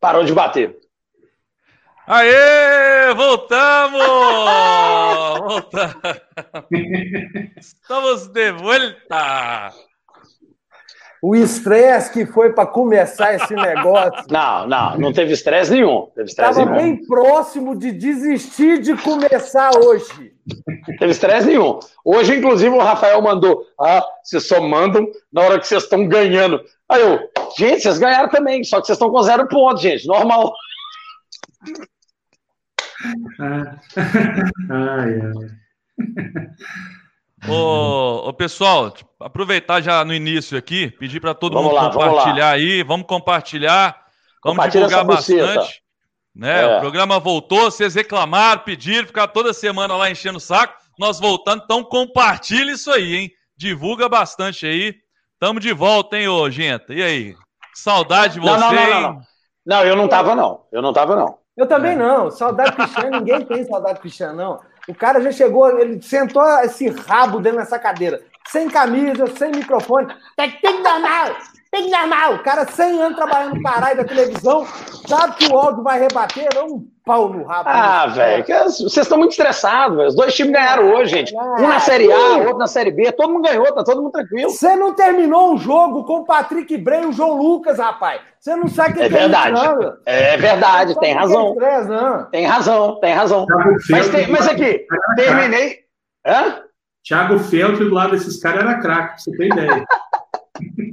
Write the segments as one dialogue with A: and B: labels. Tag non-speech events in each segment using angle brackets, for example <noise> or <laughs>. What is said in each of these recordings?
A: Parou de bater.
B: Aê, voltamos! <laughs> voltamos! Estamos de volta!
C: O estresse que foi para começar esse negócio. <laughs>
A: Não, não, não teve estresse nenhum.
C: Estava bem próximo de desistir de começar hoje.
A: Teve estresse nenhum. Hoje, inclusive, o Rafael mandou. Ah, vocês só mandam na hora que vocês estão ganhando. Aí eu, gente, vocês ganharam também, só que vocês estão com zero pontos, gente. Normal. <laughs>
B: ai, ai. Ô, ô, pessoal, aproveitar já no início aqui, pedir para todo vamos mundo lá, compartilhar vamos aí, vamos compartilhar, vamos divulgar bastante. Né? É. O programa voltou, vocês reclamaram, pediram, ficar toda semana lá enchendo o saco, nós voltando, então compartilha isso aí, hein? Divulga bastante aí. Tamo de volta, hein, ô gente? E aí? Saudade de você,
A: não, não, não, não, não. não, eu não tava, não. Eu não tava, não.
C: Eu também é. não. Saudade Cristiano, ninguém tem saudade Cristiano, não. O cara já chegou, ele sentou esse rabo dentro dessa cadeira, sem camisa, sem microfone. Tem, que dar mal, tem que dar mal. O cara 100 anos trabalhando no caralho da televisão, sabe que o áudio vai rebater, é um pau no rabo.
A: Ah, velho, vocês estão muito estressados, Os dois times ganharam hoje, gente. Um na Série A, outro na Série B. Todo mundo ganhou, tá todo mundo tranquilo.
C: Você não terminou um jogo com o Patrick Bray e o João Lucas, rapaz. Você não sabe quem
A: é verdade. É verdade, tem razão. Tem razão, tem razão. Mas, tem, mas aqui, terminei. Hã?
D: Thiago Feltri do lado desses caras era craque, pra você ter ideia. <laughs>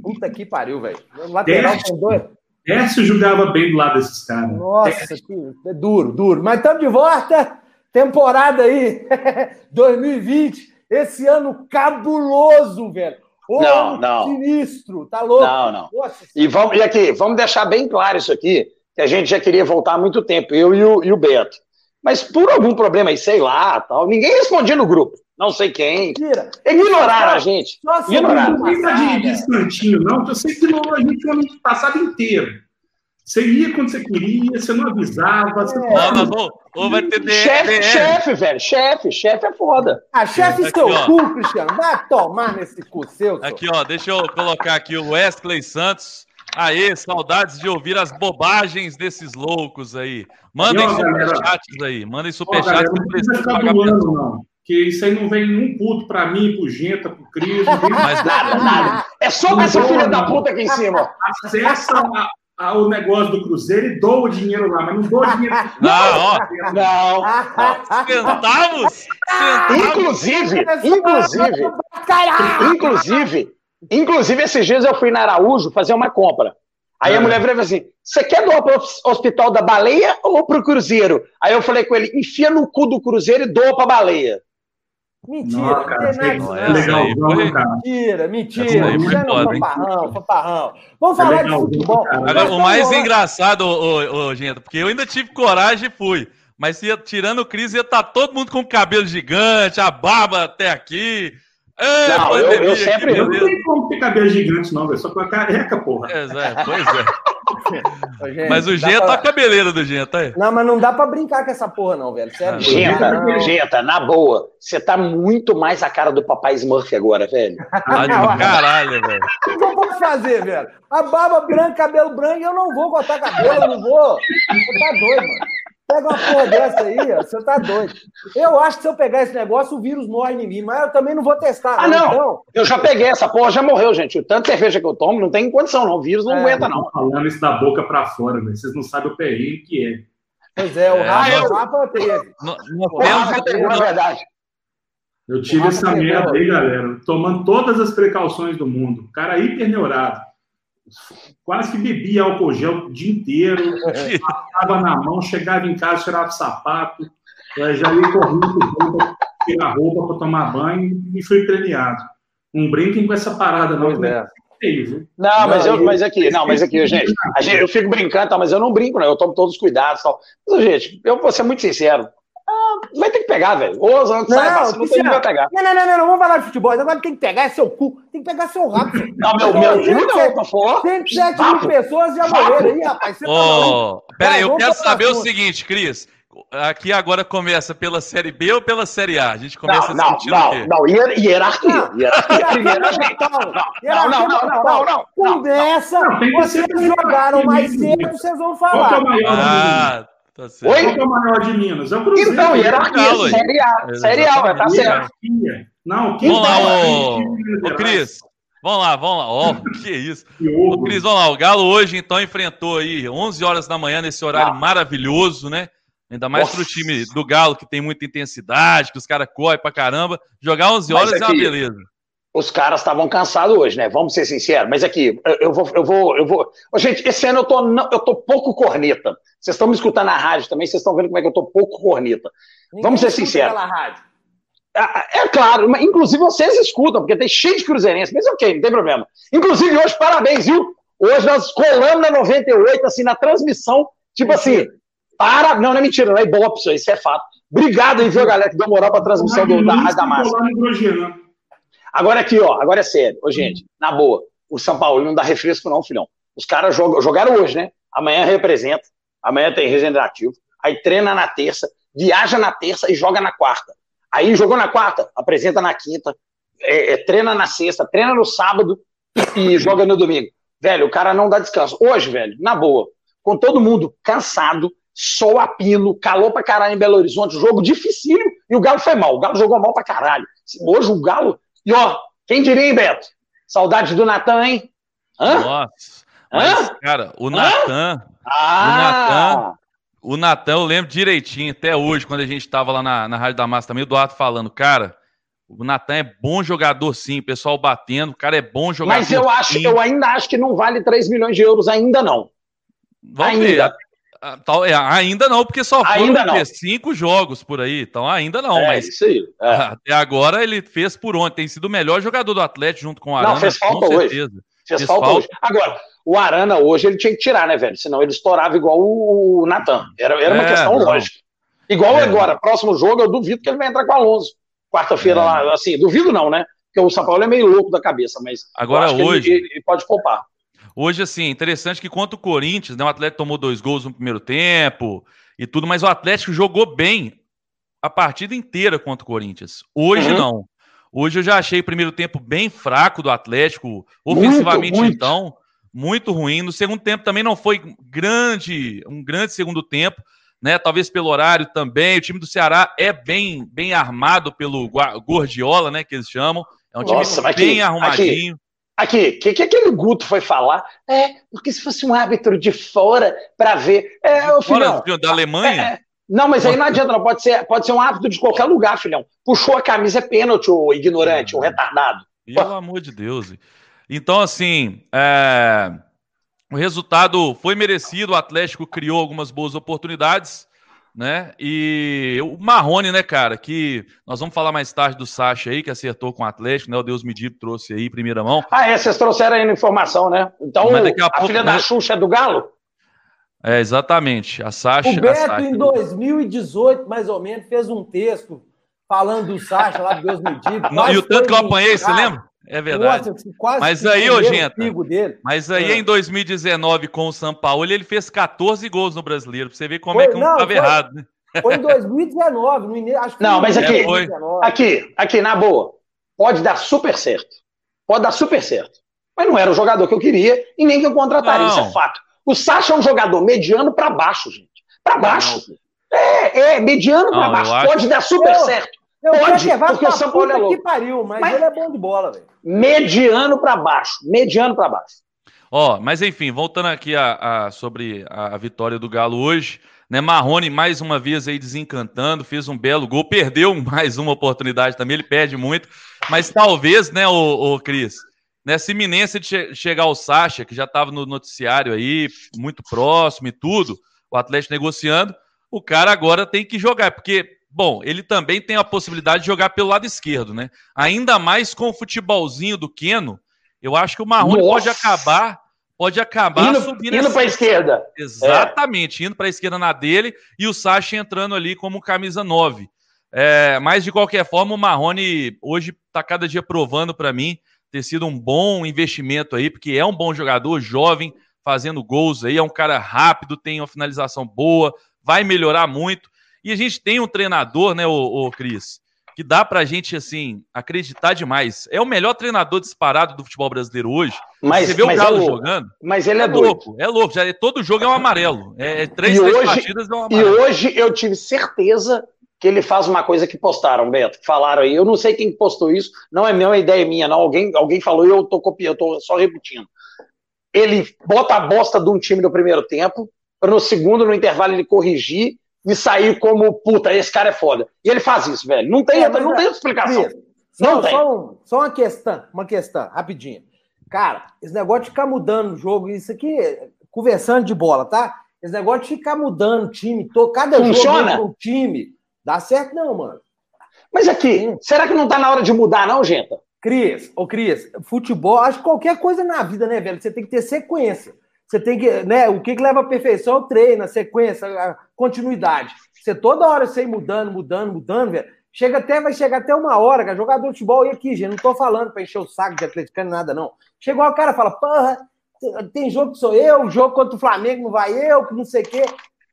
C: Puta que pariu, velho. Lateral com dois.
D: Écio jogava bem do lado desses caras.
C: Nossa, que, é duro, duro. Mas estamos de volta. Temporada aí, <laughs> 2020. Esse ano cabuloso, velho.
A: Ô, não, não.
C: Sinistro, tá louco?
A: Não, não. Nossa, e, vamos, e aqui, vamos deixar bem claro isso aqui, que a gente já queria voltar há muito tempo, eu e o, e o Beto. Mas por algum problema aí, sei lá, tal, ninguém respondia no grupo. Não sei quem. Mentira. Ignoraram a gente. Nossa, Ignoraram.
D: Não fica de, de instantinho, não, que você ignorou a gente o ano passado inteiro. Você ia quando você queria, você não avisava. Você é.
B: não, mas, ou, ou vai ter
A: Chefe, chefe, velho. Chefe, chefe é foda.
C: Ah, chefe aqui, seu ó. cu, Cristiano. Vai tomar nesse cu seu.
B: Aqui, ó, deixa eu colocar aqui o Wesley Santos. Aê, saudades de ouvir as bobagens desses loucos aí. Mandem superchats aí. Mandem superchats. Não precisa ficar
D: doando, não que isso aí não vem um puto pra mim, pro Genta, pro Cris. <laughs>
A: Mas nada, nada. É só com essa filha da puta aqui em cima.
D: Acessa a, a, o negócio do Cruzeiro e doa o dinheiro lá, mas não doa dinheiro.
B: Não, ó. Não. Centavos?
A: Inclusive, inclusive, inclusive, inclusive, esses dias eu fui na Araújo fazer uma compra. Aí é. a mulher virou assim: você quer doar para o hospital da baleia ou para o Cruzeiro? Aí eu falei com ele: enfia no cu do Cruzeiro e doa para a baleia.
C: Mentira, Nossa, cara, não é legal, mentira, mentira. Mentira, fanfarrão, fanfarrão. Vamos falar de futebol.
B: Agora, o mais engraçado, ô, ô, gente, porque eu ainda tive coragem e fui. Mas ia, tirando o Cris, ia estar tá todo mundo com cabelo gigante, a barba até aqui.
D: É, não, eu, eu, sempre. Eu não tenho como ter cabelo gigante, não, velho. Só com a careca, porra. É,
B: pois é. Gente, mas o Genta, pra... a cabeleira do Genta aí.
C: Não, mas não dá pra brincar com essa porra, não, velho. Sério.
A: Genta, Genta, na boa, você tá muito mais a cara do papai Smurf agora, velho. <laughs>
B: Ah, caralho, velho.
C: O que eu vou fazer, velho? A barba branca, cabelo branco, eu não vou cortar cabelo, eu não vou. Você tá doido, mano. Pega uma porra dessa aí, ó, você tá doido. Eu acho que se eu pegar esse negócio, o vírus morre em mim, mas eu também não vou testar.
A: Ah, não. Então... Eu já peguei essa porra, já morreu, gente. O tanto de cerveja que eu tomo, não tem condição, não. O vírus não é, aguenta, não.
D: Falando isso da boca pra fora, né? Vocês não sabem o perigo que é.
C: Pois é, o é, Rafa, eu... Rafa teve.
A: O Rafa teve, na verdade.
D: Eu tive essa merda aí, galera, tomando todas as precauções do mundo. Cara hiper neurado quase que bebia álcool gel o dia inteiro, <laughs> passava na mão, chegava em casa, tirava o sapato, já ia correndo para tirar roupa para tomar banho e fui premiado. Não brinquem com essa parada, não. É.
A: Não, mas, eu, mas aqui, não, mas aqui, gente, gente, eu fico brincando, tá, mas eu não brinco, né? Eu tomo todos os cuidados tal. Mas, gente, eu vou ser muito sincero. Ah, vai ter que pegar, velho. Ou os anos sai vacina, não tem vai pegar.
C: Não, não, não, não, não, vamos falar de futebol. Agora tem que pegar é seu cu, tem que pegar seu rabo.
A: Não, meu, meu cu não, por favor.
C: 107 mil pessoas já morreram aí, rapaz. Você
B: oh, tá peraí, eu quero saber o seguinte, Cris. aqui agora começa pela Série B ou pela Série A? A gente começa
A: não,
B: não,
A: não, não, hierarquia. Hierarquia.
C: Não, não, não, não, não. Conversa, vocês jogaram mais cedo, vocês vão falar. É o
D: ah, tá certo. Oi? Qual é o maior de Minas? É o Cruzeiro.
A: Então, hierarquia, Série A. Série A, tá certo.
B: Não, quem Vamos lá, ô, ô Cris. Vamos lá, vamos lá. Ó, oh, <laughs> que isso. Ô, Cris, vamos lá. O Galo hoje, então, enfrentou aí 11 horas da manhã, nesse horário ah. maravilhoso, né? Ainda mais para o time do Galo, que tem muita intensidade, que os caras correm pra caramba. Jogar 11 horas aqui, é uma beleza.
A: Os caras estavam cansados hoje, né? Vamos ser sinceros. Mas aqui, eu vou. Eu vou, eu vou... gente, esse ano eu tô, eu tô pouco corneta. Vocês estão me escutando na rádio também, vocês estão vendo como é que eu tô pouco corneta. Ninguém Vamos ser sinceros. É, é claro, inclusive vocês escutam, porque tem cheio de cruzeirense, mas ok, não tem problema. Inclusive hoje, parabéns, viu? Hoje nós colamos na 98, assim, na transmissão, tipo assim, para. Não, não é mentira, não é Ibope, isso é fato. Obrigado aí, viu, galera, que deu moral pra transmissão do, da Rádio da Massa. Agora aqui, ó, agora é sério. Ô, gente, na boa, o São Paulo não dá refresco, não, filhão. Os caras jogam, jogaram hoje, né? Amanhã representa, amanhã tem regenerativo, aí treina na terça, viaja na terça e joga na quarta. Aí jogou na quarta, apresenta na quinta, é, é, treina na sexta, treina no sábado e joga no domingo. Velho, o cara não dá descanso. Hoje, velho, na boa, com todo mundo cansado, sol a pino, calor pra caralho em Belo Horizonte, jogo dificílimo, e o Galo foi mal. O Galo jogou mal pra caralho. Hoje o Galo. E ó, quem diria, hein, Beto? Saudade do Natan, hein?
B: Hã? Nossa. Mas, Hã? cara, o Natan. Ah! O Natan. O Natan, eu lembro direitinho, até hoje, quando a gente tava lá na, na Rádio da Massa também, o Eduardo falando, cara. O Natan é bom jogador, sim. O pessoal batendo, o cara é bom jogador.
A: Mas eu acho,
B: sim.
A: eu ainda acho que não vale 3 milhões de euros, ainda não.
B: Vamos ainda. ver. Ah, é, ainda não, porque só foram cinco jogos por aí, então ainda não. É, mas isso aí. É. Até agora ele fez por ontem, tem sido o melhor jogador do Atlético junto com o Arana. Não,
A: fez falta hoje. Fez, fez falta, falta, hoje. Agora, o Arana hoje ele tinha que tirar, né, velho? Senão ele estourava igual o Natan. Era, era uma é, questão não. lógica. Igual é. agora, próximo jogo, eu duvido que ele vai entrar com o Alonso. Quarta-feira é. lá, assim, duvido não, né? Porque o São Paulo é meio louco da cabeça, mas
B: agora hoje
A: ele, ele pode poupar.
B: Hoje, assim, interessante que contra o Corinthians, né, o Atlético tomou dois gols no primeiro tempo e tudo, mas o Atlético jogou bem a partida inteira contra o Corinthians. Hoje uhum. não. Hoje eu já achei o primeiro tempo bem fraco do Atlético, ofensivamente muito, muito. então, muito ruim. No segundo tempo também não foi grande, um grande segundo tempo, né? Talvez pelo horário também. O time do Ceará é bem, bem armado pelo Gordiola, né? Que eles chamam. É um time Nossa, bem aqui, arrumadinho.
A: Aqui. Aqui, o que, que aquele Guto foi falar? É, porque se fosse um árbitro de fora para ver. É, filhão,
B: fora da Alemanha? É,
A: é, não, mas aí não adianta, não. Pode ser, pode ser um árbitro de qualquer lugar, filhão. Puxou a camisa, é pênalti, o ignorante, o retardado.
B: Pelo amor de Deus. Então, assim, é... o resultado foi merecido, o Atlético criou algumas boas oportunidades né? E o Marrone, né, cara, que nós vamos falar mais tarde do Sacha aí, que acertou com o Atlético, né? O Deus Medido trouxe aí, primeira mão.
A: Ah, é, vocês trouxeram aí a informação, né? Então, a, a pouco, filha né? da Xuxa é do Galo?
B: É, exatamente. A Sacha. O
C: Beto, Sacha... em 2018, mais ou menos, fez um texto falando do Sacha lá do Deus Medido.
B: Não, e o tanto que eu apanhei, você lembra? É verdade. Nossa, mas aí, ô, gente, mas aí é. em 2019 com o São Paulo, ele fez 14 gols no Brasileiro, pra você ver como foi, é que não estava errado, né?
C: Foi em 2019, no início, acho que
A: Não, mas aqui, é, aqui, aqui, na boa, pode dar super certo. Pode dar super certo. Mas não era o jogador que eu queria e nem que eu contrataria, não. isso é fato. O Sacha é um jogador mediano para baixo, gente. Para baixo. É, é, mediano para baixo. Pode dar super certo.
C: Eu Pode, porque o São Paulo é louco. que pariu, mas, mas, ele é bom de bola, velho.
A: Mediano para baixo, mediano para baixo.
B: Ó, mas enfim, voltando aqui a, a, sobre a vitória do Galo hoje, né? Marrone mais uma vez aí desencantando, fez um belo gol, perdeu <laughs> mais uma oportunidade também, ele perde muito, mas talvez, né, o, o Cris, nessa iminência de che chegar ao Sacha, que já estava no noticiário aí, muito próximo e tudo, o Atlético negociando, o cara agora tem que jogar, porque Bom, ele também tem a possibilidade de jogar pelo lado esquerdo, né? Ainda mais com o futebolzinho do Keno, eu acho que o Marrone Nossa. pode acabar, pode acabar
A: indo, subindo indo para a esquerda.
B: Exatamente, é. indo para a esquerda na dele e o Sacha entrando ali como camisa 9. É, mas de qualquer forma, o Marrone hoje está cada dia provando para mim ter sido um bom investimento aí, porque é um bom jogador, jovem, fazendo gols aí, é um cara rápido, tem uma finalização boa, vai melhorar muito. E a gente tem um treinador, né, o, o Cris, que dá pra gente, assim, acreditar demais. É o melhor treinador disparado do futebol brasileiro hoje.
A: Mas,
B: Você vê
A: o
B: Galo é jogando.
A: Mas ele é,
B: é louco, é louco. Já, é, todo jogo é um amarelo. É, é três, três hoje, partidas é um amarelo.
A: E hoje eu tive certeza que ele faz uma coisa que postaram, Beto, que falaram aí. Eu não sei quem postou isso, não é minha é ideia minha, não. Alguém, alguém falou e eu tô copiando, eu tô só repetindo. Ele bota a bosta de um time no primeiro tempo, para no segundo, no intervalo, ele corrigir e sair como, puta, esse cara é foda. E ele faz isso, velho. Não tem, é, não tem explicação. Cris,
C: não só, tem. Só, um, só, uma questão, uma questão, rapidinho. Cara, esse negócio de ficar mudando o jogo, isso aqui, conversando de bola, tá? Esse negócio de ficar mudando o time, tô, cada Funciona? jogo um time, dá certo não, mano.
A: Mas aqui, Sim. será que não tá na hora de mudar, não, gente?
C: Cris, ô Cris, futebol, acho que qualquer coisa na vida, né, velho? Você tem que ter sequência. Você tem que, né? O que, que leva à perfeição é o treino, a sequência, a continuidade. Você toda hora você ir mudando, mudando, mudando, velho. Chega até, vai chegar até uma hora, cara. Jogador de futebol, e aqui, gente, não tô falando para encher o saco de atleticano, nada, não. Chegou o cara fala, porra, tem jogo que sou eu, jogo contra o Flamengo não vai eu, que não sei o quê.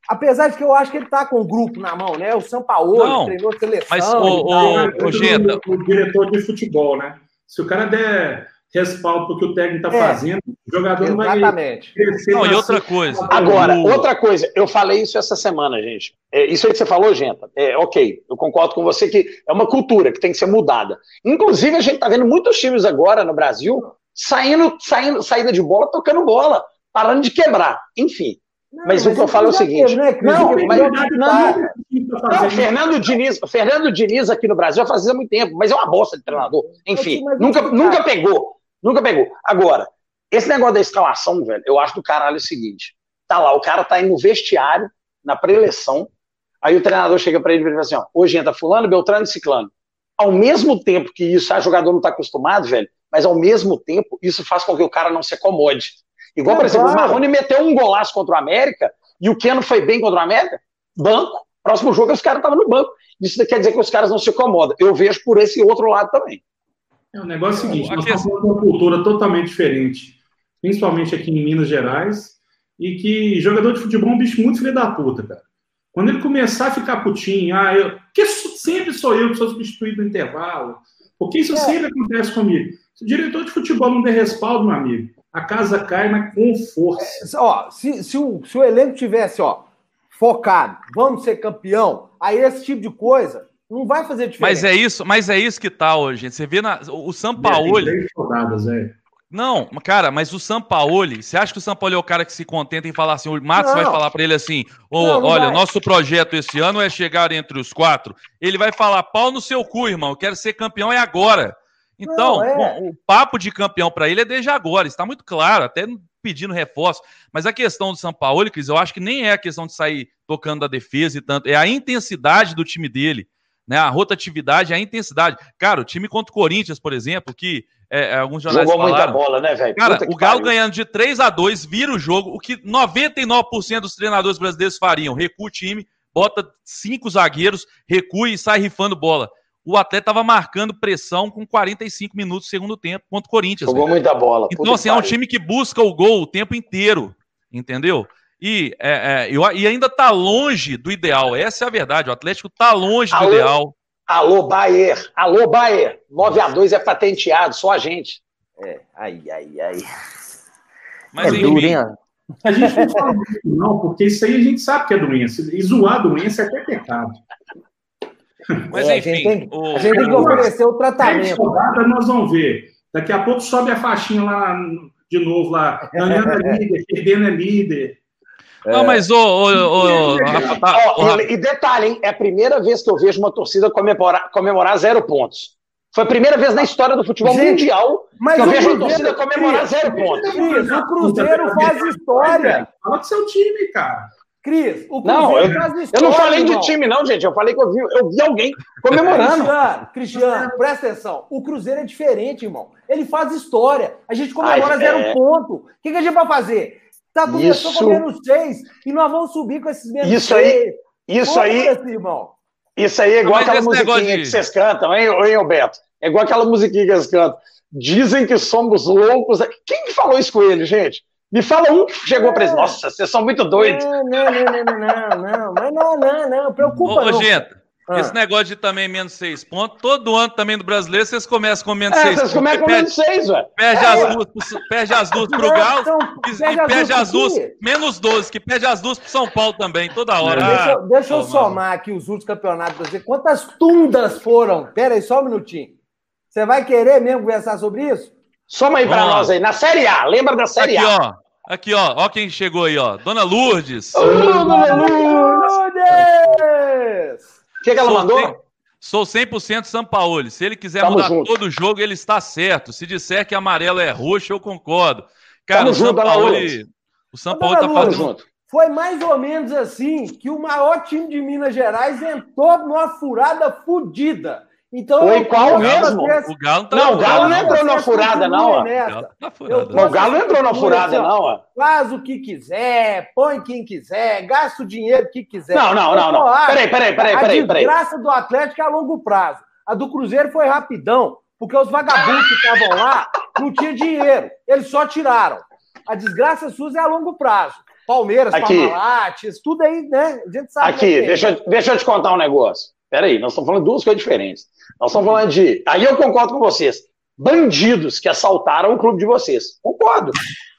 C: Apesar de que eu acho que ele tá com o grupo na mão, né? O São Paulo treinou a seleção.
B: Mas o, o, o,
D: Genta... o diretor de futebol, né? Se o cara der respaldo porque o técnico está é, fazendo, o jogador não vai
B: Exatamente. Não, e outra coisa.
A: Agora, o... outra coisa, eu falei isso essa semana, gente. É, isso aí que você falou, Genta, é ok, eu concordo com você que é uma cultura que tem que ser mudada. Inclusive, a gente está vendo muitos times agora no Brasil saindo, saindo, saída de bola, tocando bola, parando de quebrar. Enfim. Não, mas, mas, o que eu falo é o seguinte. Né? Não, mas, não, não, Fernando Diniz, Fernando Diniz aqui no Brasil fazia muito tempo, mas é uma bosta de treinador. Enfim, nunca, nunca pegou. Nunca pegou. Agora, esse negócio da escalação, velho, eu acho do caralho o seguinte: tá lá, o cara tá indo no vestiário, na pré-eleição, aí o treinador chega para ele e fala assim: ó, hoje entra Fulano, Beltrano e Ciclano. Ao mesmo tempo que isso, o jogador não tá acostumado, velho, mas ao mesmo tempo, isso faz com que o cara não se acomode. Igual, é, por exemplo, claro. o Marrone meteu um golaço contra o América e o Keno foi bem contra o América, banco. Próximo jogo, os caras estavam no banco. Isso quer dizer que os caras não se acomodam. Eu vejo por esse outro lado também.
D: É, o negócio é o seguinte, nós estamos falando de uma cultura totalmente diferente, principalmente aqui em Minas Gerais, e que jogador de futebol é um bicho muito filho da puta, cara. Quando ele começar a ficar putinho, ah, eu, que sempre sou eu que sou substituído no intervalo, porque isso é. sempre acontece comigo. Se o diretor de futebol não der respaldo, meu amigo, a casa cai, mas com força.
C: É, ó, se, se, o, se o elenco tivesse, ó, focado, vamos ser campeão, aí esse tipo de coisa não vai fazer diferença.
B: Mas é isso, mas é isso que tá hoje. Você vê na, o Sampaoli. É. Não, cara, mas o Sampaoli, você acha que o Sampaoli é o cara que se contenta em falar assim? O Matos não. vai falar para ele assim: oh, não, não olha, vai. nosso projeto esse ano é chegar entre os quatro. Ele vai falar: pau no seu cu, irmão, eu quero ser campeão é agora. Então, é. bom, o papo de campeão para ele é desde agora, está muito claro, até pedindo reforço. Mas a questão do São Paulo, Cris, eu acho que nem é a questão de sair tocando da defesa e tanto, é a intensidade do time dele né? A rotatividade, a intensidade. Cara, o time contra o Corinthians, por exemplo, que é, é alguns jornais
A: Jogou falaram, muita bola, né, velho?
B: Cara, o Galo pariu. ganhando de 3 a 2 vira o jogo, o que 99% dos treinadores brasileiros fariam. Recua o time, bota cinco zagueiros, recua e sai rifando bola. O atleta estava marcando pressão com 45 minutos do segundo tempo contra o Corinthians.
A: Jogou muita bola.
B: Então, assim, é um time que busca o gol o tempo inteiro, entendeu? E, é, é, eu, e ainda está longe do ideal. Essa é a verdade. O Atlético está longe alô, do ideal.
A: Alô, Bayer. Alô, Bayer. 9 a 2 é patenteado, só a gente.
C: É, ai, ai, ai.
B: Mas é enfim.
D: a gente não fala disso, não, porque isso aí a gente sabe que é doença. E zoar doença é até pecado.
B: Mas é, enfim. A gente tem,
C: o... a gente tem que oferecer o tratamento.
D: Rodada, nós vamos ver. Daqui a pouco sobe a faixinha lá de novo lá. Ganhando é líder, perdendo é líder.
B: Não, é. mas o. o, o,
A: e, e detalhe, hein? É a primeira vez que eu vejo uma torcida comemorar, comemorar zero pontos. Foi a primeira vez na história do futebol Gente, mundial que eu vejo uma torcida comemorar zero pontos.
C: Cris, o Cruzeiro faz história.
D: Fala do seu time, cara.
C: Cris,
A: o Cruzeiro não, eu, faz história. Eu não falei irmão. de time, não, gente. Eu falei que eu vi, eu vi alguém comemorando.
C: Cristiano, Cristiano, presta atenção. O Cruzeiro é diferente, irmão. Ele faz história. A gente comemora Ai, zero é... ponto. O que, que a gente vai fazer? Tá, começou isso... com menos seis e nós vamos subir com esses menos
A: isso seis. Aí, isso aí, assim, irmão. Isso aí é igual aquela musiquinha de... que vocês cantam, hein, hein, Roberto? É igual aquela musiquinha que vocês cantam. Dizem que somos loucos. Quem falou isso com ele, gente? Me fala um que chegou é. para ele. Nossa, vocês são muito doidos.
C: Não, não, não, não, não, não, mas não, não, não, preocupa ô,
B: não. Gente, ah. esse negócio de também menos seis pontos, todo ano também do brasileiro vocês começam com menos é, seis
A: vocês pontos. Vocês começam com menos seis, velho.
B: Perde, é, as duas, perde as duas pro Galo então, e, e perde as duas, menos 12, que perde as duas pro São Paulo também, toda hora.
C: Deixa, ah, deixa eu somar aqui os últimos campeonatos pra você. Quantas tundas foram? Pera aí, só um minutinho. Você vai querer mesmo conversar sobre isso?
A: Soma aí para nós aí, na Série A, lembra da Série
B: aqui,
A: A.
B: Ó, aqui, ó, ó quem chegou aí, ó. Dona Lourdes.
A: Ô, Dona Lourdes! O que, que ela mandou?
B: Sou 100% São Paulo. Se ele quiser Tamo mudar junto. todo o jogo, ele está certo. Se disser que amarelo é roxo, eu concordo. Cara, Tamo o São Paulo, o São Paulo tá fazendo junto.
C: Foi mais ou menos assim que o maior time de Minas Gerais entrou numa furada fodida. Então,
A: Foi qual mesmo? O Galo tá não, o Galo não entrou na furada, não. Tá o Galo não entrou na furada, não. Ó.
C: Faz o que quiser, põe quem quiser, gasta o dinheiro que quiser.
A: Não, não, não, não. Peraí, peraí, peraí, peraí.
C: A desgraça do Atlético é a longo prazo. A do Cruzeiro foi rapidão, porque os vagabundos que estavam lá não tinham dinheiro. Eles só tiraram. A desgraça sua é a longo prazo. Palmeiras, Aqui. Parmalates, tudo aí, né?
A: A gente sabe. Aqui, é. deixa, deixa eu te contar um negócio. Peraí, nós estamos falando de duas coisas diferentes. Nós estamos falando de. Aí eu concordo com vocês. Bandidos que assaltaram o clube de vocês. Concordo.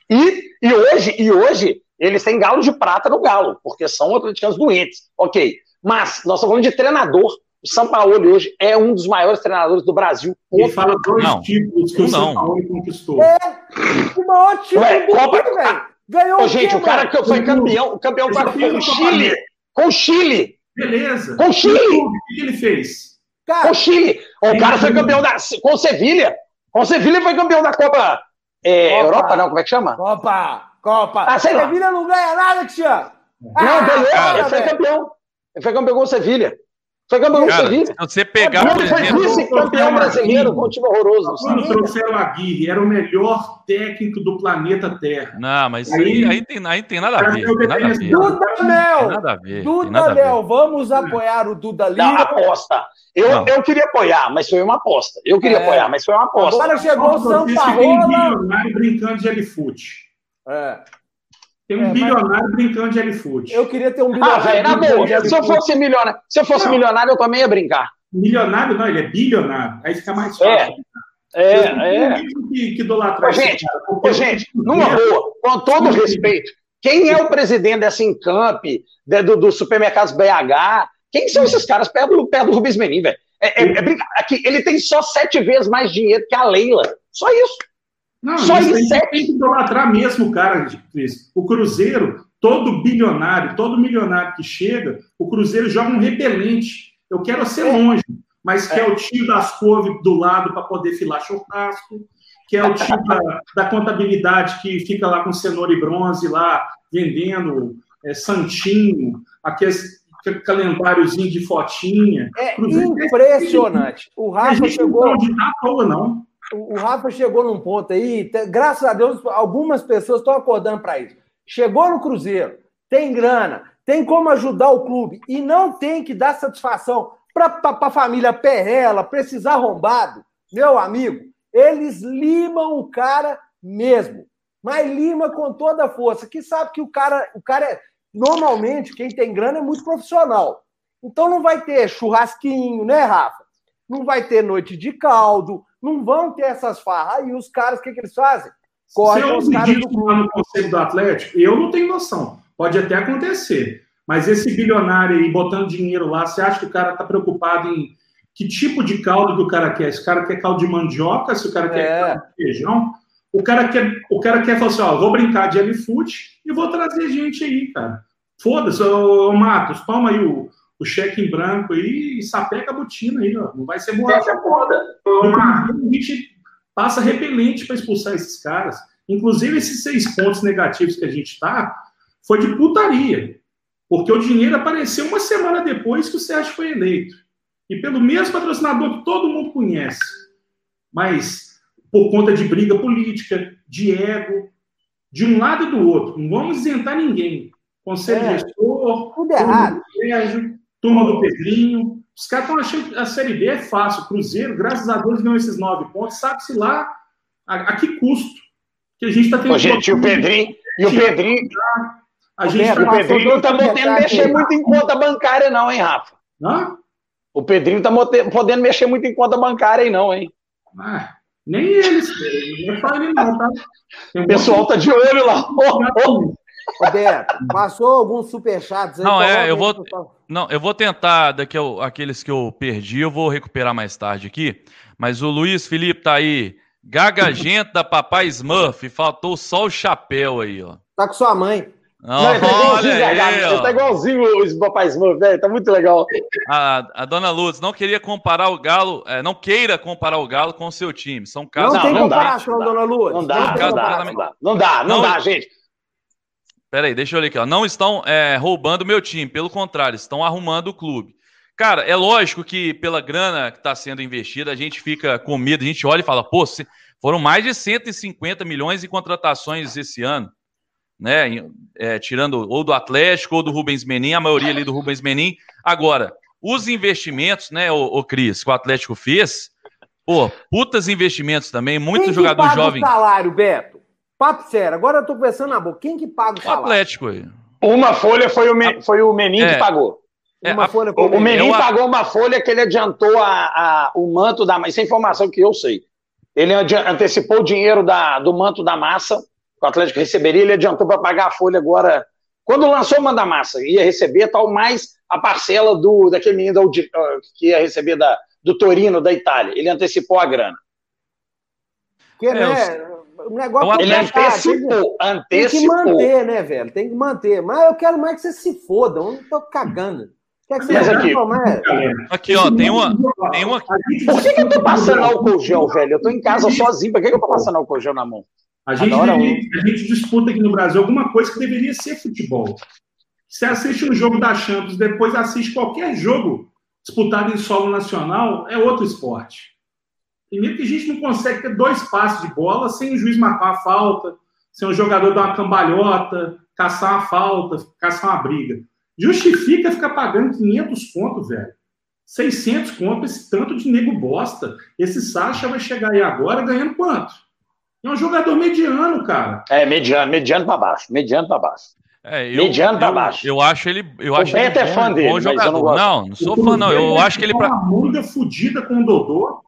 A: E, e, hoje, e hoje, eles têm galo de prata no galo, porque são atleticanos doentes. Ok. Mas nós estamos falando de treinador. O São Paulo hoje é um dos maiores treinadores do Brasil.
D: E fala dois não. títulos que não. o São Paulo conquistou.
C: É, o maior título Ué, do Copa... velho.
A: Ganhou Ô, gente, o cara que foi campeão, o campeão com o Chile. Com o Chile.
D: Beleza.
A: Com o Chile. O
D: que ele fez?
A: Cara, o Chile. O cara foi campeão da. Com o Sevilha. Com o Sevilha foi campeão da Copa. É, Copa. Europa, não? Como é que chama?
C: Copa. Copa. Ah, sei Sevilha não ganha nada, Cristiano.
A: Ah, não, ganhou. Ele foi campeão. Ele foi campeão com o Sevilha. Foi campeão Cara,
B: Se você pegar,
A: exemplo... Ele foi vice-campeão brasileiro com um time horroroso.
D: Quando trouxeram Aguirre, era o melhor técnico do planeta Terra.
B: Não, mas aí, aí, tem, aí tem nada a ver. Tem nada a ver.
C: Duda Mel! Nada a ver. Duda Mel, vamos apoiar o Duda Lira. Não,
A: aposta. Eu, eu queria apoiar, mas foi uma aposta. Eu queria é. apoiar, mas foi uma aposta.
C: Agora chegou o São Paulo.
D: brincando de L-Foot. É. Tem um é, bilionário mas... brincando de L-Foot.
C: Eu queria ter um bilionário. Ah,
A: velho, na boa. Se eu fosse milionário, se eu fosse não. milionário, eu também ia brincar.
D: Milionário não, ele é bilionário. Aí fica mais fácil.
A: É. É, é. Que, que idolatra gente, gente, numa boa, com todo respeito, quem é o presidente dessa Encamp, do, do supermercados BH? Quem são esses caras perto do, perto do Rubens Menin, velho? É, é, é, aqui, ele tem só sete vezes mais dinheiro que a Leila. Só isso.
D: Não, Só isso em sete. Tem que idolatrar mesmo, cara, Cris. O Cruzeiro, todo bilionário, todo milionário que chega, o Cruzeiro joga um repelente. Eu quero ser longe, mas é. quer o tio das couves do lado para poder filar churrasco, que é o tio da, da, contabilidade que fica lá com cenoura e bronze lá, vendendo é, santinho, aqueles calendáriozinho de fotinha.
C: É Cruzeiro, impressionante. O Rafa chegou... Não
D: de toa, não
C: o Rafa chegou num ponto aí, graças a Deus, algumas pessoas estão acordando para isso. Chegou no Cruzeiro, tem grana, tem como ajudar o clube e não tem que dar satisfação para a família Perrela, precisar arrombado. Meu amigo, eles limam o cara mesmo, mas lima com toda a força, que sabe que o cara, o cara é, normalmente, quem tem grana é muito profissional. Então não vai ter churrasquinho, né, Rafa? Não vai ter noite de caldo, não vão ter essas farras. Aí os caras, o que, que eles fazem?
D: Correm os caras do... lá no Conselho do Atlético, eu não tenho noção. Pode até acontecer. Mas esse bilionário aí botando dinheiro lá, você acha que o cara está preocupado em que tipo de caldo que o cara quer? Se o cara quer caldo de mandioca, se o cara quer é. caldo de feijão, o cara quer, o cara quer falar assim, ó, vou brincar de L-Foot e vou trazer gente aí, cara. Foda-se, ô, ô, Matos, toma aí o, o cheque em branco aí e sapeca a botina aí, ó. Não vai ser borracha é foda. A gente passa repelente para expulsar esses caras. Inclusive, esses seis pontos negativos que a gente tá foi de putaria. Porque o dinheiro apareceu uma semana depois que o Sérgio foi eleito. E pelo mesmo patrocinador que todo mundo conhece. Mas por conta de briga política, de ego, de um lado e do outro. Não vamos isentar ninguém. Conselho é, gestor,
C: tudo errado.
D: Sérgio, turma do Pedrinho. Os caras estão achando que a Série B é fácil. Cruzeiro, graças a Deus, ganhou esses nove pontos. Sabe-se lá a, a, que custo que a gente está tendo. Ô,
A: gente, e o Pedrinho, e o Pedrinho, A gente o Pedrinho não está podendo mexer muito em conta bancária, não, hein, Rafa? Hã? O Pedrinho tá podendo mexer muito em conta bancária aí, não, hein?
D: Ah, nem eles, não é ele <laughs> não, tá?
A: O pessoal tá de olho lá. <laughs> Oh,
C: oh. Roberto, passou alguns superchats aí?
B: Não, é, eu vou, não, eu vou tentar, daqui eu, aqueles que eu perdi, eu vou recuperar mais tarde aqui. Mas o Luiz Felipe tá aí, gagagento da Papai Smurf, faltou só o chapéu aí, ó.
C: Tá com sua mãe.
A: Não, não, tá olha aí. Tá igualzinho o Papai Smurf, velho. Tá muito legal.
B: A, a dona Lutz não queria comparar o Galo, é, não queira comparar o Galo com o seu time. São casos.
C: Não, não tem comparação, dona Lutz.
A: Não dá, não, dá, não dá, não dá, não dá, não dá, gente.
B: Peraí, deixa eu olhar aqui. Ó. Não estão é, roubando meu time, pelo contrário, estão arrumando o clube. Cara, é lógico que pela grana que está sendo investida, a gente fica com medo, a gente olha e fala, pô, foram mais de 150 milhões em contratações esse ano né? É, tirando ou do Atlético ou do Rubens Menin, a maioria ali do Rubens Menin. Agora, os investimentos, né, o, o Cris, que o Atlético fez, pô, putas investimentos também, muito jogador paga jovem.
C: O salário, Beto? Papo sério, agora eu tô pensando na boca. Quem que paga o salário?
B: O Atlético aí.
A: Uma folha foi o, foi o Menin é, que pagou. É, uma a, folha o, o Menin eu, pagou uma folha que ele adiantou a, a, o manto da massa. Isso é informação que eu sei. Ele antecipou o dinheiro da, do manto da massa o Atlético receberia, ele adiantou para pagar a folha agora. Quando lançou o Manda Massa, ia receber tal mais a parcela do daquele menino que ia receber da, do Torino, da Itália. Ele antecipou a grana.
C: Que, né, o negócio
A: ele antecipou,
C: tem,
A: antecipou.
C: Tem que manter, né, velho? Tem que manter. Mas eu quero mais que você se foda. Eu não tô cagando. Quer que você
A: Mas aqui,
B: aqui, ó, tem uma, tem uma.
A: Por que, que eu tô passando álcool gel, velho? Eu tô em casa sozinho. Por que, que eu tô passando álcool gel na mão?
D: A gente, a gente disputa aqui no Brasil alguma coisa que deveria ser futebol. Você assiste um jogo da Champions, depois assiste qualquer jogo disputado em solo nacional, é outro esporte. Primeiro que a gente não consegue ter dois passos de bola sem o juiz marcar uma falta, sem o jogador dar uma cambalhota, caçar uma falta, caçar uma briga. Justifica ficar pagando 500 pontos, velho. 600 contos, esse tanto de nego bosta. Esse Sacha vai chegar aí agora ganhando quanto? É um jogador mediano, cara.
A: É, mediano, mediano para baixo. Mediano para baixo.
B: É, eu, mediano para baixo. Eu acho ele. Eu acho o Beto
A: é fã dele. Bom
B: jogador. Não, não, não, sou fã, não. Eu acho que ele. Pra...
D: Uma manga fodida com o Dodô.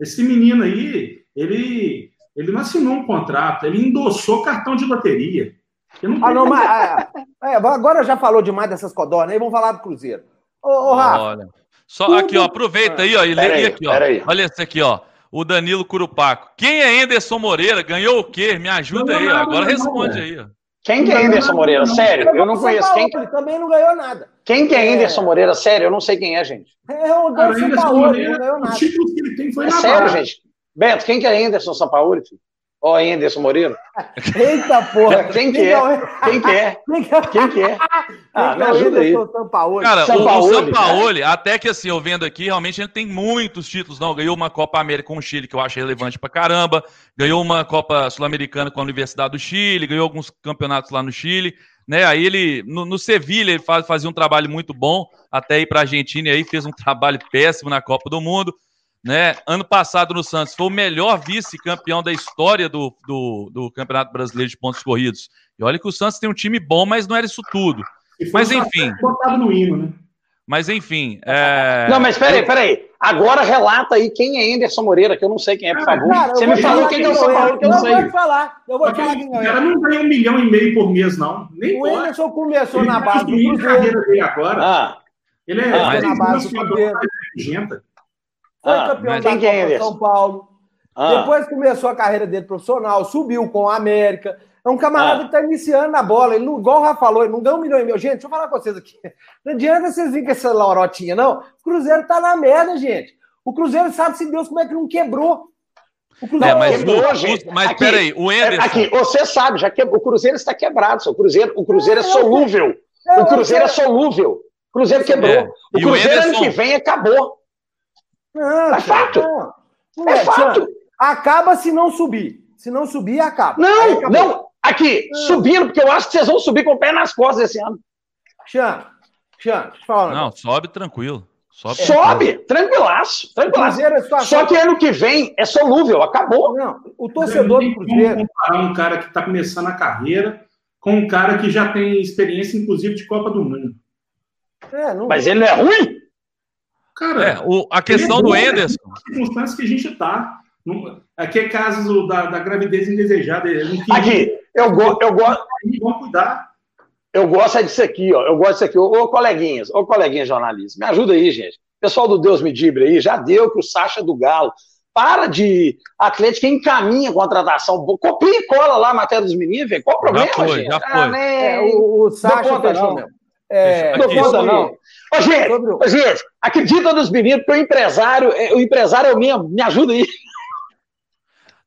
D: Esse menino aí, ele, ele não assinou um contrato, ele endossou cartão de loteria.
C: Não ah, não, mas. É, é, agora já falou demais dessas codornas aí, vamos falar do Cruzeiro. Ô, ô Rafa.
B: Olha. Só aqui, ó, aproveita aí, ó, e lê aqui, ó. Olha esse aqui, ó o Danilo Curupaco. Quem é Anderson Moreira? Ganhou o quê? Me ajuda aí. Agora responde aí.
A: Quem que é Anderson Moreira? Sério, eu não conheço. Quem
C: Ele também não ganhou nada.
A: Quem que é Anderson Moreira? Sério, eu não sei quem é, gente.
C: É o Anderson Sampaoli, não ganhou nada. O título
A: que ele tem foi é na Sério, gente. Beto, quem que é Anderson Sampaoli, filho? Ó, oh, Anderson Moreira. <laughs>
C: Eita porra!
A: Quem que é? Quem que é? Quem que é? <laughs>
B: Ah, me ajuda aí. Cara, o, o Sampaoli, até que assim, eu vendo aqui, realmente ele tem muitos títulos. Não, ganhou uma Copa América com o Chile, que eu acho relevante pra caramba. Ganhou uma Copa Sul-Americana com a Universidade do Chile, ganhou alguns campeonatos lá no Chile. Né? Aí ele, no, no Sevilha, ele faz, fazia um trabalho muito bom, até ir para a Argentina, e aí fez um <laughs> trabalho péssimo na Copa do Mundo né? Ano passado no Santos foi o melhor vice-campeão da história do, do, do, Campeonato Brasileiro de Pontos Corridos. E olha que o Santos tem um time bom, mas não era isso tudo. Mas enfim.
D: no hino, né?
B: Mas enfim. É...
A: Não, mas peraí, peraí. Agora relata aí quem é Anderson Moreira, que eu não sei quem é, por favor. Cara, Você me falou quem é o São Paulo, que eu não sei. Eu vou
C: falar. Eu vou falar
D: quem é. O cara não ganha um milhão e meio por mês, não. Nem
C: o Anderson começou ele na base do Cruzeiro.
D: agora. Ah. Ele é, ah,
C: na base do Cruzeiro. Foi ah, campeão da Copa é São Paulo. Ah. Depois começou a carreira dele profissional, subiu com a América. É um camarada ah. que está iniciando na bola. Ele não, igual o Rafa falou, ele não ganha um milhão e meio. Gente, deixa eu falar com vocês aqui. Não adianta vocês virem com essa lorotinha, não. O Cruzeiro está na merda, gente. O Cruzeiro sabe se Deus como é que não quebrou.
B: O Cruzeiro é, mas, quebrou, gente. Mas aqui, peraí, o Anderson.
A: Aqui, você sabe, já que o Cruzeiro está quebrado. O Cruzeiro, o Cruzeiro é, é solúvel. o Cruzeiro é solúvel. O Cruzeiro quebrou. É. O Cruzeiro ano que vem acabou.
C: Não, é fato. Não, não é, é fato. Acaba se não subir. Se não subir, acaba.
A: Não, não. Aqui, não. subindo, porque eu acho que vocês vão subir com o pé nas costas esse ano.
C: Xan, Xan, fala.
B: Não, sobe tranquilo.
A: Sobe, sobe tranquilaço, tranquilaço. É Só que ano que vem é solúvel, acabou.
C: Não, o torcedor do Cruzeiro.
D: comparar um cara que está começando a carreira com um cara que já tem experiência, inclusive, de Copa do Mundo.
A: É, não... Mas ele não é ruim?
B: Cara, é, o, a questão é do Enderson.
D: As circunstâncias que a gente está. Aqui é caso da, da gravidez indesejada.
A: Aqui, eu, go, eu gosto. Vamos cuidar. Eu gosto é disso aqui, ó. Eu gosto disso aqui. Ô, ô coleguinhas, ô coleguinhas jornalistas, me ajuda aí, gente. Pessoal do Deus me dibre aí, já deu que o Sacha do Galo. Para de Atlético encaminha a contratação. Copia e cola lá a matéria dos meninos, velho. Qual o problema, já foi, gente? Já foi. Ah, né? é, o, o Sacha conta, não. Mesmo. É, não conta, não. Ô, gente, ô, gente, acredita nos meninos, porque o empresário, é, o empresário é o mesmo. Me ajuda aí.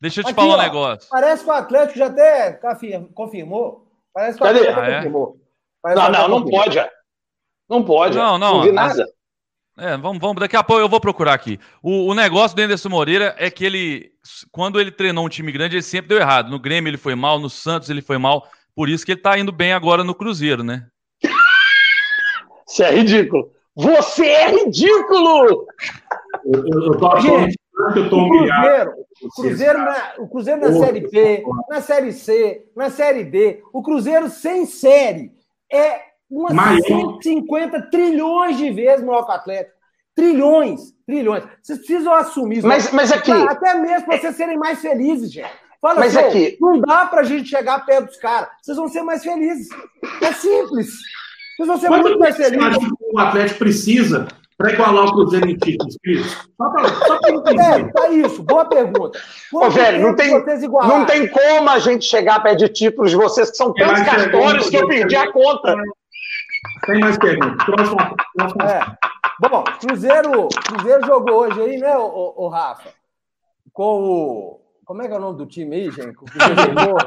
B: Deixa eu te Aqui, falar um ó, negócio.
C: Parece que o Atlético já até confirmou. Parece que o Atlético já ah, é? confirmou.
A: Parece não, não, não pode. Não pode. Não, não. Não vi nada.
B: É, vamos, vamos, daqui a pouco eu vou procurar aqui. O, o negócio do Anderson Moreira é que ele, quando ele treinou um time grande, ele sempre deu errado. No Grêmio ele foi mal, no Santos ele foi mal. Por isso que ele tá indo bem agora no Cruzeiro, né?
A: Você é ridículo. Você é ridículo!
C: Eu, eu, eu tô Gente, eu tô o Cruzeiro, o Cruzeiro, na, o Cruzeiro na Série B, na Série C, na Série D, o Cruzeiro sem série é umas Maior. 150 trilhões de vezes maior que o Atlético. Trilhões, trilhões. Vocês precisam assumir isso.
A: Mas, mas aqui.
C: Até mesmo para vocês serem mais felizes, gente. Fala mas assim, aqui. não dá para a gente chegar perto dos caras. Vocês vão ser mais felizes. É simples. Vocês vão ser Quanto muito mais felizes.
D: O Atlético precisa para igualar o Cruzeiro em títulos, Só
C: para entender. É, tá isso. Boa pergunta.
A: Ô, velho, não tem, não tem como a gente chegar perto de títulos de vocês, que são tantos cartórios que eu perdi a conta.
D: Tem mais perguntas. Próxima, próxima.
C: É. Bom, Cruzeiro, Cruzeiro jogou hoje aí, né, o, o, Rafa? Com o. Como é que é o nome do time aí, gente? O Cruzeiro
B: jogou.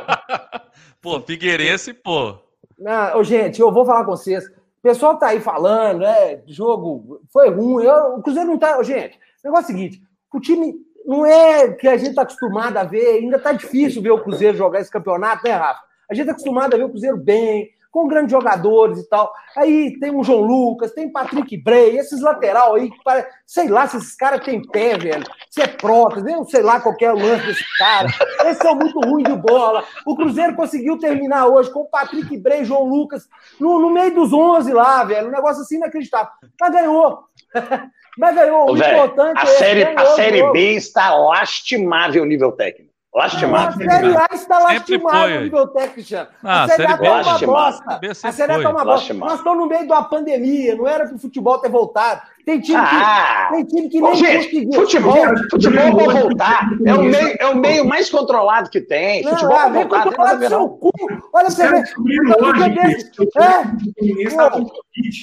B: <laughs> pô, Figueirense, pô.
C: Não, gente, eu vou falar com vocês. O pessoal tá aí falando, né? Jogo foi ruim. Eu, o Cruzeiro não tá. Gente, o negócio é o seguinte: o time não é que a gente tá acostumado a ver, ainda tá difícil ver o Cruzeiro jogar esse campeonato, né, Rafa? A gente tá acostumado a ver o Cruzeiro bem, com grandes jogadores e tal. Aí tem o João Lucas, tem Patrick Bray, esses lateral aí, que parece, sei lá se esses caras têm pé, velho, se é prótese, eu sei lá qual é o lance desse cara. Esses são muito ruins de bola. O Cruzeiro conseguiu terminar hoje com o Patrick Bray e João Lucas no, no meio dos 11 lá, velho. Um negócio assim inacreditável. Mas ganhou. <laughs> Mas ganhou. O
A: velho, importante a é série, a série B está lastimável nível técnico. Lastimável.
C: A Série A está o nível técnico, ah, a Série A está uma bosta. A Série A está uma bosta. Nós estamos no meio de uma pandemia, não era para o futebol ter voltado. Tem time que, ah. tem time que nem
A: gente, conseguiu. Futebol, gente, futebol vai voltar. É o, meio, é o meio mais controlado que tem. Não, futebol é, vai voltar. Controlado do seu cu. Olha pra você ver. Outro dia desse. É.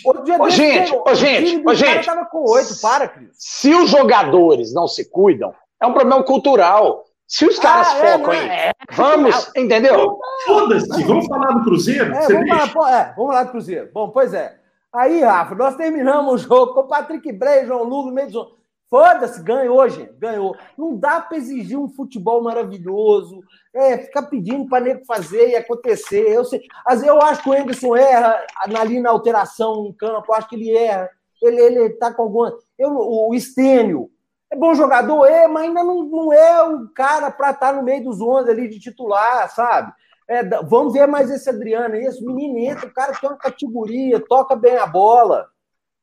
A: Ô, gente, ô, gente, ô, gente.
C: com oito, para, Cris.
A: Se os jogadores não se cuidam, é um problema cultural. Se os caras ah, é, focam em. É, vamos, <laughs> entendeu?
D: Foda-se, vamos falar do Cruzeiro?
C: É, vamos, falar, é, vamos falar do Cruzeiro. Bom, pois é. Aí, Rafa, nós terminamos o jogo com o Patrick Bray, João Lugo no meio do jogo. Foda-se, ganhou, gente, ganhou. Não dá para exigir um futebol maravilhoso, é, ficar pedindo para nego fazer e acontecer. Eu, sei, eu acho que o Anderson erra ali na alteração em campo, eu acho que ele erra. Ele, ele tá com alguma. Eu, o Estênio, é bom jogador? É, mas ainda não, não é o cara para estar tá no meio dos 11 ali de titular, sabe? É, vamos ver mais esse Adriano aí. Esse menino entra, o cara tem uma categoria, toca bem a bola.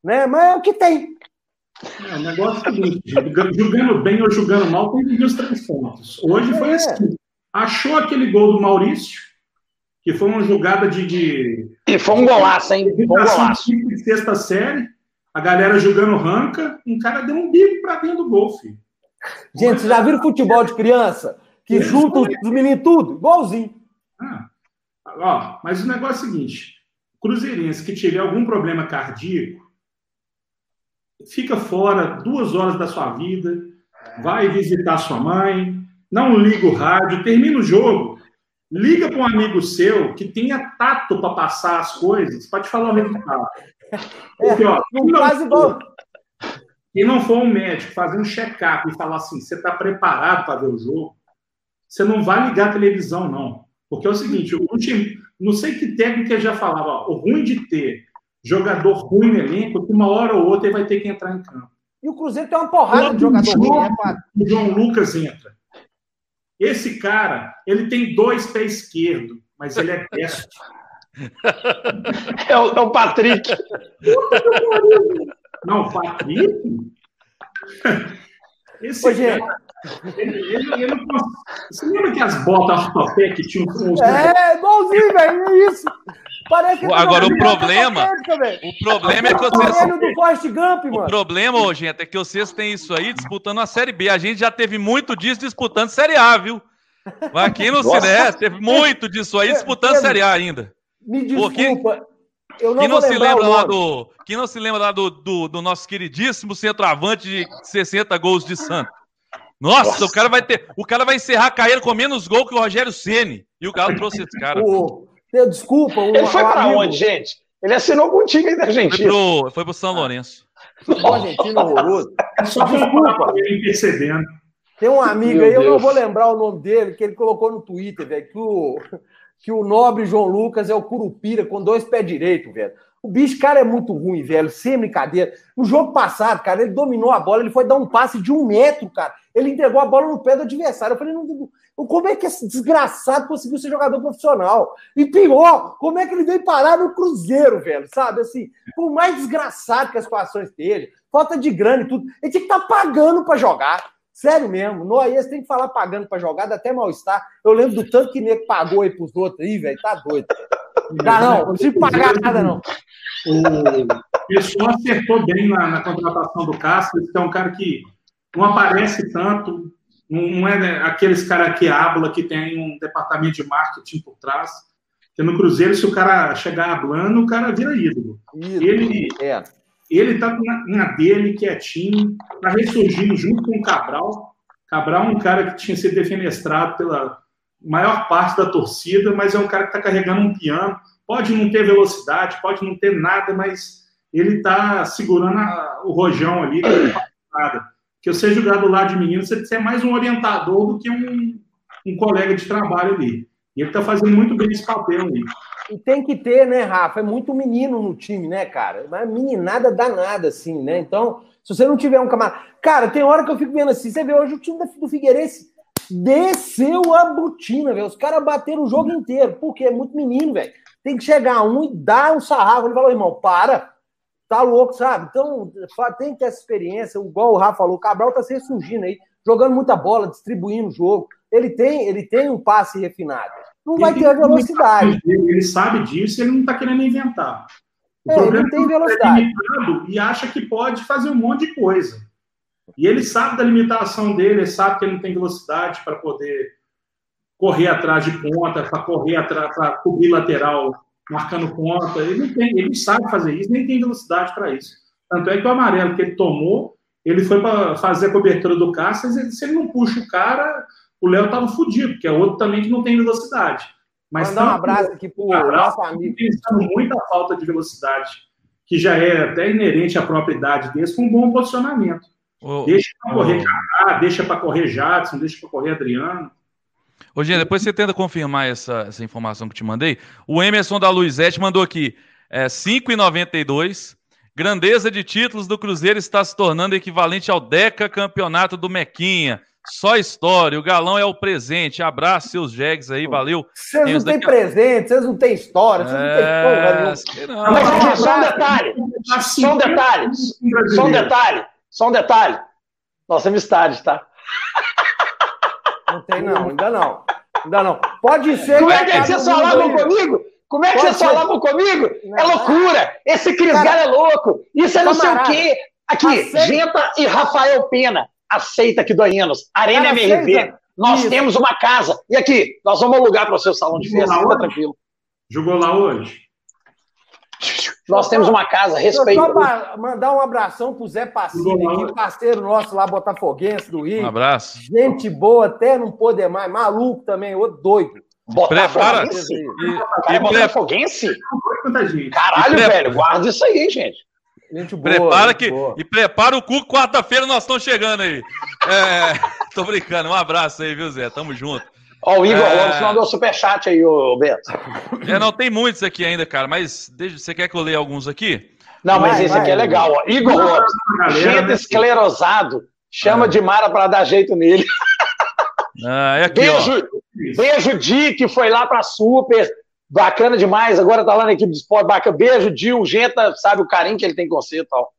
C: Né? Mas é o que tem.
D: É, o negócio é o seguinte: jogando bem ou jogando mal, tem que os três pontos. Hoje foi é. assim. Achou aquele gol do Maurício, que foi uma jogada de. de...
A: E foi um golaço, hein? Foi um golaço.
D: De sexta série a galera jogando ranca, um cara deu um bico para dentro do gol, filho.
C: Gente, vocês já viram futebol de criança? Que junta os meninos tudo? Igualzinho.
D: Ah, ó, mas o negócio é o seguinte: Cruzeirense que tiver algum problema cardíaco, fica fora duas horas da sua vida, vai visitar sua mãe, não liga o rádio, termina o jogo, liga para um amigo seu que tenha tato para passar as coisas, para te falar o resultado. Porque, ó, não faz igual. Quem não for um médico fazer um check-up e falar assim, você está preparado para ver o jogo, você não vai ligar a televisão, não. Porque é o seguinte, o time, não sei que técnica já falava, ó, o ruim de ter jogador ruim no elenco, que uma hora ou outra ele vai ter que entrar em campo.
C: E o Cruzeiro tem uma porrada de jogador ruim, né,
D: O João Lucas entra. Esse cara, ele tem dois pés esquerdo, mas ele é destro. <laughs>
A: É o, é o Patrick. <laughs>
D: Não, Patrick? Esse Ô,
C: gente.
D: Ele, ele, ele não... Você lembra que as botas ortopé que tinham
C: os. É, igualzinho, velho, é isso.
B: Parece Agora o problema, o problema é que vocês
C: Gump.
B: O problema, ô, gente, é que vocês têm isso aí disputando a Série B. A gente já teve muito disso disputando Série A, viu? Aqui no Cine, teve muito disso aí disputando Série A ainda.
C: Me desculpa. Pô, quem,
B: eu não, quem não se lembra lá do, quem não se lembra lá do, do, do nosso queridíssimo centroavante de 60 gols de Santos? Nossa, Nossa, o cara vai ter, o cara vai encerrar a carreira com menos gol que o Rogério Ceni. E o Galo trouxe esse cara.
C: O, desculpa, o,
A: ele foi para onde, gente? Ele assinou com o time da Argentina.
B: Foi pro, foi pro São Lourenço.
C: O argentino horroroso.
D: Só desculpa. Ele percebendo.
C: Tem um amigo Meu aí, Deus. eu não vou lembrar o nome dele, que ele colocou no Twitter, velho, que o, que o nobre João Lucas é o Curupira com dois pés direitos, velho. O bicho, cara, é muito ruim, velho, sem brincadeira. No jogo passado, cara, ele dominou a bola, ele foi dar um passe de um metro, cara. Ele entregou a bola no pé do adversário. Eu falei, não, como é que esse desgraçado conseguiu ser jogador profissional? E pior, como é que ele veio parar no Cruzeiro, velho? Sabe, assim, por mais desgraçado que as situações dele, falta de grana e tudo, ele tinha que estar tá pagando para jogar. Sério mesmo, no AES tem que falar pagando para jogar, dá até mal-estar. Eu lembro do tanto que nego pagou aí pros outros aí, velho, tá doido. Não, não, não se pagar nada, não.
D: O pessoal acertou bem na, na contratação do Cássio, que é um cara que não aparece tanto, não é né, aqueles caras que habla que tem um departamento de marketing por trás. Porque no Cruzeiro, se o cara chegar hablando, o cara vira ídolo. ídolo. Ele, é. Ele tá na, dele, quietinho, tá ressurgindo junto com o Cabral. Cabral é um cara que tinha sido defenestrado pela maior parte da torcida, mas é um cara que está carregando um piano. Pode não ter velocidade, pode não ter nada, mas ele está segurando a, o rojão ali, que eu seja jogado do lado de menino, você é mais um orientador do que um, um colega de trabalho ali. E ele está fazendo muito bem esse papel ali.
C: E tem que ter, né, Rafa? É muito menino no time, né, cara? Mas meninada danada, assim, né? Então, se você não tiver um camarada. Cara, tem hora que eu fico vendo assim, você vê hoje o time do Figueirense desceu a botina, velho. Os caras bateram o jogo inteiro, porque é muito menino, velho. Tem que chegar um e dar um sarrafo. Ele falou, irmão, para, tá louco, sabe? Então, tem que ter essa experiência. Igual o Rafa falou, o Cabral tá se surgindo aí, jogando muita bola, distribuindo o jogo. Ele tem, ele tem um passe refinado não vai ter a velocidade.
D: Ele sabe disso, ele não está querendo inventar.
C: O é, problema ele tem é velocidade.
D: É e acha que pode fazer um monte de coisa. E ele sabe da limitação dele, ele sabe que ele não tem velocidade para poder correr atrás de ponta, para correr atrás, para cobrir lateral, marcando ponta. Ele não tem, ele sabe fazer isso, nem tem velocidade para isso. Tanto é que o amarelo que ele tomou, ele foi para fazer a cobertura do Cáceres, se ele não puxa o cara, o Léo tava fudido, porque é outro também que não tem velocidade. Mas
C: Mandar um abraço aqui pro nosso amigo.
D: Pensando muita falta de velocidade, que já é até inerente à própria idade desse, com um bom posicionamento. Oh, deixa para correr oh. deixa para correr Jadson, deixa para correr Adriano.
B: Ô, Gê, depois você tenta confirmar essa, essa informação que te mandei. O Emerson da Luizete mandou aqui é, 5,92. Grandeza de títulos do Cruzeiro está se tornando equivalente ao Deca Campeonato do Mequinha. Só história, o galão é o presente. Abraço seus jegues aí, valeu.
C: Vocês não têm presente, vocês não têm história, vocês não têm é...
A: Mas só um detalhe, só um detalhe, só um detalhe, só um detalhe. Nossa amistade, tá?
C: Não tem não, ainda não. Ainda não. Pode ser.
A: Como é que, vocês falavam comigo? Como é que vocês falavam comigo? É loucura. Esse Cris Galo é louco. Isso é não sei o quê. Aqui, Genta e Rafael Pena aceita aqui do Aenos, Arena Cara, MRV. Aceita. Nós Isso. temos uma casa. E aqui, nós vamos alugar para o seu salão de festa. Fica tranquilo.
D: Jogou lá hoje?
A: Nós temos uma casa, respeito.
C: Só mandar um abração pro Zé Passini, aqui, parceiro nosso lá, Botafoguense do Rio.
B: Um abraço.
C: Gente boa, até não poder mais. Maluco também, ô doido.
A: Botafoguense? E, e, e Botafoguense? Caralho, velho, guarda isso aí, gente.
B: Gente boa, prepara gente que, boa. E prepara o cu, quarta-feira nós estamos chegando aí. É, <laughs> tô brincando, um abraço aí, viu, Zé? Tamo junto.
A: Ó, o Igor é... Lopes mandou superchat aí, ô Beto.
B: É, não, tem muitos aqui ainda, cara, mas deixa, você quer que eu leia alguns aqui?
A: Não, mas vai, esse vai, aqui é legal, ó. Igor Lopes, gente esclerosado, chama ah. de Mara para dar jeito nele.
B: Ah, é aqui,
A: beijo, ó. beijo, Di, que foi lá pra Super, Bacana demais. Agora tá lá na equipe de esporte. Bacana. Beijo, Dil, Genta, sabe o carinho que ele tem com você e tal.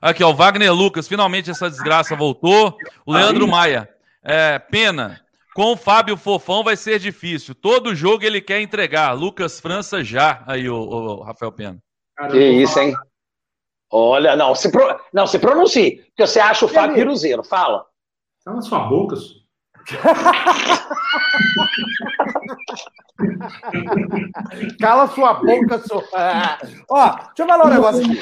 B: Aqui, ó, o Wagner Lucas, finalmente essa desgraça voltou. O Leandro Aí. Maia, é, pena. Com o Fábio Fofão vai ser difícil. Todo jogo ele quer entregar. Lucas França já. Aí, o, o Rafael Pena.
A: que isso, hein? Olha, não, se, pro... não, se pronuncie. Porque você acha o Fábio Piruzeiro. Fala.
D: Cala sua boca, senhor.
C: Cala sua boca, sua. Ó, deixa eu falar um negócio aqui.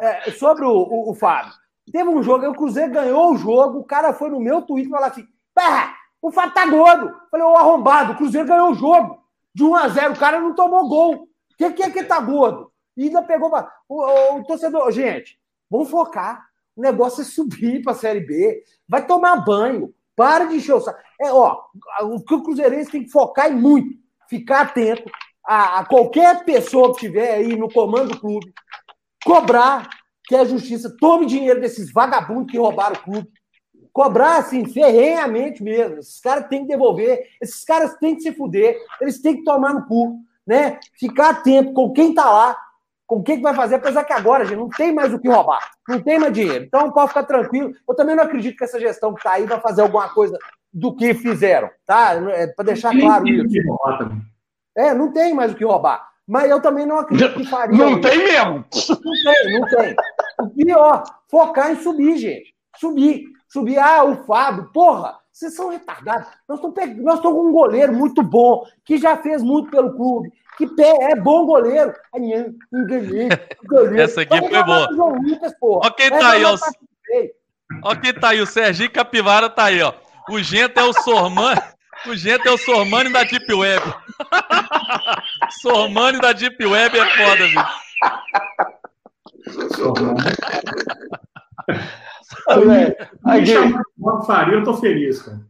C: É, é, sobre o, o, o, Fábio. Teve um jogo, o Cruzeiro ganhou o jogo, o cara foi no meu Twitter e falou assim: Pá, o Fábio tá gordo. Falei, ô arrombado, o Cruzeiro ganhou o jogo. De 1 a 0 o cara não tomou gol. O que, que é que tá gordo? E ainda pegou. O, o, o torcedor, gente, vamos focar. O negócio é subir para a Série B. Vai tomar banho. Para de encher o saco. É, ó, o que o Cruzeirense tem que focar em muito. Ficar atento a, a qualquer pessoa que estiver aí no comando do clube. Cobrar que a justiça tome dinheiro desses vagabundos que roubaram o clube. Cobrar, assim, ferrenhamente mesmo. Esses caras têm que devolver. Esses caras têm que se fuder. Eles têm que tomar no cu. Né? Ficar atento com quem tá lá com o que, que vai fazer, apesar que agora, gente, não tem mais o que roubar, não tem mais dinheiro. Então pode ficar tranquilo. Eu também não acredito que essa gestão que está aí vai fazer alguma coisa do que fizeram, tá? É, Para deixar claro isso. É, não tem mais o que roubar. Mas eu também não acredito que faria.
A: Não tem mesmo.
C: Não tem, não tem. O pior, focar em subir, gente. Subir. Subir. Ah, o Fábio, porra, vocês são retardados. Nós estamos, nós estamos com um goleiro muito bom, que já fez muito pelo clube, que pé, é bom goleiro.
B: Essa aqui foi boa. Olha quem tá aí, ó. Olha quem tá aí, o Serginho Capivara tá aí, ó. O Gento é o Sormani. O Gento é o Sormani da Deep Web. <laughs> Sormani da Deep Web é foda, bicho.
D: Aí, me chamar de Faria, eu tô feliz, cara.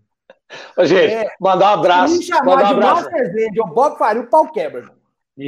A: Ô, gente, é, mandar um abraço. Me chamar mandar um abraço.
C: de Bob Faria, o pau quebra.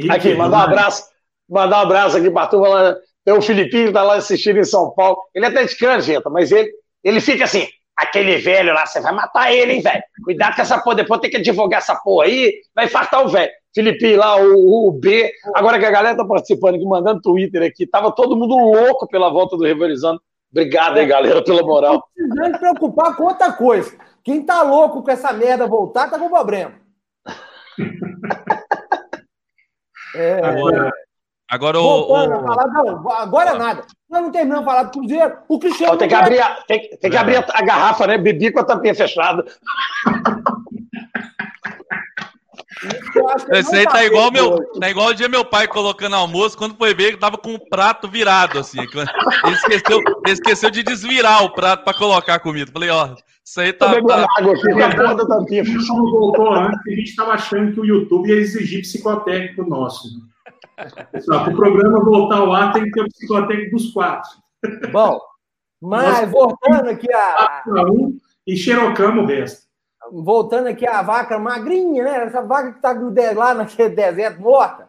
A: Aqui, mandar um abraço. Mandar um abraço aqui pra turma lá. Tem o Filipinho que tá lá assistindo em São Paulo. Ele é atleticano, gente, mas ele, ele fica assim, aquele velho lá, você vai matar ele, hein, velho? Cuidado com essa porra, depois tem que advogar essa porra aí, vai infartar o velho. Filipinho lá, o, o, B. Agora que a galera tá participando aqui, mandando Twitter aqui, tava todo mundo louco pela volta do Riverizando. Obrigado aí, galera, pela moral. Não
C: precisando preocupar com outra coisa. Quem tá louco com essa merda voltar, tá com problema. <laughs>
B: é, agora, agora o, o...
C: Falar, não, agora nada. Nós não terminamos de falar do Cruzeiro. O Cristiano.
A: tem que, abrir a, tem, tem que abrir a garrafa, né? Bebi com a tampinha fechada.
B: Esse aí tá igual, meu, tá igual o dia meu pai colocando almoço, quando foi ver, tava com o prato virado, assim. Ele esqueceu, ele esqueceu de desvirar o prato para colocar a comida. Falei, ó, isso aí tá. tá... água aqui,
D: a porra da tampinha. voltou antes, a gente tava achando que o YouTube ia exigir psicotécnico nosso. Só que o programa voltar ao ar tem que ter o psicotécnico dos quatro.
C: Bom, mas voltando aqui a.
D: E xerocamos o resto
C: voltando aqui a vaca magrinha, né? Essa vaca que está lá naquele deserto morta.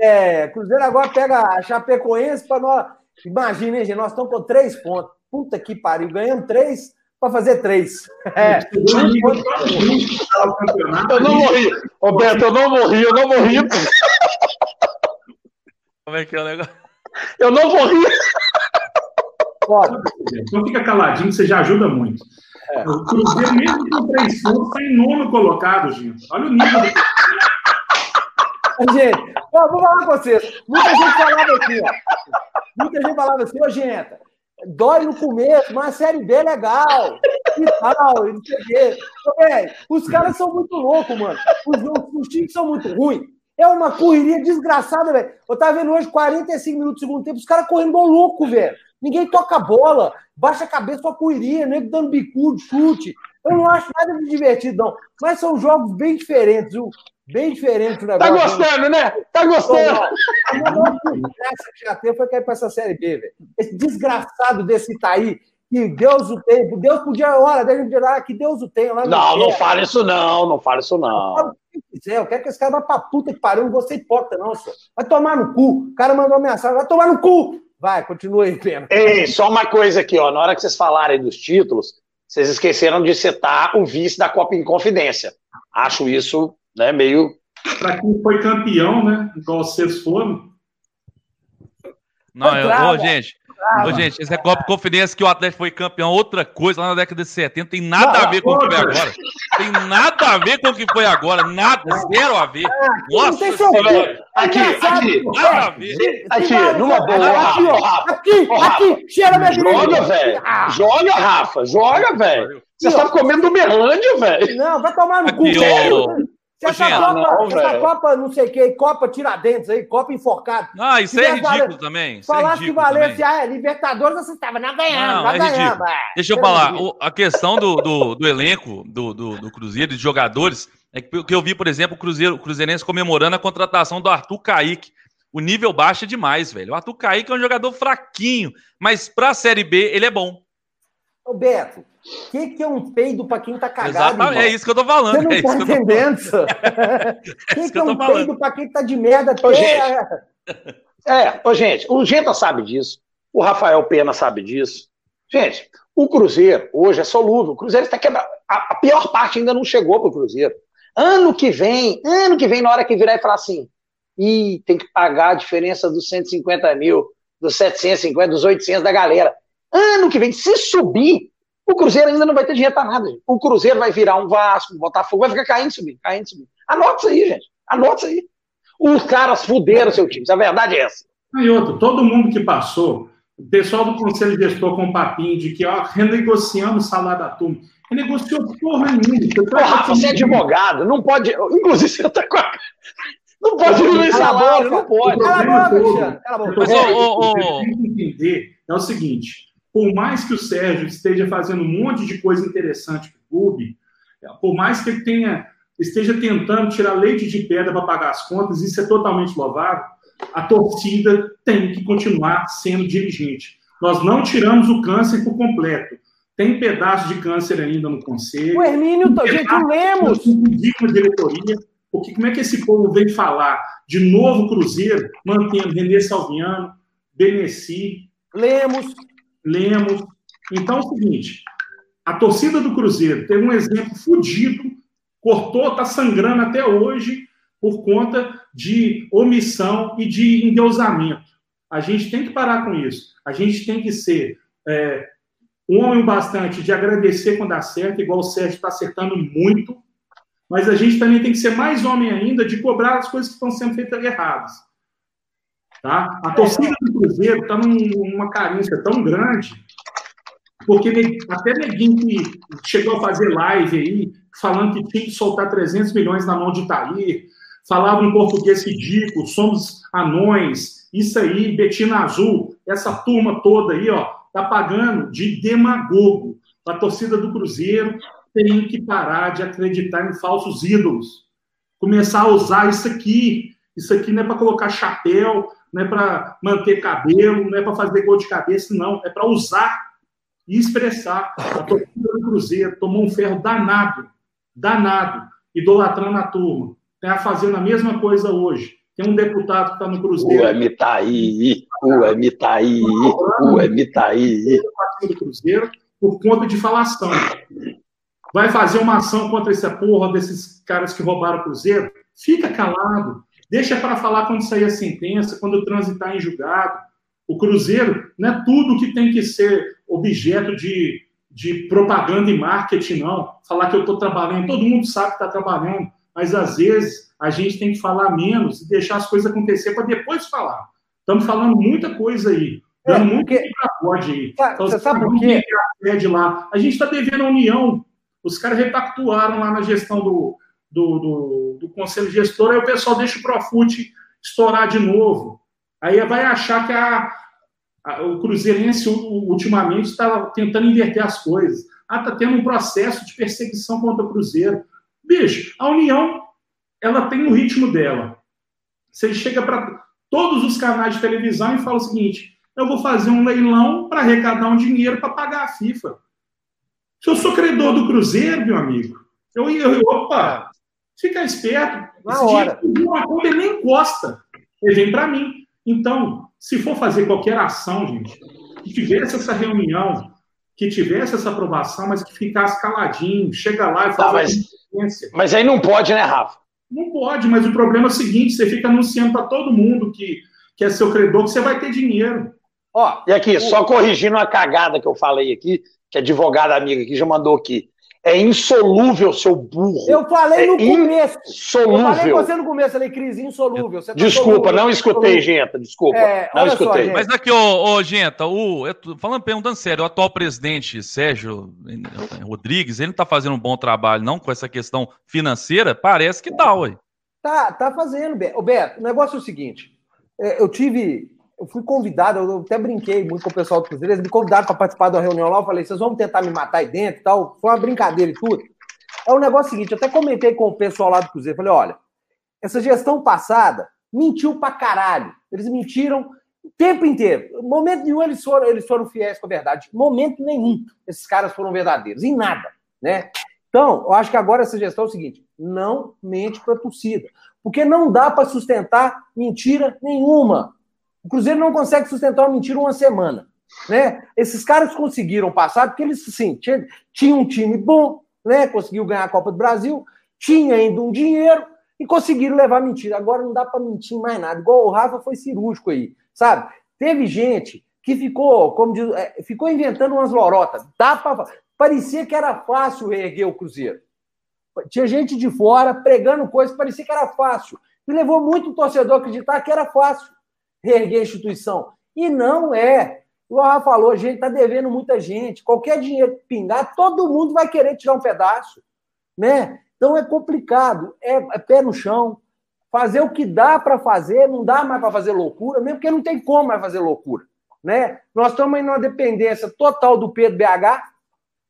C: É, Cruzeiro agora pega a Chapecoense para nós. Imagina, hein, gente? Nós estamos com três pontos. Puta que pariu. Ganhamos três para fazer três. É.
A: Eu não morri. Roberto, eu não morri, eu não morri.
B: Como é que é o negócio?
A: Eu não morri.
D: Então fica caladinho, você já ajuda muito. É. O Cruzeiro, mesmo com três pontos, está em nono colocado, gente. Olha o nível do.
C: Gente, ó, vou falar com vocês. Muita gente falava aqui, ó. Muita gente falava assim, ô, gente, dói no começo, mas a Série B é legal. E tal, e não sei o quê. os caras são muito loucos, mano. Os, os times são muito ruins. É uma correria desgraçada, velho. Eu tava vendo hoje 45 minutos do segundo tempo, os caras correndo louco, velho. Ninguém toca bola baixa a cabeça só correria, nego dando bicudo, chute. Eu não acho nada de divertido, não. Mas são jogos bem diferentes, viu? Bem diferentes o
A: negócio. Tá gostando, né? Tá gostando.
C: O que já teve foi cair para essa Série B, velho. Esse desgraçado desse Itaí, que Deus o tem. Deus podia, olha, eu lá que Deus o tem. Lá
A: não, não fala isso não, não fala isso não. Eu,
C: quiser, eu quero que esse cara vá pra puta que pariu, não vou ser hipócrita não, senhor. Vai tomar no cu. O cara mandou ameaçar, vai tomar no cu. Vai, continua aí, Pena.
A: Ei, só uma coisa aqui, ó. Na hora que vocês falarem dos títulos, vocês esqueceram de citar o vice da Copa em Confidência. Acho isso né, meio
D: para quem foi campeão, né? Igual vocês foram.
B: Não, eu, ô, gente, ô, gente, essa é Copa Conferência que o Atlético foi campeão, outra coisa lá na década de 70, tem nada a ver com o que foi agora. Tem nada a ver com o que foi agora, nada, zero a ver. Ah, Nossa
A: senhora. Aqui, aqui, nada a ver. Aqui, numa boa, aqui, ó. Aqui, aqui, cheira minha Joga, velho. Ah. Joga, Rafa, joga, velho. Você estava comendo do Merlândia, velho.
C: Não, vai tomar no cu, sério. Essa, Copa, não, essa Copa, não sei o que, Copa Tiradentes aí, Copa enforcado.
B: Ah, isso é ridículo também. Isso
C: é falasse que valesse, ah, é, Libertadores, você estava na ganhando, não, é ganhando. É.
B: Deixa eu falar, o, a questão do, do, do elenco do, do, do, Cruzeiro, de jogadores, é que, que eu vi, por exemplo, o Cruzeiro, o Cruzeirense comemorando a contratação do Arthur Kaique. O nível baixa demais, velho. O Arthur Kaique é um jogador fraquinho, mas pra Série B ele é bom.
C: Ô, Beto, o que, que é um peido para quem tá cagado? Exatamente,
B: é isso que eu tô falando. Você
C: não
B: é
C: tá entendendo? O <laughs> que, que, é um peido para quem tá de merda até...
A: Ô, gente, é, ô, gente, o Genta sabe disso, o Rafael Pena sabe disso. Gente, o Cruzeiro hoje é solúvel, o Cruzeiro está quebrado. A, a, pior parte ainda não chegou pro Cruzeiro. Ano que vem, ano que vem, na hora que virar e falar assim, e tem que pagar a diferença dos 150 mil, dos 750, dos 800 da galera. Ano que vem, se subir, o Cruzeiro ainda não vai ter dinheiro para nada. Gente. O Cruzeiro vai virar um Vasco, um Botafogo, vai ficar caindo, subindo, caindo, subindo. Anota isso aí, gente. Anota isso aí. Os caras fuderam seu time. A verdade é essa.
D: E outra, todo mundo que passou, o pessoal do Conselho Gestor com um papinho de que, ó, renegociamos o salário da turma. Renegociou porra nenhuma.
A: Ô, Rafa, você é advogado, não pode. Inclusive, você tá com a. Não pode diminuir salário, não pode. Cala a boca,
D: Cala a boca. Mas, ô, ô, tem que entender é o seguinte: por mais que o Sérgio esteja fazendo um monte de coisa interessante para o clube, por mais que ele tenha, esteja tentando tirar leite de pedra para pagar as contas, isso é totalmente louvável, a torcida tem que continuar sendo dirigente. Nós não tiramos o câncer por completo. Tem pedaço de câncer ainda no conselho.
C: O Hermínio, um gente, o Lemos.
D: Na diretoria. Porque como é que esse povo vem falar de novo Cruzeiro, mantendo René Salviano, Beneci,
C: Lemos,
D: Lemos. Então é o seguinte: a torcida do Cruzeiro teve um exemplo fudido, cortou, está sangrando até hoje por conta de omissão e de endeusamento. A gente tem que parar com isso. A gente tem que ser é, um homem bastante de agradecer quando dá certo, igual o Sérgio está acertando muito, mas a gente também tem que ser mais homem ainda de cobrar as coisas que estão sendo feitas erradas. Tá? A torcida do Cruzeiro está numa carência tão grande, porque até neguinho que chegou a fazer live aí, falando que tinha que soltar 300 milhões na mão de Itaí, falava em português ridículo, somos anões, isso aí, Betina Azul, essa turma toda aí, ó, tá pagando de demagogo. A torcida do Cruzeiro tem que parar de acreditar em falsos ídolos. Começar a usar isso aqui. Isso aqui não é para colocar chapéu, não é para manter cabelo, não é para fazer gol de cabeça, não. É para usar e expressar. A torcida do Cruzeiro tomou um ferro danado, danado, idolatrando a turma. Está fazendo a mesma coisa hoje. Tem um deputado que está no Cruzeiro.
A: O Emitaí, o Emitaí, o Emitaí.
D: do Cruzeiro por conta de falação. Vai fazer uma ação contra essa porra desses caras que roubaram o Cruzeiro? Fica calado. Deixa para falar quando sair a sentença, quando transitar em julgado. O Cruzeiro não é tudo que tem que ser objeto de, de propaganda e marketing, não. Falar que eu estou trabalhando, todo mundo sabe que está trabalhando, mas às vezes a gente tem que falar menos e deixar as coisas acontecer para depois falar. Estamos falando muita coisa aí, dando é, muito pode aí.
C: Então, você sabe por quê?
D: A, lá. a gente está devendo a União. Os caras repactuaram lá na gestão do, do, do, do conselho gestor, aí o pessoal deixa o Profute estourar de novo. Aí vai achar que a, a, o Cruzeirense ultimamente está tentando inverter as coisas. Ah, está tendo um processo de perseguição contra o Cruzeiro. Bicho, a União ela tem o ritmo dela. Você chega para todos os canais de televisão e fala o seguinte: eu vou fazer um leilão para arrecadar um dinheiro para pagar a FIFA. Se eu sou credor do Cruzeiro, meu amigo, eu ia, opa, Fica esperto.
C: Na Esse hora.
D: Uma conta ele nem encosta. Ele vem para mim. Então, se for fazer qualquer ação, gente, que tivesse essa reunião, que tivesse essa aprovação, mas que ficasse caladinho, chega lá e
A: faz tá, mas, mas aí não pode, né, Rafa?
D: Não pode, mas o problema é o seguinte: você fica anunciando para todo mundo que, que é seu credor, que você vai ter dinheiro.
A: Ó, e aqui, só corrigindo uma cagada que eu falei aqui, que a advogada amiga aqui já mandou aqui. É insolúvel, seu burro.
C: Eu falei é no começo.
A: Insolúvel. Eu falei
C: você no começo, falei, Cris, insolúvel.
A: Tá desculpa, não escutei, Genta, desculpa. É, não escutei.
B: Só, Mas aqui, ô, ô Genta, o, falando, perguntando sério, o atual presidente Sérgio Rodrigues, ele não está fazendo um bom trabalho, não, com essa questão financeira? Parece que tá, ué.
C: Tá, tá fazendo, Beto. Beto, o negócio é o seguinte, é, eu tive eu fui convidado, eu até brinquei muito com o pessoal do Cruzeiro, eles me convidaram para participar da reunião lá, eu falei, vocês vão tentar me matar aí dentro e tal, foi uma brincadeira e tudo. É o um negócio seguinte, eu até comentei com o pessoal lá do Cruzeiro, falei, olha, essa gestão passada mentiu pra caralho, eles mentiram o tempo inteiro, momento nenhum eles foram, eles foram fiéis com a verdade, momento nenhum esses caras foram verdadeiros, em nada, né? Então, eu acho que agora essa gestão é o seguinte, não mente para a torcida, porque não dá para sustentar mentira nenhuma. O Cruzeiro não consegue sustentar uma mentira uma semana. Né? Esses caras conseguiram passar porque eles sim, tinham tinha um time bom, né? conseguiu ganhar a Copa do Brasil, tinha ainda um dinheiro e conseguiram levar mentira. Agora não dá para mentir mais nada. Igual o Rafa foi cirúrgico aí, sabe? Teve gente que ficou, como diz, é, ficou inventando umas lorotas. Dá pra, parecia que era fácil reerguer o Cruzeiro. Tinha gente de fora pregando coisas, parecia que era fácil. E levou muito o torcedor a acreditar que era fácil reerguer a instituição. E não é. O Rafa falou, a gente está devendo muita gente. Qualquer dinheiro que pingar, todo mundo vai querer tirar um pedaço. Né? Então é complicado. É, é pé no chão. Fazer o que dá para fazer, não dá mais para fazer loucura, mesmo porque não tem como mais fazer loucura. Né? Nós estamos em uma dependência total do Pedro BH,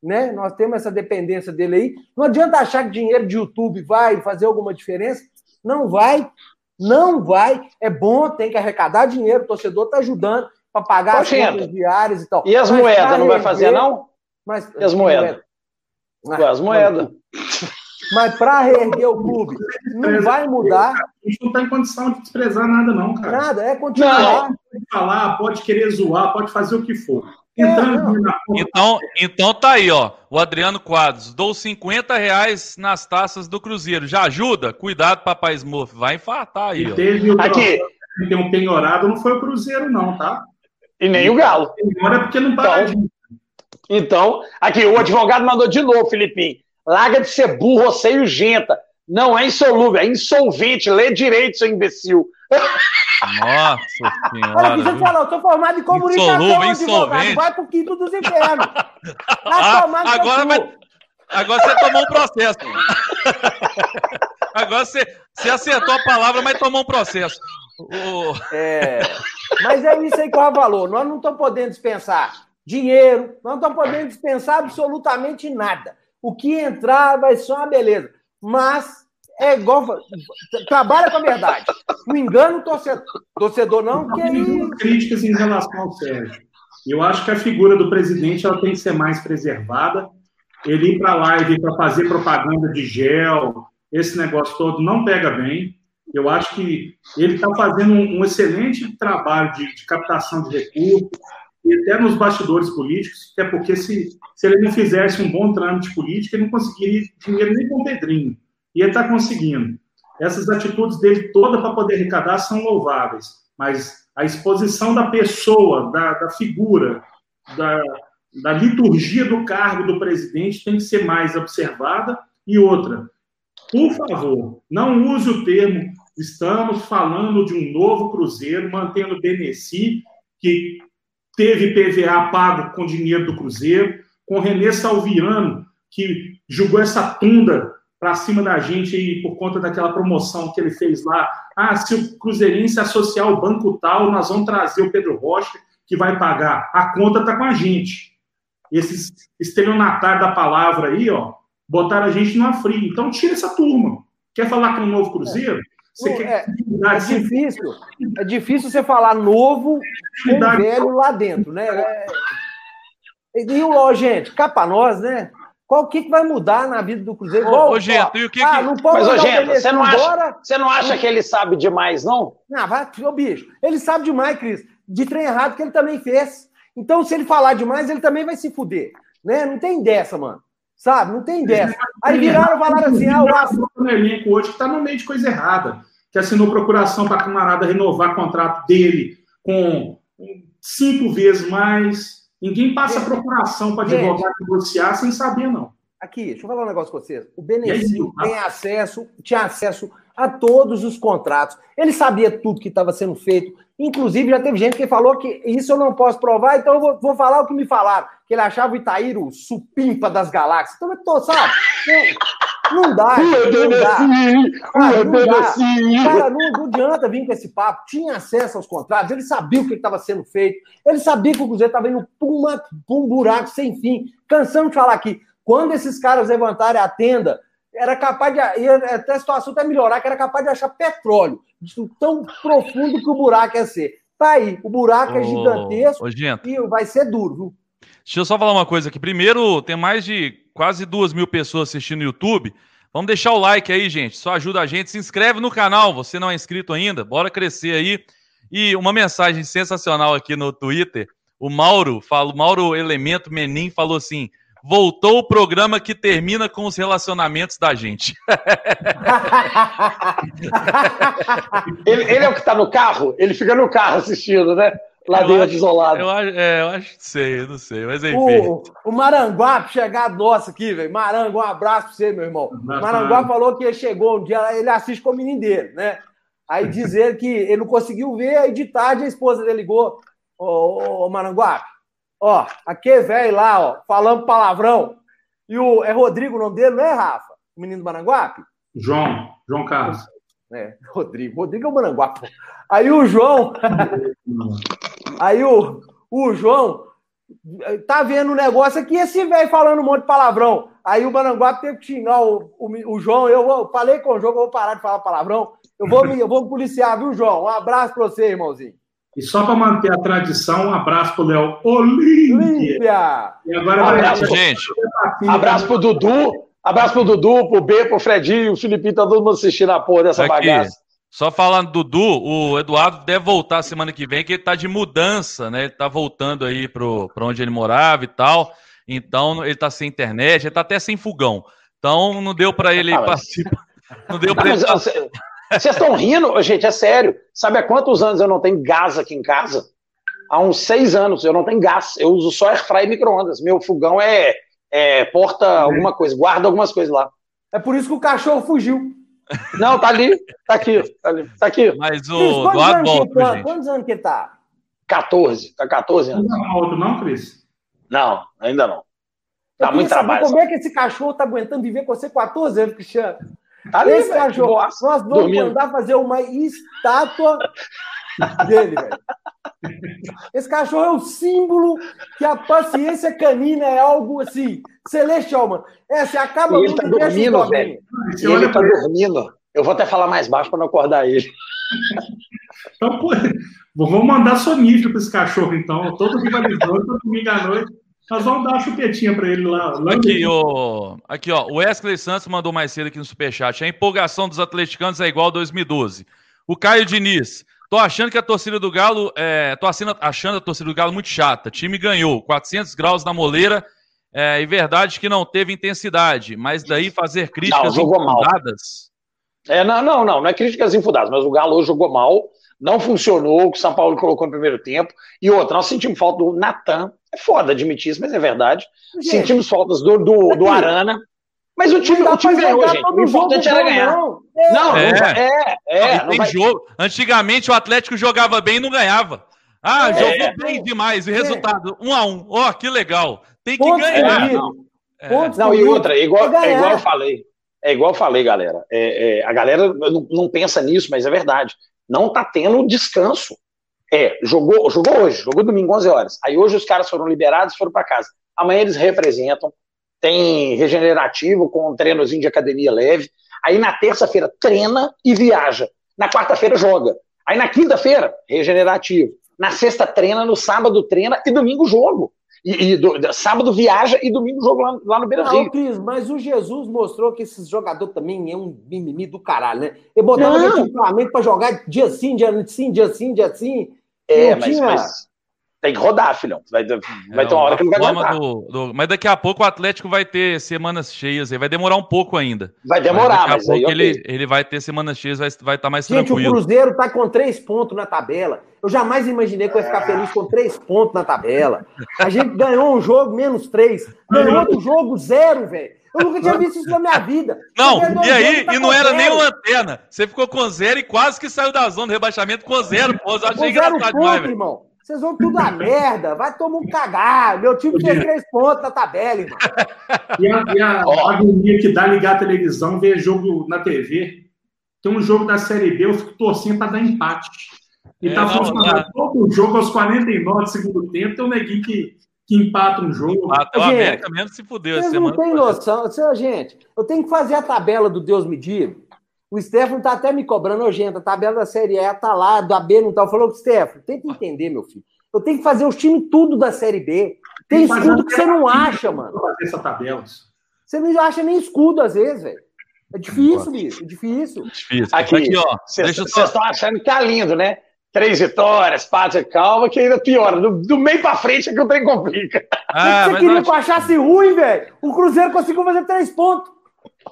C: né? Nós temos essa dependência dele aí. Não adianta achar que dinheiro de YouTube vai fazer alguma diferença. Não vai. Não vai. É bom, tem que arrecadar dinheiro, o torcedor está ajudando para pagar
A: as contas diárias e tal. E as moedas, não vai fazer, não?
C: Mas,
A: e as moedas? moedas? as moedas.
C: Mas para reerguer o clube, não vai mudar.
D: A gente não está em condição de desprezar nada, não, cara.
C: Nada, é continuar.
D: Pode falar, pode querer zoar, pode fazer o que for.
B: É, então, então tá aí, ó. O Adriano Quadros. Dou 50 reais nas taças do Cruzeiro. Já ajuda? Cuidado, papai Smurf. Vai infartar aí, ó.
D: Teve o Aqui. Tem um penhorado, não foi o Cruzeiro, não, tá?
A: E nem o Galo.
D: Agora é porque não paga
A: então, então, aqui, o advogado mandou de novo, Filipinho. Larga de ser burro, você e o Genta. Não é insolúvel, é insolvente. Lê direito, seu imbecil.
B: Nossa senhora. Olha,
C: eu falar, eu sou formado em comunicação,
B: Insolúvel, insolvente.
C: Vai pro quinto dos infernos.
B: Ah, agora, vai, agora você tomou um processo. Agora você, você acertou a palavra, mas tomou um processo.
C: É, mas é isso aí que o falou. Nós não estamos podendo dispensar dinheiro, nós não estamos podendo dispensar absolutamente nada. O que entrar vai ser uma beleza. Mas é igual. Trabalha com a verdade. Não engana o torcedor, torcedor não, que aí.
D: Críticas em relação ao Sérgio. Eu acho que a figura do presidente ela tem que ser mais preservada. Ele ir para a live para fazer propaganda de gel, esse negócio todo, não pega bem. Eu acho que ele está fazendo um, um, excelente trabalho de, de, captação de recursos, e até nos bastidores políticos, até porque se, se ele não fizesse um bom trâmite político, ele não conseguiria dinheiro nem com o Pedrinho. E ele está conseguindo. Essas atitudes dele toda para poder arrecadar são louváveis, mas a exposição da pessoa, da, da figura, da, da liturgia do cargo do presidente tem que ser mais observada. E outra, por favor, não use o termo estamos falando de um novo Cruzeiro, mantendo o Beneci, que teve PVA pago com dinheiro do Cruzeiro, com Renê Salviano, que jogou essa tunda para cima da gente aí por conta daquela promoção que ele fez lá. Ah, se o Cruzeirense associar o banco tal, nós vamos trazer o Pedro Rocha, que vai pagar. A conta está com a gente. Esses estelionatários da palavra aí, ó, botaram a gente numa fria. Então, tira essa turma. Quer falar com o novo Cruzeiro?
C: Você é, quer... é, é difícil. É difícil você falar novo com velho lá dentro, né? É... E, ó, gente, cá para nós, né? Qual que, que vai mudar na vida do Cruzeiro? Ô,
B: ô Gento, e o que
C: ah,
B: Não
C: pode
A: Mas, ô, Gento, você não, acha, você não acha que ele sabe demais, não?
C: Não, vai, ô, bicho. Ele sabe demais, Cris, de trem errado que ele também fez. Então, se ele falar demais, ele também vai se fuder. Né? Não tem dessa, mano. Sabe? Não tem dessa. Aí viraram e falaram assim: ah, o Aço.
D: no elenco hoje que está no meio de coisa errada. Que assinou procuração para a camarada renovar o contrato dele com cinco vezes mais. Ninguém passa gente, procuração para advogar negociar sem saber, não.
C: Aqui, deixa eu falar um negócio com vocês. O Benecinho tem acesso, tinha acesso a todos os contratos. Ele sabia tudo que estava sendo feito. Inclusive, já teve gente que falou que isso eu não posso provar, então eu vou, vou falar o que me falaram. Que ele achava o Itaíro supimpa das galáxias. Então, eu tô, sabe? Não, não dá. Não dá. Cara, não, dá. Cara, não, não adianta vir com esse papo. Tinha acesso aos contratos, ele sabia o que estava sendo feito, ele sabia que o Cruzeiro estava indo para um buraco sem fim. Cansamos de falar aqui. Quando esses caras levantarem a tenda, era capaz de. Até a situação até melhorar, que era capaz de achar petróleo. Tão profundo que o buraco ia ser. Tá aí, o buraco é gigantesco e vai ser duro, viu?
B: Deixa eu só falar uma coisa aqui. Primeiro, tem mais de quase duas mil pessoas assistindo no YouTube. Vamos deixar o like aí, gente. Só ajuda a gente. Se inscreve no canal, você não é inscrito ainda. Bora crescer aí. E uma mensagem sensacional aqui no Twitter. O Mauro, fala, Mauro Elemento Menin falou assim: voltou o programa que termina com os relacionamentos da gente. <laughs>
A: ele, ele, é o que está no carro? Ele fica no carro assistindo, né? Ladeira isolada.
B: Eu acho, é, eu acho que sei, não sei, mas enfim.
C: O, o Maranguape chegado nossa aqui, velho. Maranguá, um abraço pra você, meu irmão. O Maranguá falou que chegou um dia, ele assiste com o menino dele, né? Aí dizer que ele não conseguiu ver, aí de tarde a esposa dele ligou. Ô, ô, ô Maranguape, Ó, aquele velho lá, ó, falando palavrão. E o, é Rodrigo o nome dele, não é, Rafa? O menino do Maranguape?
D: João, João Carlos.
C: É, Rodrigo. Rodrigo é o Maranguape. Aí o João. <laughs> aí o, o João tá vendo um negócio aqui, esse velho falando um monte de palavrão. Aí o Maranguape teve que xingar o, o, o João. Eu vou, falei com o João, eu vou parar de falar palavrão. Eu vou me, eu vou me policiar, viu, João? Um abraço pra você, irmãozinho.
D: E só para manter a tradição, um abraço para o Léo Olímpia.
A: E agora um abraço, gente. Abraço para o Dudu. Abraço para o Dudu, para o B, para o Fredinho, o Filipinho, tá todo mundo assistindo a porra dessa Aqui. bagaça.
B: Só falando do Dudu, o Eduardo deve voltar semana que vem, que ele tá de mudança, né? Ele tá voltando aí para onde ele morava e tal. Então, ele tá sem internet, ele tá até sem fogão. Então, não deu para ele ah, participar. Não deu para ele.
A: Vocês estão rindo? Gente, é sério. Sabe há quantos anos eu não tenho gás aqui em casa? Há uns seis anos eu não tenho gás. Eu uso só airfry e micro-ondas. Meu fogão é, é porta alguma coisa, guarda algumas coisas lá.
C: É por isso que o cachorro fugiu.
A: Não, tá ali, tá aqui, tá, ali, tá aqui.
B: Mas o Eduardo
C: volta, tá? Quantos anos que ele tá?
A: 14, tá 14 anos.
D: Não é outro não, Cris?
A: Não, ainda não. Tá muito trabalho.
C: Como é que esse cachorro tá aguentando viver com você 14 anos, Cristiano? Ali, Esse véio, cachorro, nós vamos dormindo. mandar fazer uma estátua dele, velho. Esse cachorro é o símbolo que a paciência canina é algo assim, celestial, mano. É, você acaba
A: ele tá dormindo, velho. Ele tá dormindo. Eu vou até falar mais baixo para não acordar ele.
D: Então, pô, vamos mandar sonífero para esse cachorro, então. Todo rivalizando, todo domingo à noite. Nós vamos dar uma chupetinha para ele lá. lá
B: aqui, o, aqui, ó. O Wesley Santos mandou mais cedo aqui no Superchat. A empolgação dos atleticanos é igual a 2012. O Caio Diniz. Tô achando que a torcida do Galo. É, tô achando a torcida do Galo muito chata. O time ganhou 400 graus na moleira. É, e verdade que não teve intensidade. Mas daí fazer críticas
A: não, infundadas. Mal. É, não, não, não. Não é críticas infundadas. Mas o Galo jogou mal. Não funcionou o que o São Paulo colocou no primeiro tempo. E outra, nós sentimos falta do Natan é foda admitir isso, mas é verdade. Gente, Sentimos faltas do, do, do Arana. Mas o time, o time ganhou, gente. O importante era ganhar. Não,
B: não é, é. é não, tem vai... jogo. Antigamente o Atlético jogava bem e não ganhava. Ah, é, jogou bem demais. E é. resultado, um a um. Ó, oh, que legal. Tem que Pontos ganhar.
A: Não, é. não e outra, é igual, é igual eu falei. É igual eu falei, galera. É, é, a galera não, não pensa nisso, mas é verdade. Não tá tendo descanso. É, jogou, jogou hoje, jogou domingo 11 horas. Aí hoje os caras foram liberados foram para casa. Amanhã eles representam, tem regenerativo com um treinozinho de academia leve. Aí na terça-feira treina e viaja. Na quarta-feira joga. Aí na quinta-feira, regenerativo. Na sexta treina, no sábado treina e domingo jogo. E, e do, sábado viaja e domingo jogo lá, lá no Beira Rio. Não,
C: Cris, mas o Jesus mostrou que esse jogador também é um mimimi do caralho, né? Ele botava no Flamengo para jogar dia sim, dia sim, dia sim, dia sim.
A: É, mas, tinha... mas, Tem que rodar, filhão. Vai, vai é, ter uma hora que não vai aguentar.
B: Do, do, mas daqui a pouco o Atlético vai ter semanas cheias. Vai demorar um pouco ainda.
A: Vai demorar,
B: mas, mas ele, okay. ele vai ter semanas cheias, vai, vai estar tá mais Gente, tranquilo.
C: Gente, o Cruzeiro tá com três pontos na tabela. Eu jamais imaginei que eu ia ficar feliz com três pontos na tabela. A gente <laughs> ganhou um jogo, menos três. Ganhou outro jogo, zero, velho. Eu nunca tinha visto isso na minha vida.
B: Não, e aí, tá e não era zero. nem lanterna. Você ficou com zero e quase que saiu da zona do rebaixamento com zero. Pô, eu achei engraçado
C: demais, irmão. Vocês vão tudo a merda, vai tomar um cagar. Meu time tem três pontos na tabela, irmão.
D: E a, e a agonia que dá ligar a televisão, ver jogo na TV. Tem um jogo da Série B, eu fico torcendo para dar empate. E é, tá funcionando todo o jogo aos 49 do segundo tempo. Tem um neguinho que, que empata um jogo.
B: Até o América mesmo se fudeu
C: semana. Não tem noção. Gente, eu tenho que fazer a tabela do Deus me diga. O Stefano tá até me cobrando nojento. A tabela da Série E tá lá, da B não tá. Falou, Stefano, tenta entender, meu filho. Eu tenho que fazer os times tudo da Série B. Tem escudo que você não acha, mano.
D: Fazer essa tabela.
C: Você não acha nem escudo às vezes, velho. É difícil, bicho. É difícil.
A: difícil. Aqui, aqui ó. Vocês estão achando que tá lindo, né? Três vitórias, pátria calma, que ainda piora. Do, do meio pra frente é que o trem complica.
C: Ah, você queria que eu achasse ruim, velho? O Cruzeiro conseguiu fazer três pontos.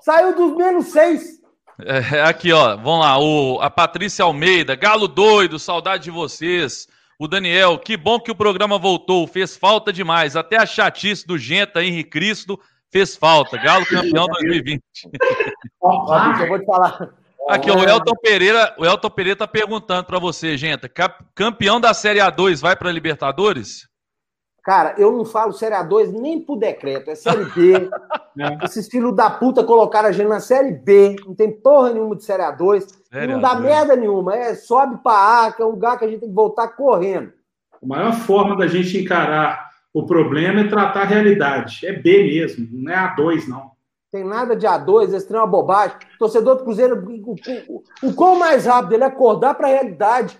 C: Saiu dos menos seis.
B: É, aqui, ó, vamos lá. O, a Patrícia Almeida, Galo doido, saudade de vocês. O Daniel, que bom que o programa voltou, fez falta demais. Até a chatice do Genta, Henrique Cristo, fez falta. Galo campeão <laughs> 2020.
C: Ó, eu vou te falar.
B: Aqui, ó, o Elton Pereira, o Elton Pereira tá perguntando para você, Genta, campeão da Série A2 vai para Libertadores?
C: Cara, eu não falo Série A2 nem por decreto, é Série B. <laughs> é. Esses filhos da puta colocaram a gente na Série B, não tem porra nenhuma de Série A2, série não dá A2. merda nenhuma, é sobe pra A, que é um lugar que a gente tem que voltar correndo.
D: A maior forma da gente encarar o problema é tratar a realidade. É B mesmo, não é A2, não.
C: Tem nada de A2, esse trem é uma bobagem. O torcedor do Cruzeiro, o, o, o quão mais rápido ele acordar para a realidade,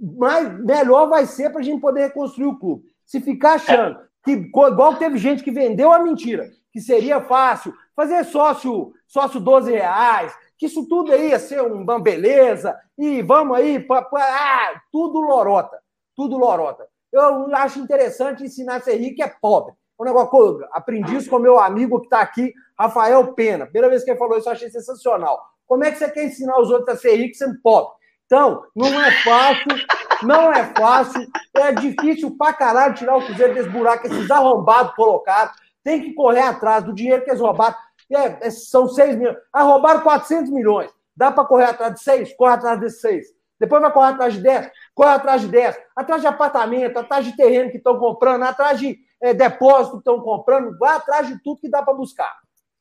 C: mais, melhor vai ser para a gente poder reconstruir o clube. Se ficar achando que, igual teve gente que vendeu a mentira, que seria fácil fazer sócio, sócio 12 reais, que isso tudo aí ia ser uma beleza, e vamos aí, pra, pra, ah, tudo lorota, tudo lorota. Eu acho interessante ensinar a ser rico é pobre. É um negócio que eu aprendi isso com meu amigo que está aqui, Rafael Pena. Primeira vez que ele falou isso, eu achei sensacional. Como é que você quer ensinar os outros a ser rico sendo pobre? Então, não é fácil, não é fácil, é difícil pra caralho tirar o Cruzeiro desse buraco, esses arrombados colocaram. Tem que correr atrás do dinheiro que eles roubaram. É, é, são 6 milhões. Ah, roubaram 400 milhões. Dá para correr atrás de 6? Corre atrás desses 6. Depois vai correr atrás de 10? Corre atrás de 10. Atrás de apartamento, atrás de terreno que estão comprando, atrás de é, depósito que estão comprando. Vai atrás de tudo que dá para buscar.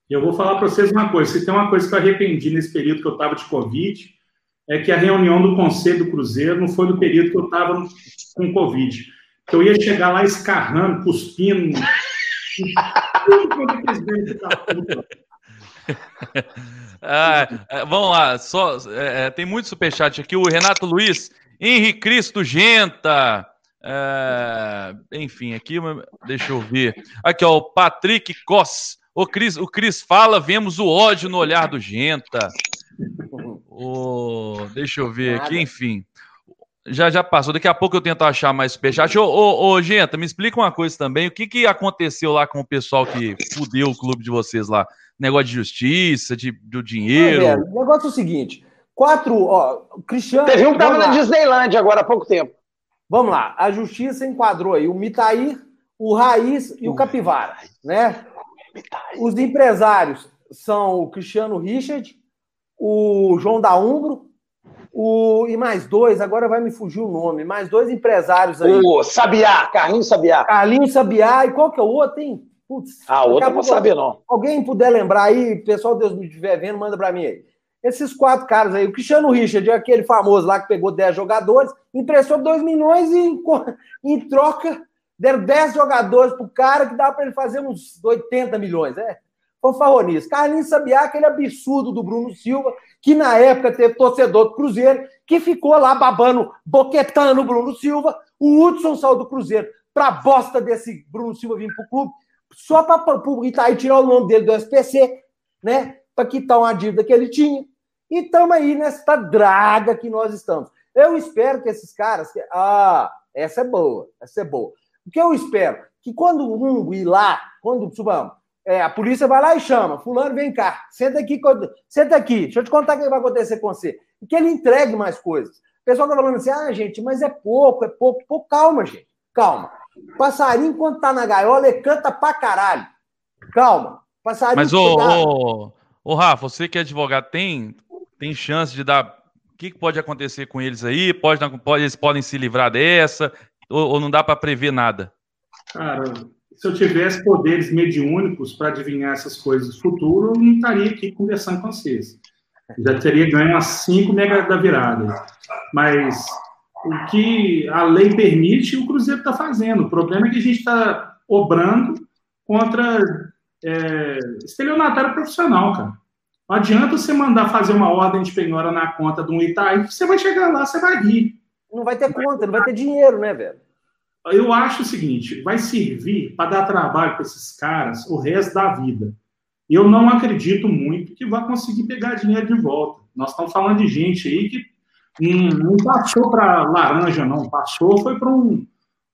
D: Eu vou falar para vocês uma coisa. Se tem uma coisa que eu arrependi nesse período que eu estava de Covid, é que a reunião do Conselho do Cruzeiro não foi no período que eu estava com Covid. Que eu ia chegar lá escarrando, cuspindo. <laughs>
B: ah, é, vamos lá, só é, é, tem muito superchat aqui. O Renato Luiz, Henrique Cristo Genta. É, enfim, aqui, deixa eu ver. Aqui, ó, o Patrick Coss. O Cris, o Cris fala, vemos o ódio no olhar do Genta. O, deixa eu ver Nada. aqui, enfim. Já já passou. Daqui a pouco eu tento achar mais superchat. Ô, ô, ô, Genta, me explica uma coisa também. O que, que aconteceu lá com o pessoal que fudeu o clube de vocês lá? Negócio de justiça, de, do dinheiro. É,
C: o negócio é o seguinte: quatro. Ó, Cristiano.
A: Teve um que tava na Disneyland agora há pouco tempo.
C: Vamos lá. A justiça enquadrou aí o Mitair, o Raiz e o Capivara, né? Os empresários são o Cristiano Richard, o João da Umbro, o, e mais dois, agora vai me fugir o nome, mais dois empresários aí.
A: O Sabiá, Carlinhos Sabiá.
C: Carlinhos Sabiá, e qual que é o outro, hein?
A: Putz, ah, outro eu não saber, não.
C: Alguém puder lembrar aí, pessoal, Deus me estiver vendo, manda para mim aí. Esses quatro caras aí, o Cristiano Richard, aquele famoso lá que pegou 10 jogadores, emprestou 2 milhões e em, em troca deram 10 jogadores pro cara que dá para ele fazer uns 80 milhões. É, fanfarronice. Carlinhos Sabiá, aquele absurdo do Bruno Silva, que na época teve torcedor do Cruzeiro, que ficou lá babando, boquetando o Bruno Silva. O Hudson saiu do Cruzeiro pra bosta desse Bruno Silva vir pro clube, só para o Itaí tirar o nome dele do SPC, né? Para quitar uma dívida que ele tinha. E estamos aí nessa draga que nós estamos. Eu espero que esses caras. Ah, Essa é boa, essa é boa. O que eu espero? Que quando um ir lá, quando, subamos, é, a polícia vai lá e chama, fulano, vem cá, senta aqui, senta aqui, deixa eu te contar o que vai acontecer com você. E que ele entregue mais coisas. O pessoal tá falando assim, ah, gente, mas é pouco, é pouco. Pô, calma, gente, calma. Passarinho, quando tá na gaiola, ele canta pra caralho. Calma. Passarinho.
B: Mas, ô, ô, ô, Rafa, você que é advogado, tem, tem chance de dar. O que pode acontecer com eles aí? Pode, pode, eles podem se livrar dessa? Ou, ou não dá para prever nada?
D: Cara, se eu tivesse poderes mediúnicos para adivinhar essas coisas do futuro, eu não estaria aqui conversando com vocês. Já teria ganho umas 5 mega da virada. Mas o que a lei permite, o Cruzeiro está fazendo. O problema é que a gente está obrando contra é, estelionatário profissional, cara. Não adianta você mandar fazer uma ordem de penhora na conta de um Itaí, você vai chegar lá, você vai rir.
C: Não vai ter conta, não vai ter dinheiro, né, velho?
D: Eu acho o seguinte, vai servir para dar trabalho para esses caras o resto da vida. Eu não acredito muito que vai conseguir pegar dinheiro de volta. Nós estamos falando de gente aí que não, não passou para laranja, não. Passou, foi para um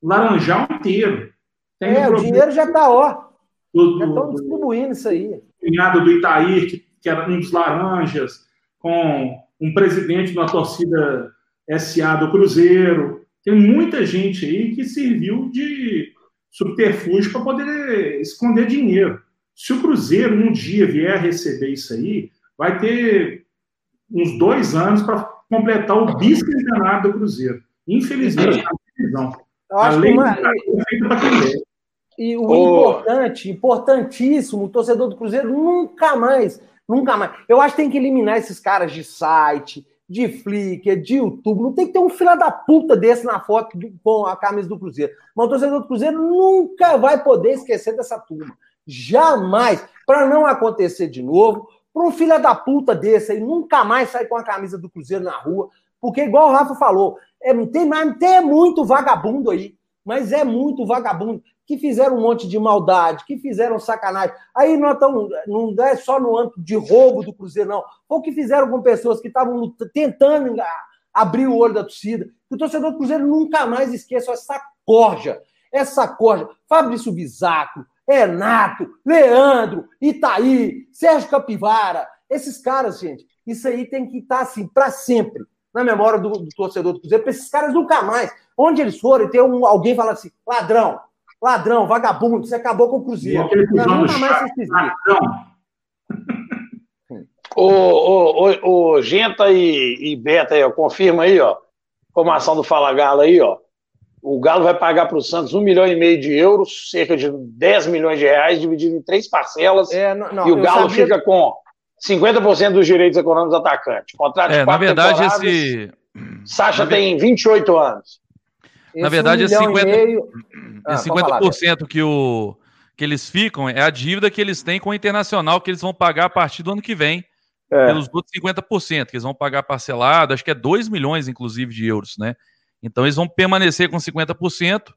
D: laranjal inteiro.
C: Tem é, um o dinheiro já está, ó. Do, já estão distribuindo isso aí.
D: Cunhado do Itaí, que, que era um dos laranjas, com um presidente de uma torcida SA do Cruzeiro. Tem muita gente aí que serviu de subterfúgio para poder esconder dinheiro. Se o Cruzeiro um dia vier receber isso aí, vai ter uns dois anos para completar o bicampeonato do Cruzeiro. Infelizmente, a.
C: A é feita para quem é. E o oh. importante, importantíssimo, o torcedor do Cruzeiro nunca mais, nunca mais. Eu acho que tem que eliminar esses caras de site, de Flickr, de YouTube. Não tem que ter um filho da puta desse na foto do, com a camisa do Cruzeiro. Mas o torcedor do Cruzeiro nunca vai poder esquecer dessa turma. Jamais. Para não acontecer de novo, para um filho da puta desse aí nunca mais sair com a camisa do Cruzeiro na rua, porque, igual o Rafa falou, é, tem, tem muito vagabundo aí, mas é muito vagabundo que fizeram um monte de maldade, que fizeram sacanagem. Aí nós estamos, não é só no âmbito de roubo do Cruzeiro, não. Ou que fizeram com pessoas que estavam tentando abrir o olho da torcida. O torcedor do Cruzeiro nunca mais esqueça essa corja, essa corja. Fabrício Bisaco, Renato, Leandro, Itaí, Sérgio Capivara, esses caras, gente, isso aí tem que estar assim para sempre na memória do, do, torcedor do Cruzeiro, para esses caras nunca mais, onde eles forem, ter um, alguém falando assim, ladrão, ladrão, vagabundo, você acabou com o Cruzeiro. nunca mais se.
A: Ô, ô, ô, ô, Genta e, e Beta aí, ó, confirma aí, ó. Formação do Fala Galo aí, ó. O Galo vai pagar para o Santos um milhão e meio de euros, cerca de 10 milhões de reais, dividido em três parcelas. É, não, não, e o Galo sabia... fica com 50% dos direitos econômicos do atacante.
B: Contrato de é, na verdade, esse.
A: Sacha na tem 28 anos.
B: Na verdade, um esse 50%, meio... ah, 50 que, o, que eles ficam é a dívida que eles têm com o Internacional, que eles vão pagar a partir do ano que vem. É. Pelos outros 50%, que eles vão pagar parcelado, acho que é 2 milhões, inclusive, de euros, né? Então eles vão permanecer com 50%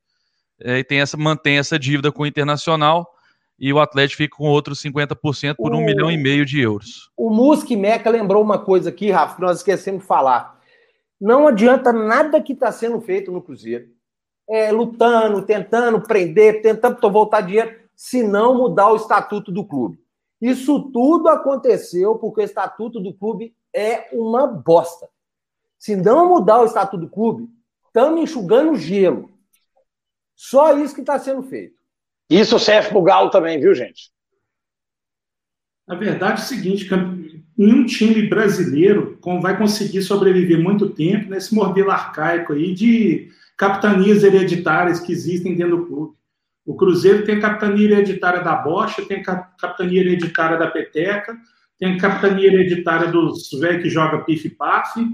B: é, e tem essa, mantém essa dívida com o Internacional e o Atlético fica com outros 50% por o, um milhão e meio de euros.
C: O Musk Meca lembrou uma coisa aqui, Rafa, que nós esquecemos de falar. Não adianta nada que está sendo feito no Cruzeiro. É, lutando, tentando prender, tentando voltar dinheiro, se não mudar o estatuto do clube. Isso tudo aconteceu porque o estatuto do clube é uma bosta. Se não mudar o estatuto do clube, Estamos enxugando gelo. Só isso que está sendo feito.
A: Isso serve para o Galo também, viu, gente?
D: A verdade é o seguinte, nenhum time brasileiro vai conseguir sobreviver muito tempo nesse modelo arcaico aí de capitanias hereditárias que existem dentro do clube. O Cruzeiro tem a capitania hereditária da Bocha, tem a capitania hereditária da Peteca, tem a capitania hereditária dos velhos que joga pif-paf,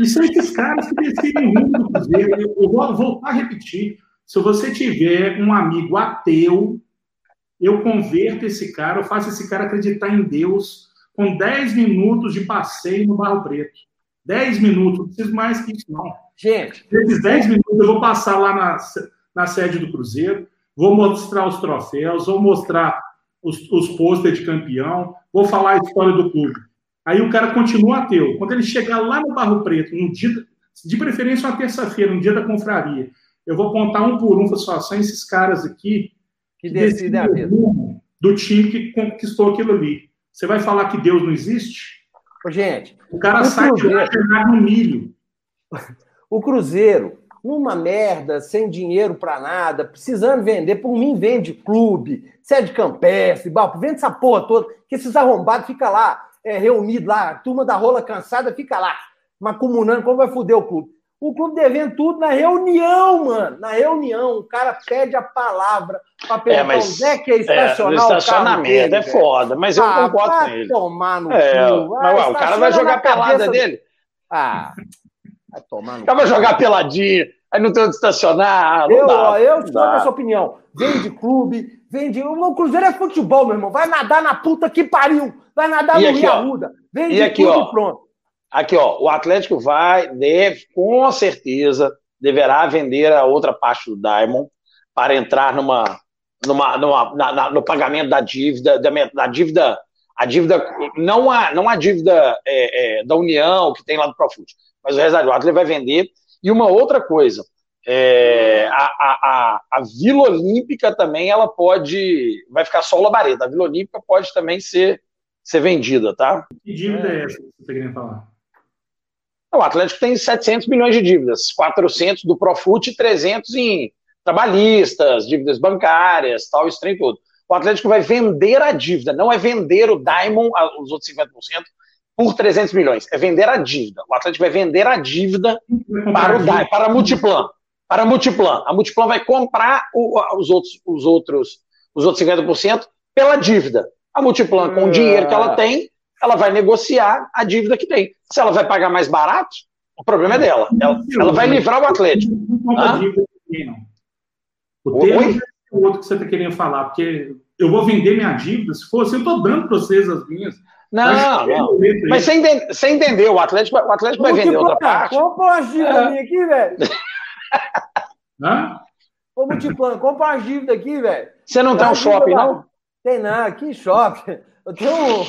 D: e são esses caras que decidem o rumo do Cruzeiro. Eu vou voltar a repetir. Se você tiver um amigo ateu, eu converto esse cara, eu faço esse cara acreditar em Deus com 10 minutos de passeio no Barro Preto. 10 minutos, não preciso mais que isso, não. Gente. Nesses 10 minutos eu vou passar lá na, na sede do Cruzeiro, vou mostrar os troféus, vou mostrar os, os pôsteres de campeão, vou falar a história do clube. Aí o cara continua ateu. Quando ele chegar lá no Barro Preto, no dia, de preferência uma terça-feira, um dia da confraria. Eu vou contar um por um, só, são esses caras aqui
C: que, que decidem a vida.
D: Do time que conquistou aquilo ali. Você vai falar que Deus não existe?
C: Gente,
D: o cara o sai Cruzeiro, de no milho. <laughs>
C: O Cruzeiro, numa merda, sem dinheiro para nada, precisando vender, por mim vende clube, sede campestre, vende essa porra toda, que esses arrombados ficam lá, é, reunidos lá, turma da rola cansada fica lá, macumunando como vai foder o clube. O clube devendo tudo na reunião, mano. Na reunião, o cara pede a palavra para perguntar é, mas, onde é que é estacionar é,
A: o estacionamento é foda, mas eu ah, concordo com ele.
C: tomar no é.
A: Mas, ué, o cara vai jogar a pelada dele.
C: Ah, vai tomar no
A: O cara vai jogar peladinha, aí não tem onde estacionar.
C: eu, dá, eu sou dessa opinião. Vem de clube, vem de... O Cruzeiro é futebol, meu irmão. Vai nadar na puta que pariu. Vai nadar e no aqui, Rio Arruda. Vem de
A: aqui,
C: clube
A: ó,
C: pronto.
A: Aqui, ó, o Atlético vai, deve, com certeza, deverá vender a outra parte do Diamond para entrar numa, numa, numa na, na, no pagamento da dívida, da, da, dívida, a dívida, não a, não a dívida é, é, da União que tem lá do Profut, mas o resto Atlético vai vender. E uma outra coisa, é, a, a, a, Vila Olímpica também, ela pode, vai ficar só o Labareda, a Vila Olímpica pode também ser, ser vendida, tá?
D: Que dívida é essa que você queria falar?
A: O Atlético tem 700 milhões de dívidas, 400 do Profut e 300 em trabalhistas, dívidas bancárias, tal, isso trem todo. O Atlético vai vender a dívida, não é vender o Diamond, os outros 50%, por 300 milhões, é vender a dívida. O Atlético vai vender a dívida para o Diamond, para a Multiplan. Para a Multiplan. A Multiplan vai comprar o, os, outros, os, outros, os outros 50% pela dívida. A Multiplan, com o dinheiro que ela tem, ela vai negociar a dívida que tem. Se ela vai pagar mais barato, o problema é dela. Ela, ela vai livrar o Atlético.
D: O termo é o outro que você está querendo falar, porque eu vou vender minha dívida, se fosse, eu estou dando para vocês as minhas.
A: Não, não. Mas você, entende, você entendeu, o Atlético, o Atlético vai vender outra parte.
C: Compra uma dívida é. minha aqui, velho. <laughs> Hã? Ô, Multiplano, compra uma dívida aqui, velho.
A: Você não tem um shopping, não?
C: Tem não, aqui shopping. Eu tenho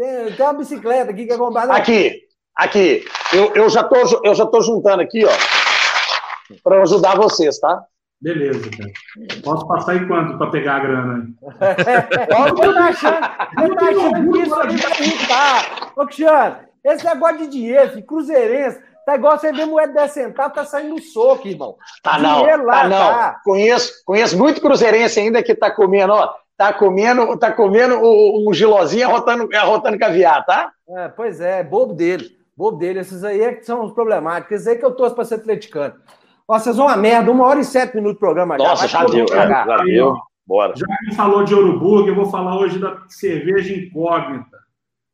C: tem, tem uma bicicleta aqui que é comprada.
A: Aqui, aqui. Eu, eu, já tô, eu já tô juntando aqui, ó, para ajudar vocês, tá?
D: Beleza, cara. Posso passar em quanto para pegar a grana
C: aí? <laughs> Você tá achando, você tá achando que isso aí vai irritar? Ô, Cristiano, esse negócio de dinheiro, cruzeirense, tá igual você vê moeda de 10 centavos, tá saindo no soco, irmão.
A: Tá dinheiro não, lá, tá não. Tá. Conheço, conheço muito cruzeirense ainda que tá comendo, ó, tá comendo, tá comendo o, o gilozinho arrotando, arrotando caviar, tá?
C: É, pois é, bobo dele. Bobo dele. Esses aí é que são os problemáticos. Esses aí que eu torço para ser atleticano. Ó, vocês vão uma merda, uma hora e sete minutos de programa
A: Nossa, já, já deu, já, já deu. Bora.
D: Já que falou de Ouro eu vou falar hoje da cerveja incógnita.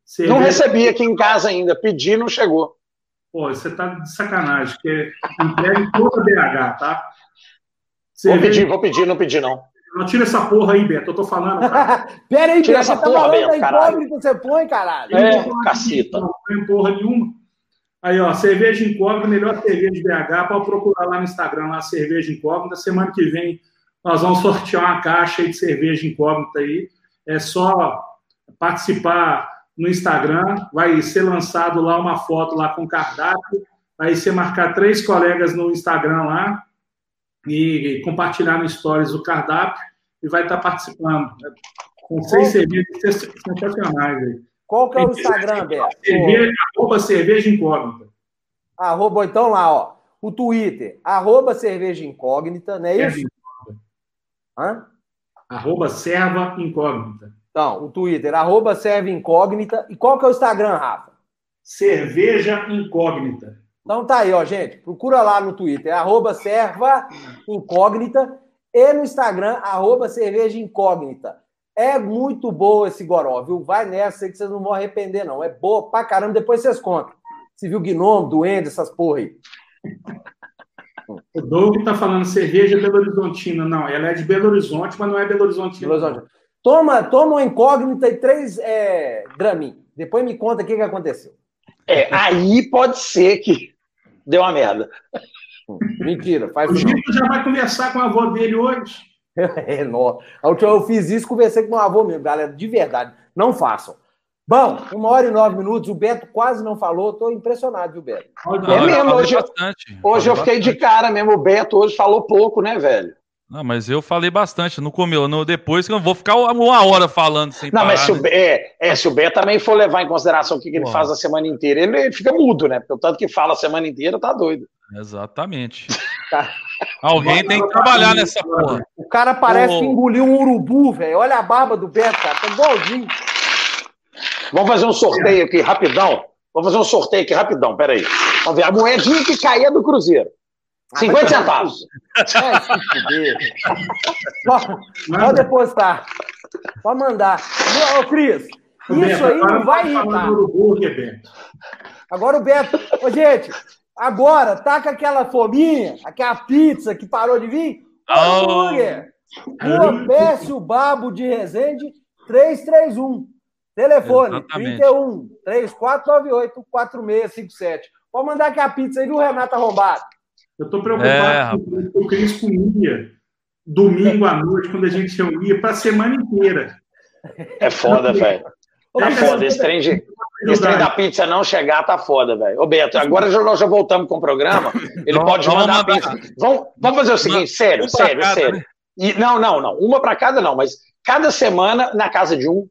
A: Cerveja... Não recebi aqui em casa ainda, pedi não chegou.
D: Pô, você tá de sacanagem, porque entrega toda BH, tá?
A: Cerveja... Vou pedir, vou pedir, não pedi não.
D: Não tira essa porra aí, Beto. Eu tô falando,
C: cara. <laughs> Pera aí,
A: tira Beto. Essa porra, Beto,
C: da incógnita você põe, caralho.
A: É, caceta.
D: Não tem porra nenhuma. Aí, ó, cerveja incógnita, melhor cerveja de BH. Pode procurar lá no Instagram, lá, cerveja incógnita. Semana que vem nós vamos <laughs> sortear uma caixa de cerveja incógnita aí. É só participar no Instagram. Vai ser lançado lá uma foto lá com cardápio. Aí você marcar três colegas no Instagram lá e compartilhar no Stories o cardápio e vai estar participando. Com seis cervejas sensacionais aí.
C: Qual que é o Instagram, Beto?
D: Cerveja, arroba cerveja incógnita.
C: Arroba, então lá, ó. O Twitter, arroba cerveja incógnita, não é isso?
D: Hã? Arroba serva incógnita.
C: Então, o Twitter, arroba serva incógnita. E qual que é o Instagram, Rafa?
D: Cerveja incógnita.
C: Então tá aí, ó, gente. Procura lá no Twitter, arroba serva incógnita e no Instagram, arroba cerveja incógnita. É muito boa esse goró, viu? Vai nessa aí que vocês não vão arrepender, não. É boa pra caramba, depois vocês contam. Se viu gnomo, duende, essas porra aí.
D: O Doug tá falando cerveja Belo Horizontina. Não, ela é de Belo Horizonte, mas não é Belo Horizontina. Belo Horizonte.
C: Toma, toma uma incógnita e três é, Dramin. Depois me conta o que, que aconteceu.
A: É, aí pode ser que deu uma merda.
C: Mentira, faz
D: O Gito já vai conversar com a avó dele hoje. <laughs>
C: É, não. A última eu fiz isso, conversei com o avô mesmo, galera, de verdade. Não façam. Bom, uma hora e nove minutos, o Beto quase não falou, estou impressionado, viu, Beto?
A: É mesmo, hoje, hoje eu fiquei de cara mesmo, o Beto hoje falou pouco, né, velho?
B: Não, mas eu falei bastante, não comeu, no, depois que eu vou ficar uma hora falando sem
A: Não, parar, mas se o, né? é, é, se o Beto também for levar em consideração o que, que ele faz a semana inteira, ele, ele, fica mudo, né? Porque o tanto que fala a semana inteira, tá doido.
B: Exatamente. Tá. Alguém tem que trabalhar nessa porra.
C: O cara parece que engoliu um urubu, velho. Olha a barba do Beto, cara. Tá igualzinho.
A: Vamos fazer um sorteio aqui, rapidão. Vamos fazer um sorteio aqui, rapidão. Peraí. Vamos ver. A moedinha que caía do Cruzeiro. 50 ah, centavos. É,
C: se Pode depositar. Pode mandar. Ô, Cris, isso aí não vai irritar. Agora o Beto. Ô, gente, agora tá com aquela fominha, aquela pizza que parou de vir. Oh. Rua Pécio Babo de Resende, 331. Telefone, Exatamente. 31 3498 4657. Pode mandar aqui a pizza aí, viu, Renato Arrombado?
D: Eu estou preocupado é, com o que eles comia domingo à noite, quando a gente reunia, para a semana inteira.
A: É foda, velho. Tá foda. Esse trem, de, esse trem da pizza não chegar, tá foda, velho. Ô, Beto, agora já, nós já voltamos com o programa. Ele não, pode mandar a pizza. Vamos, vamos fazer o seguinte, sério, sério, cada, sério. Né? E, não, não, não. Uma para cada, não, mas cada semana na casa de um.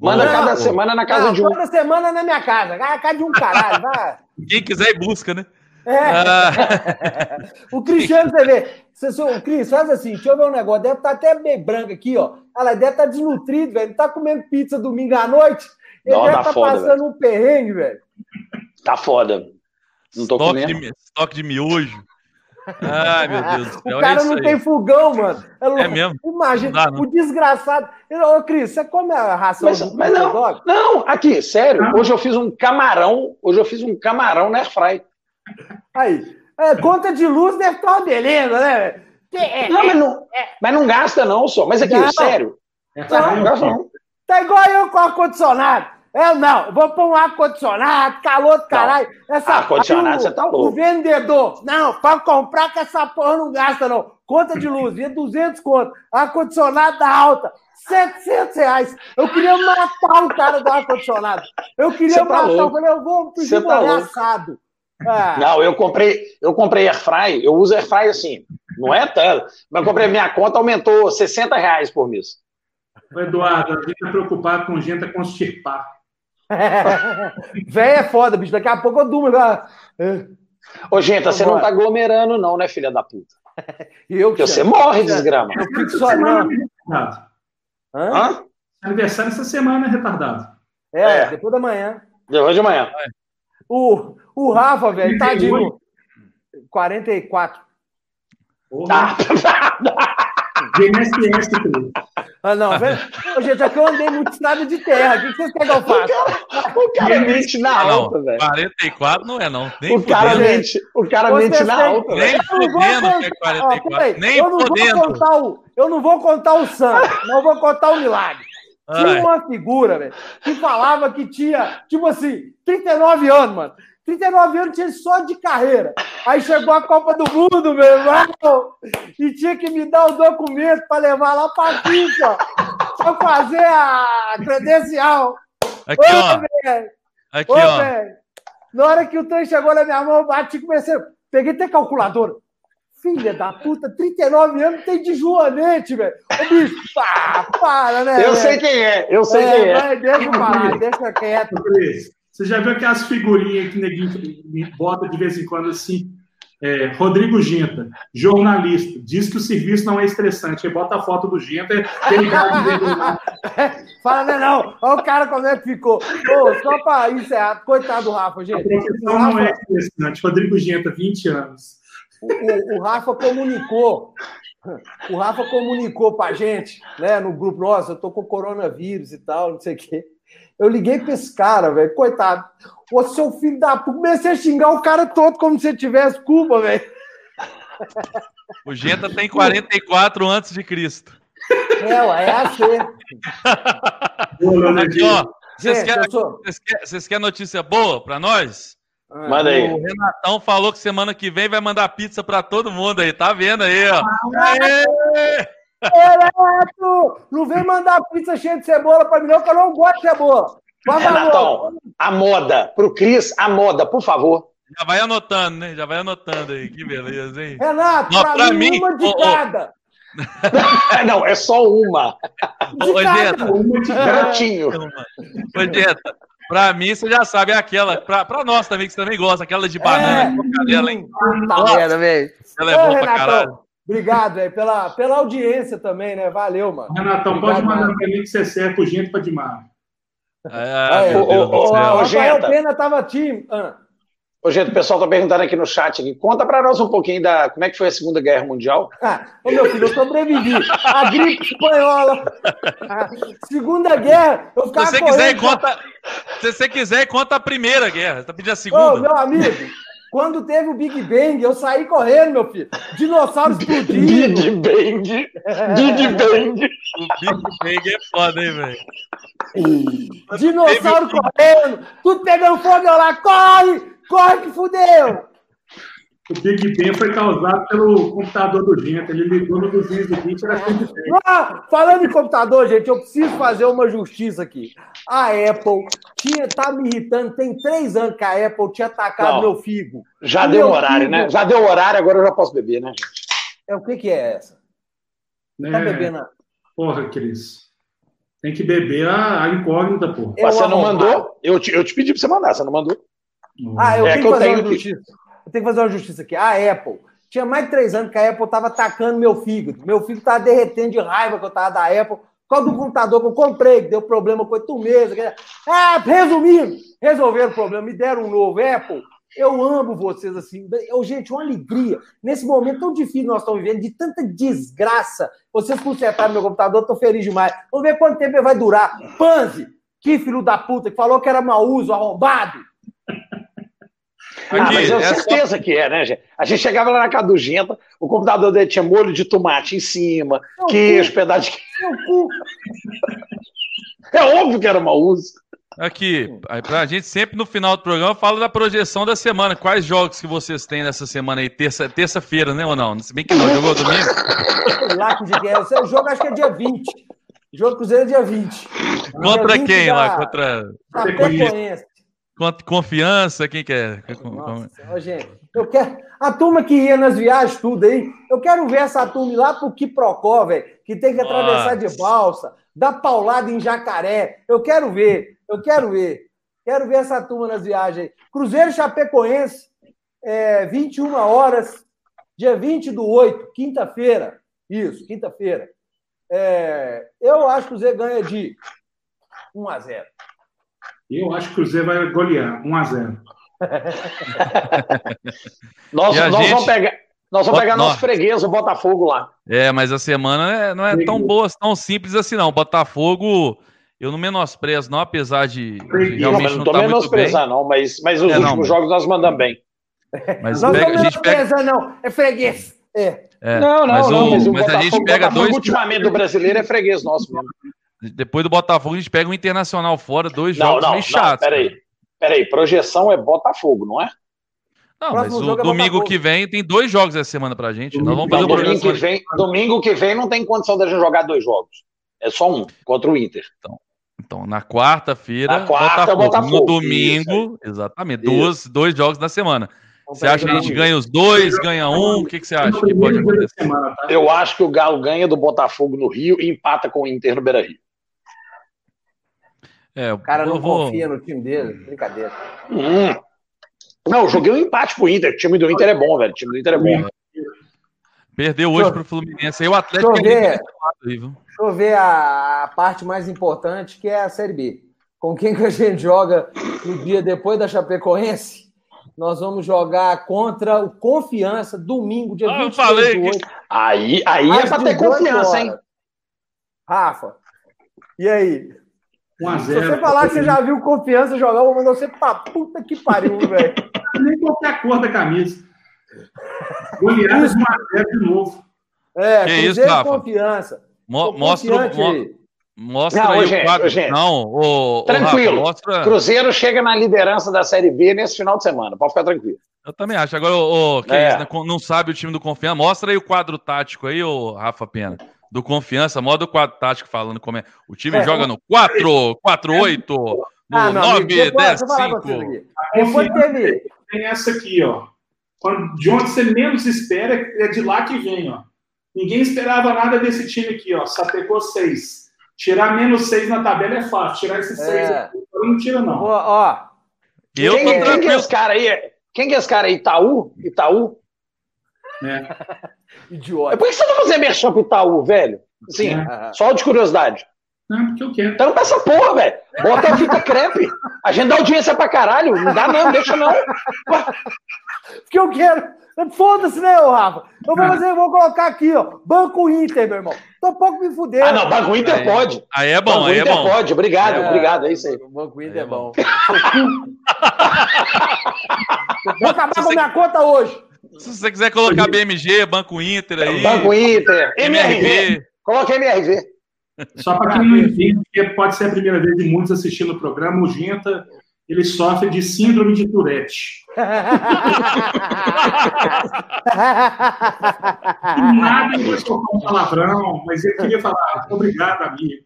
A: Manda não, cada semana na casa não, de um.
C: Cada semana na minha casa. Na casa de um caralho. Vai.
B: Quem quiser ir busca, né?
C: É. Ah. o Cristiano, você vê. Você, o Cris, faz assim, deixa eu ver um negócio. Deve estar tá até bem branco aqui, ó. Ela deve estar tá desnutrido, velho. Não tá comendo pizza domingo à noite. Ele Não, deve estar tá, tá passando véio. um perrengue, velho.
A: Tá foda.
B: Não tô estoque comendo. De, estoque de miojo. Ai, meu Deus do <laughs>
C: céu. O cara é não aí. tem fogão, mano.
B: É, é mesmo?
C: Imagina, dá, o desgraçado. Ô, Cris, você come a ração
A: mas, do mas não, dog? Não, aqui, sério. Hoje eu fiz um camarão. Hoje eu fiz um camarão na Airfry.
C: Aí, é, conta de luz deve estar uma beleza, né?
A: É, não, mas não, é, mas não gasta, não, só. Mas aqui, não, sério.
C: Não, não, gasta, não. Tá igual eu com ar-condicionado. Eu não, vou pôr um ar-condicionado, calor do caralho.
A: ar-condicionado, você tá louco.
C: O vendedor, não, para comprar que essa porra não gasta, não. Conta de luz, via 200 conto. Ar-condicionado da alta, 700 reais. Eu queria matar o cara do ar-condicionado. Eu queria tá matar, eu falei, eu vou pedir um tá assado.
A: Ah. Não, eu comprei, eu comprei airfry, eu uso airfry assim, não é tanto, mas eu comprei minha conta, aumentou 60 reais por mês.
D: Eduardo, a gente está preocupado com gente a constipar. <laughs>
C: Véi é foda, bicho, daqui a pouco eu durmo.
A: Ô, gente, você não tá aglomerando não, né, filha da puta? <laughs> eu Porque você morre, desgrama. Eu fico só,
D: não. Hã? Aniversário essa semana, é retardado.
C: É, é, depois da manhã.
A: Depois de manhã.
C: O, o Rafa, velho, tadinho. 44. Porra.
D: GNSS,
C: Ah, não, velho. Ô, gente, aqui eu andei muito estrada de terra. O que vocês querem que eu faça?
A: O cara, mente na alta, velho.
B: 44 não é, não. Nem
A: o cara mente, o cara mente na alta,
B: velho. Nem fodendo que é 44. Nem
C: fodendo. Eu não vou contar o santo, <laughs> não vou contar o milagre. Tinha uma figura, velho, que falava que tinha, tipo assim, 39 anos, mano. 39 anos tinha só de carreira. Aí chegou a Copa do Mundo, meu irmão, e tinha que me dar o documento para levar lá para FIFA, para fazer a credencial.
B: Aqui, Ô, ó. Véio. Aqui, Ô, ó. Véio.
C: Na hora que o trem chegou na minha mão, eu bati e comecei. Peguei até calculadora. Filha da puta, 39 anos tem de Joanete, velho. Ô, bicho, pá, para, né?
A: Eu véio? sei quem é, eu sei é, quem é.
C: Vai, deixa eu parar, <laughs> deixa quieto.
D: Você já viu aquelas figurinhas que ninguém bota de vez em quando assim? É, Rodrigo Genta, jornalista, diz que o serviço não é estressante. Aí bota a foto do Genta, tem <laughs>
C: Fala, não, não. Olha o cara como é que ficou. Ô, só para encerrar, coitado do Rafa, gente. A
D: profissão não é estressante. Rodrigo Genta, 20 anos
C: o, o, Rafa comunicou, o Rafa comunicou pra gente, né, no grupo, nossa, eu tô com coronavírus e tal, não sei o quê. Eu liguei pra esse cara, velho, coitado. Ô, seu filho da puta, comecei a xingar o cara todo como se tivesse culpa, velho.
B: O Genta tem 44 antes de Cristo.
C: É, ué, é assim.
B: Aqui, ó. Vocês querem, sou... vocês querem notícia boa para nós?
A: Ah, Manda aí.
B: O Renatão falou que semana que vem vai mandar pizza para todo mundo aí, tá vendo aí, ó.
C: Renato! Não vem mandar pizza cheia de cebola para mim, não, que eu não gosto de cebola.
A: Renatão, a moda. Pro Cris, a moda, por favor.
B: Já vai anotando, né? Já vai anotando aí. Que beleza, hein?
C: Renato, Não, pra, pra mim, mim, uma de oh, cada.
A: Oh. <laughs> Não, é só uma.
B: Ô, Jeta. Uma de gatinho. Ô, Jeta, pra mim, você já sabe, é aquela. Pra, pra nós também, que você também gosta, aquela de banana é. com canela, hein?
C: Tá merda, velho. Ela é Ô, boa Renatão, pra caralho. Obrigado, velho, pela, pela audiência também, né? Valeu, mano.
D: Renatão,
C: Obrigado,
D: pode mandar pra mim que você serve gente pra demais.
C: É, é, o, o, o, Rafael Pena tava time. Ah.
A: Ô, gente, o pessoal está perguntando aqui no chat aqui. Conta para nós um pouquinho da como é que foi a Segunda Guerra Mundial.
C: Ah, ô, meu filho, eu sobrevivi. A gripe espanhola. A segunda Guerra, eu ficava
B: se você quiser, conta. Se você quiser, conta a Primeira Guerra. Você tá pedindo a Segunda?
C: Ô, meu amigo, quando teve o Big Bang, eu saí correndo, meu filho. Dinossauro explodindo.
A: Big Bang. Big Bang.
B: O Big Bang é foda, hein,
C: velho? Dinossauro correndo, tudo pegando fogo, eu lá, corre! Corre que fudeu!
D: O Big Ben foi causado pelo computador do Gento. Ele ligou no 220 era 110.
C: Ah, falando em computador, gente, eu preciso fazer uma justiça aqui. A Apple tinha, tá me irritando. Tem três anos que a Apple tinha atacado Não, meu figo.
A: Já o deu horário, figo... né? Já deu horário, agora eu já posso beber, né, gente?
C: É, o que que é essa?
D: É... Tá bebendo? Porra, Cris. Tem que beber a, a incógnita, porra.
A: Você não mandou? Eu te, eu te pedi pra você mandar, você não mandou?
C: Ah, eu é tenho que fazer uma justiça. Eu tenho que fazer uma justiça aqui. A Apple. Tinha mais de três anos que a Apple estava atacando meu fígado. Meu fígado estava derretendo de raiva que eu estava da Apple. Causa do computador que eu comprei, que deu problema com oito meses. Ah, resumindo, resolveram o problema, me deram um novo Apple. Eu amo vocês assim. Eu, gente, uma alegria. Nesse momento tão difícil nós estamos vivendo, de tanta desgraça. Vocês consertaram meu computador, estou feliz demais. Vamos ver quanto tempo ele vai durar. Panzi, que filho da puta, que falou que era mau uso, arrombado.
A: Aqui, ah, mas eu é certeza só... que é, né, gente? A gente chegava lá na casa do Genta, o computador dele tinha molho de tomate em cima, Meu queijo, cu. pedaço de queijo. É óbvio que era mau uso.
B: Aqui, aí pra gente sempre no final do programa fala da projeção da semana. Quais jogos que vocês têm nessa semana aí? Terça-feira, terça né, ou não? Se bem que não, jogou domingo? <laughs>
C: lá que dia é. O jogo acho que é dia 20. O jogo Cruzeiro é dia 20.
B: Contra dia 20 quem da... lá? Contra. Chapecoense. Confiança, quem quer?
C: Nossa, gente, eu quero. A turma que ia nas viagens, tudo aí, eu quero ver essa turma lá pro Quiprocó, velho, que tem que atravessar Nossa. de balsa, dar paulada em jacaré. Eu quero ver, eu quero ver. Quero ver essa turma nas viagens aí. Cruzeiro Chapecoense, é, 21 horas, dia 20 do 8, quinta-feira. Isso, quinta-feira. É, eu acho que o Zé ganha de 1 a 0
D: eu acho que o Cruzeiro vai golear, 1 a 0 <laughs>
A: nós, nós gente... vamos pegar. Nós vamos pegar nosso freguês, o Botafogo lá.
B: É, mas a semana não é tão boa, tão simples assim, não. O Botafogo, eu não menosprezo, não, apesar de.
A: de não, mas não, não tô tá menosprezando, não, mas, mas os é, últimos não, jogos nós mandamos bem.
C: Mas nós pega, não a gente pega... não, é freguês. É.
B: É, não, não, mas, não, o, mas, mas a gente pega dois.
A: ultimamente do brasileiro é freguês nosso mesmo.
B: Depois do Botafogo, a gente pega um Internacional fora, dois não, jogos não, meio chatos.
A: Peraí, peraí, projeção é Botafogo, não é?
B: Não, mas o é domingo que vem tem dois jogos essa semana pra gente. Nós vamos fazer
A: não, domingo, que vem, domingo que vem não tem condição da gente jogar dois jogos. É só um, contra o Inter.
B: Então, então na quarta-feira,
A: quarta, Botafogo. Botafogo.
B: No domingo, isso, exatamente, duas, dois jogos na semana. Você acha que a gente ganha os dois, ganha um? O que, que você acha que pode acontecer?
A: Eu acho que o Galo ganha do Botafogo no Rio e empata com o Inter no Beira Rio.
C: É, o cara não vou... confia no time dele, brincadeira.
A: Hum. Não, eu joguei um empate pro Inter. O time do Inter é bom, velho. O time do Inter é bom.
B: Perdeu hoje para o Fluminense. Aí o Atlético.
C: Deixa eu ver, deixa eu ver a, a, parte mais importante, que é a Série B. Com quem que a gente joga no dia depois da Chapecoense? Nós vamos jogar contra o Confiança, domingo, dia ah, 23 eu falei que...
A: Aí, aí é para ter confiança, horas. hein?
C: Rafa, e aí? 1 Se você falar que você já viu confiança jogar, eu vou mandar você pra puta que pariu, <laughs> velho.
D: Nem qualquer cor da camisa. De 1x0 de novo.
C: É, que isso, Rafa? confiança.
B: Mo mostra, mo mostra não, aí gente, o quadro. Gente, não, o,
A: tranquilo. O Rafa, mostra... Cruzeiro chega na liderança da Série B nesse final de semana. Pode ficar tranquilo.
B: Eu também acho. Agora, o, quem é. Né, não sabe o time do Confiança, mostra aí o quadro tático aí, o Rafa Pena do Confiança, modo quadro tático falando como é. O time é, joga no 4, 4, 8, ah, 9, 10, 5.
D: Depois teve... Tem essa aqui, ó. De onde você menos espera, é de lá que vem, ó. Ninguém esperava nada desse time aqui, ó. Sapecou 6. Tirar menos 6 na tabela é fácil. Tirar esses 6 é. não tira, não.
A: Ó, ó. Eu quem, quem que é esse cara aí? Quem que é esse cara aí? Itaú? Itaú? É. <laughs> Idiota. Por que você tá fazendo merchan pro Itaú, velho? Sim, é. só de curiosidade.
D: Não, porque eu quero.
A: Então não essa porra, velho. Bota a fita crepe. A gente dá audiência pra caralho. Não dá não, deixa não.
C: Porque eu quero. Foda-se, né, Rafa? Eu vou fazer, eu vou colocar aqui, ó. Banco Inter, meu irmão. Tô um pouco me fudendo.
A: Ah, não, Banco Inter
B: aí,
A: pode.
B: Aí é bom,
A: Banco
B: aí
A: Inter
B: é bom.
A: pode, obrigado, é, obrigado, é isso aí.
C: O Banco Inter é, é bom. vou acabar com minha conta hoje.
B: Se você quiser colocar BMG, Banco Inter aí.
A: Banco Inter, MRV. Coloca MRV.
D: Só para quem não entende, porque pode ser a primeira vez de muitos assistindo o programa, o Genta ele sofre de síndrome de Tourette. <laughs> Nada eu vou um palavrão, mas ele queria falar, obrigado, amigo.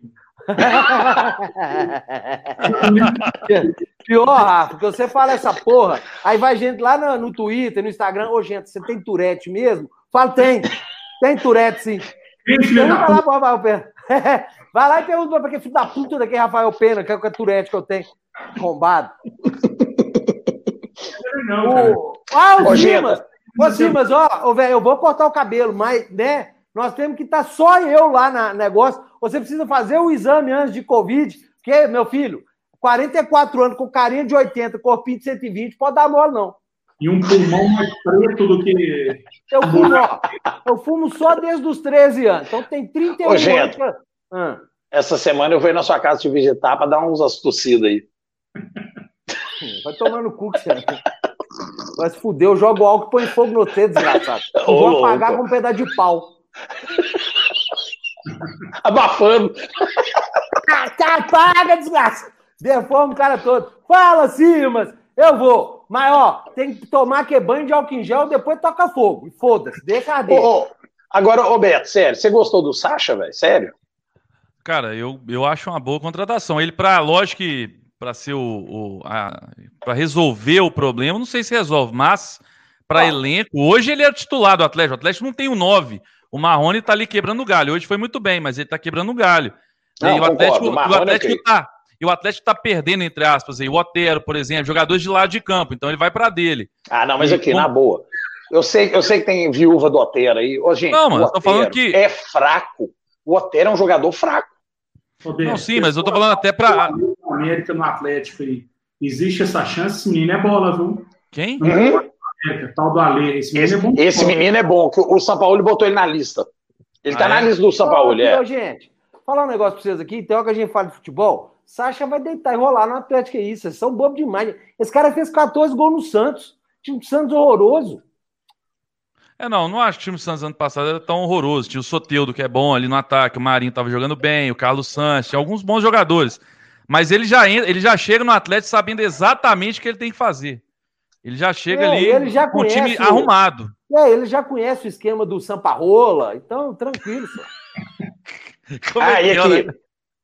D: <laughs>
C: Pior, Rafa, porque você fala essa porra, aí vai gente lá no, no Twitter, no Instagram, ô, gente, você tem Tourette mesmo? Fala, tem. Tem Tourette, sim. Pergunta lá pro Rafael Pena. <laughs> Vai lá e pergunta pra que filho da puta daquele Rafael Pena, que é o Tourette que eu tenho. Combado. Não, o... Ah, o Simas! Ô, Simas, ó, velho, eu vou cortar o cabelo, mas, né? Nós temos que estar tá só eu lá na negócio. Você precisa fazer o exame antes de Covid, porque, meu filho, 44 anos, com carinha de 80, corpinho de 120, pode dar mole, não.
D: E um pulmão mais preto do que.
C: Eu fumo, ó, eu fumo só desde os 13 anos. Então tem 31 Ô,
A: anos. Ah. Essa semana eu vou na sua casa te visitar para dar uns tossidas aí.
C: Vai tomar no cu, cara. Vai se fuder, eu jogo álcool e põe fogo no dedo, desgraçado. Eu vou apagar com um pedaço de pau. <laughs>
A: Abafando.
C: Apaga, desgraça. Deforma o cara todo. Fala, Simas. Eu vou. Mas, ó, tem que tomar que banho de álcool em gel, depois toca fogo. Foda-se, deixa arder.
A: Oh, agora, Roberto, sério, você gostou do Sacha, velho? Sério?
B: Cara, eu, eu acho uma boa contratação. Ele, pra, lógico que para ser o, o para resolver o problema, não sei se resolve, mas para elenco, hoje ele é titular do Atlético. O Atlético não tem o um 9. O Marrone tá ali quebrando o galho. Hoje foi muito bem, mas ele tá quebrando o galho. Não, e o Atlético, o, o Atlético é tá, e o Atlético tá perdendo entre aspas aí, o Otero, por exemplo, jogadores de lado de campo, então ele vai para dele.
A: Ah, não, mas e, aqui, com... na boa. Eu sei, eu sei que tem viúva do Otero aí. Ô, gente, não, mas eu tô falando que é fraco. O Otero é um jogador fraco.
B: Não, sim, mas eu tô falando até para
D: América no Atlético aí. Existe essa chance, esse menino é bola, viu?
B: Quem?
A: Uhum. Tal do Ale. Esse, esse, menino, é bom, esse menino é bom, que o São Paulo botou ele na lista. Ele tá ah, tá é? na lista do São Paulo, oh, é.
C: gente, falar um negócio pra vocês aqui, tem hora que a gente fala de futebol, Sacha vai deitar e rolar no Atlético, é isso, vocês são bobos demais. Esse cara fez 14 gols no Santos, time do Santos horroroso.
B: É, não, não acho que o time do Santos ano passado era tão horroroso. Tinha o Soteudo, que é bom ali no ataque, o Marinho tava jogando bem, o Carlos Santos, tinha alguns bons jogadores. Mas ele já, entra, ele já chega no Atlético sabendo exatamente o que ele tem que fazer. Ele já chega é, ali
C: já com o time
B: arrumado.
C: É, ele já conhece o esquema do Samparola, então tranquilo. <laughs>
A: ah, é e aqui, né?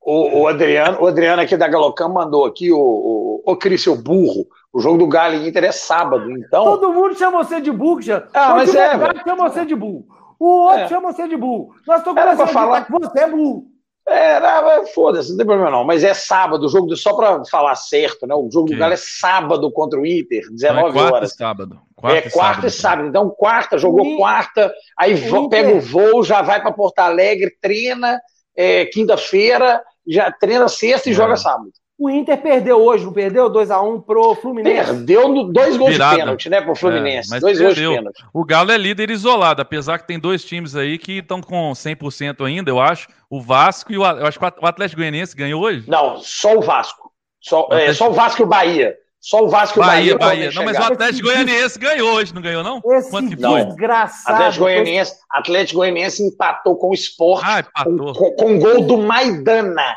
A: o, o, Adriano, o Adriano aqui da Galocam mandou aqui, o, o, o Cris, seu burro, o jogo do Galo e Inter é sábado, então...
C: Todo mundo chama você de burro, já.
A: Ah, mas é...
C: chama você de burro. O outro é. chama você de burro. Nós estamos
A: começando a falar
C: que você é burro.
A: É, foda-se, não tem problema não. Mas é sábado, o jogo, só para falar certo, né? O jogo que? do Galo é sábado contra o Inter, 19 então é horas.
B: E sábado.
A: Quarta é quarta e sábado. E sábado. Então, quarta, jogou e... quarta, aí o pega o voo, já vai para Porto Alegre, treina é, quinta-feira, já treina sexta e é. joga sábado.
C: O Inter perdeu hoje, não perdeu? 2x1 pro Fluminense.
A: Perdeu dois gols Virada. de pênalti, né, pro Fluminense. É, dois perdeu. gols de pênalti.
B: O Galo é líder isolado, apesar que tem dois times aí que estão com 100% ainda, eu acho. O Vasco e o, eu acho que o Atlético Goianiense ganhou hoje?
A: Não, só o Vasco. Só o, Atlético... é, só o Vasco e o Bahia. Só o Vasco e o
B: Bahia. Bahia, Bahia. Não, mas o Atlético Goianiense ganhou hoje, não ganhou, não?
C: Esse Quanto que foi? desgraçado.
A: Atlético Goianiense, Atlético Goianiense empatou com o Sport ah, com, com, com gol do Maidana.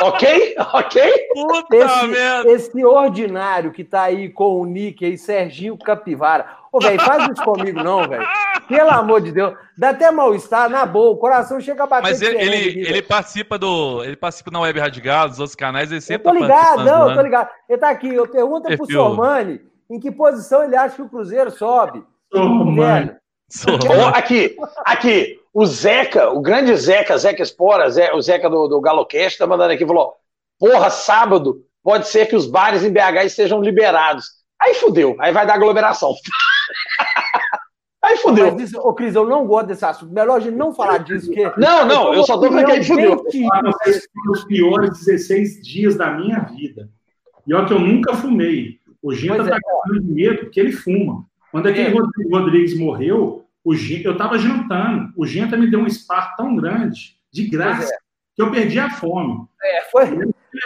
A: Ok? Ok?
C: Puta esse, merda. esse ordinário que tá aí com o Nick aí, Serginho Capivara. Ô, velho, faz isso comigo, não, velho. Pelo amor de Deus. Dá até mal-estar, na boa. O coração chega a bater.
B: Mas ele, ele, aqui, ele participa do. Ele participa na Web Radical, dos outros canais, ele sempre
C: eu tô tá ligado, não, eu tô ligado. Ele tá aqui. Eu pergunto Perfil. pro Sormani em que posição ele acha que o Cruzeiro sobe.
A: Sormani. Aqui, aqui. O Zeca, o grande Zeca, Zeca Espora, o Zeca do, do Galocast, tá mandando aqui, falou: porra, sábado pode ser que os bares em BH estejam liberados. Aí fudeu, aí vai dar aglomeração. <laughs> aí fudeu.
C: Mas, ô, Cris, eu não gosto desse assunto. Melhor a gente não falar disso. Que
A: não, não, eu, eu só tô falando que aí fudeu.
D: Os piores 16 dias da minha vida. E olha que eu nunca fumei. O Genta tá é. de medo porque ele fuma. Quando aquele é. Rodrigues morreu, o Genta, eu estava jantando. O Genta me deu um spark tão grande, de graça, é. que eu perdi a fome.
C: É, foi.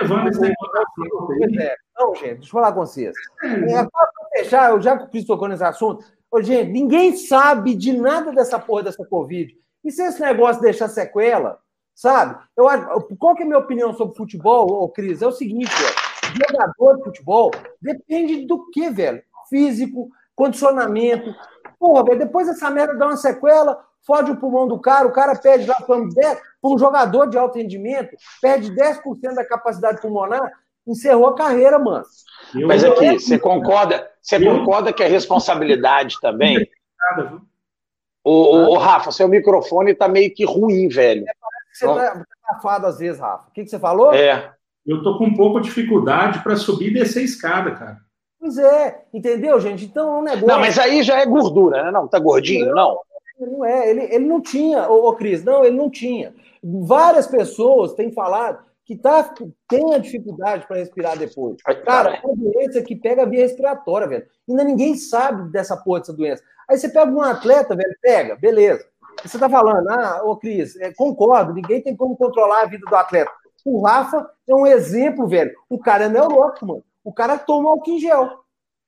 C: Levando esse negócio é. Não, gente, deixa eu falar com vocês. É, é para fechar, já que o Cris tocou nesse assunto, ô, gente, ninguém sabe de nada dessa porra dessa Covid. E se esse negócio deixar sequela, sabe? Eu, qual que é a minha opinião sobre futebol, ô, Cris? É o seguinte, velho. Jogador de futebol depende do que, velho? Físico, condicionamento, Porra, velho, depois essa merda dá uma sequela, fode o pulmão do cara, o cara perde lá para um jogador de alto rendimento, perde 10% da capacidade pulmonar, encerrou a carreira, mano.
A: Mas aqui, você concorda, você concorda que a responsabilidade <laughs> também. O, o, Rafa, seu microfone tá meio que ruim, velho. É,
C: você tá safado às vezes, Rafa. O que, que você falou?
A: É.
D: Eu tô com um pouco de dificuldade para subir e descer a escada, cara.
C: Pois é, entendeu, gente? Então é um negócio.
A: Não, mas aí já é gordura, né? Não, tá gordinho, não.
C: Não, não é, ele, ele não tinha, ô, ô Cris, não, ele não tinha. Várias pessoas têm falado que tá, tem a dificuldade para respirar depois. Cara, é uma doença que pega a via respiratória, velho. Ainda ninguém sabe dessa porra dessa doença. Aí você pega um atleta, velho, pega, beleza. Você tá falando, ah, ô Cris, é, concordo, ninguém tem como controlar a vida do atleta. O Rafa é um exemplo, velho. O cara é neurótico, mano. O cara toma álcool em gel.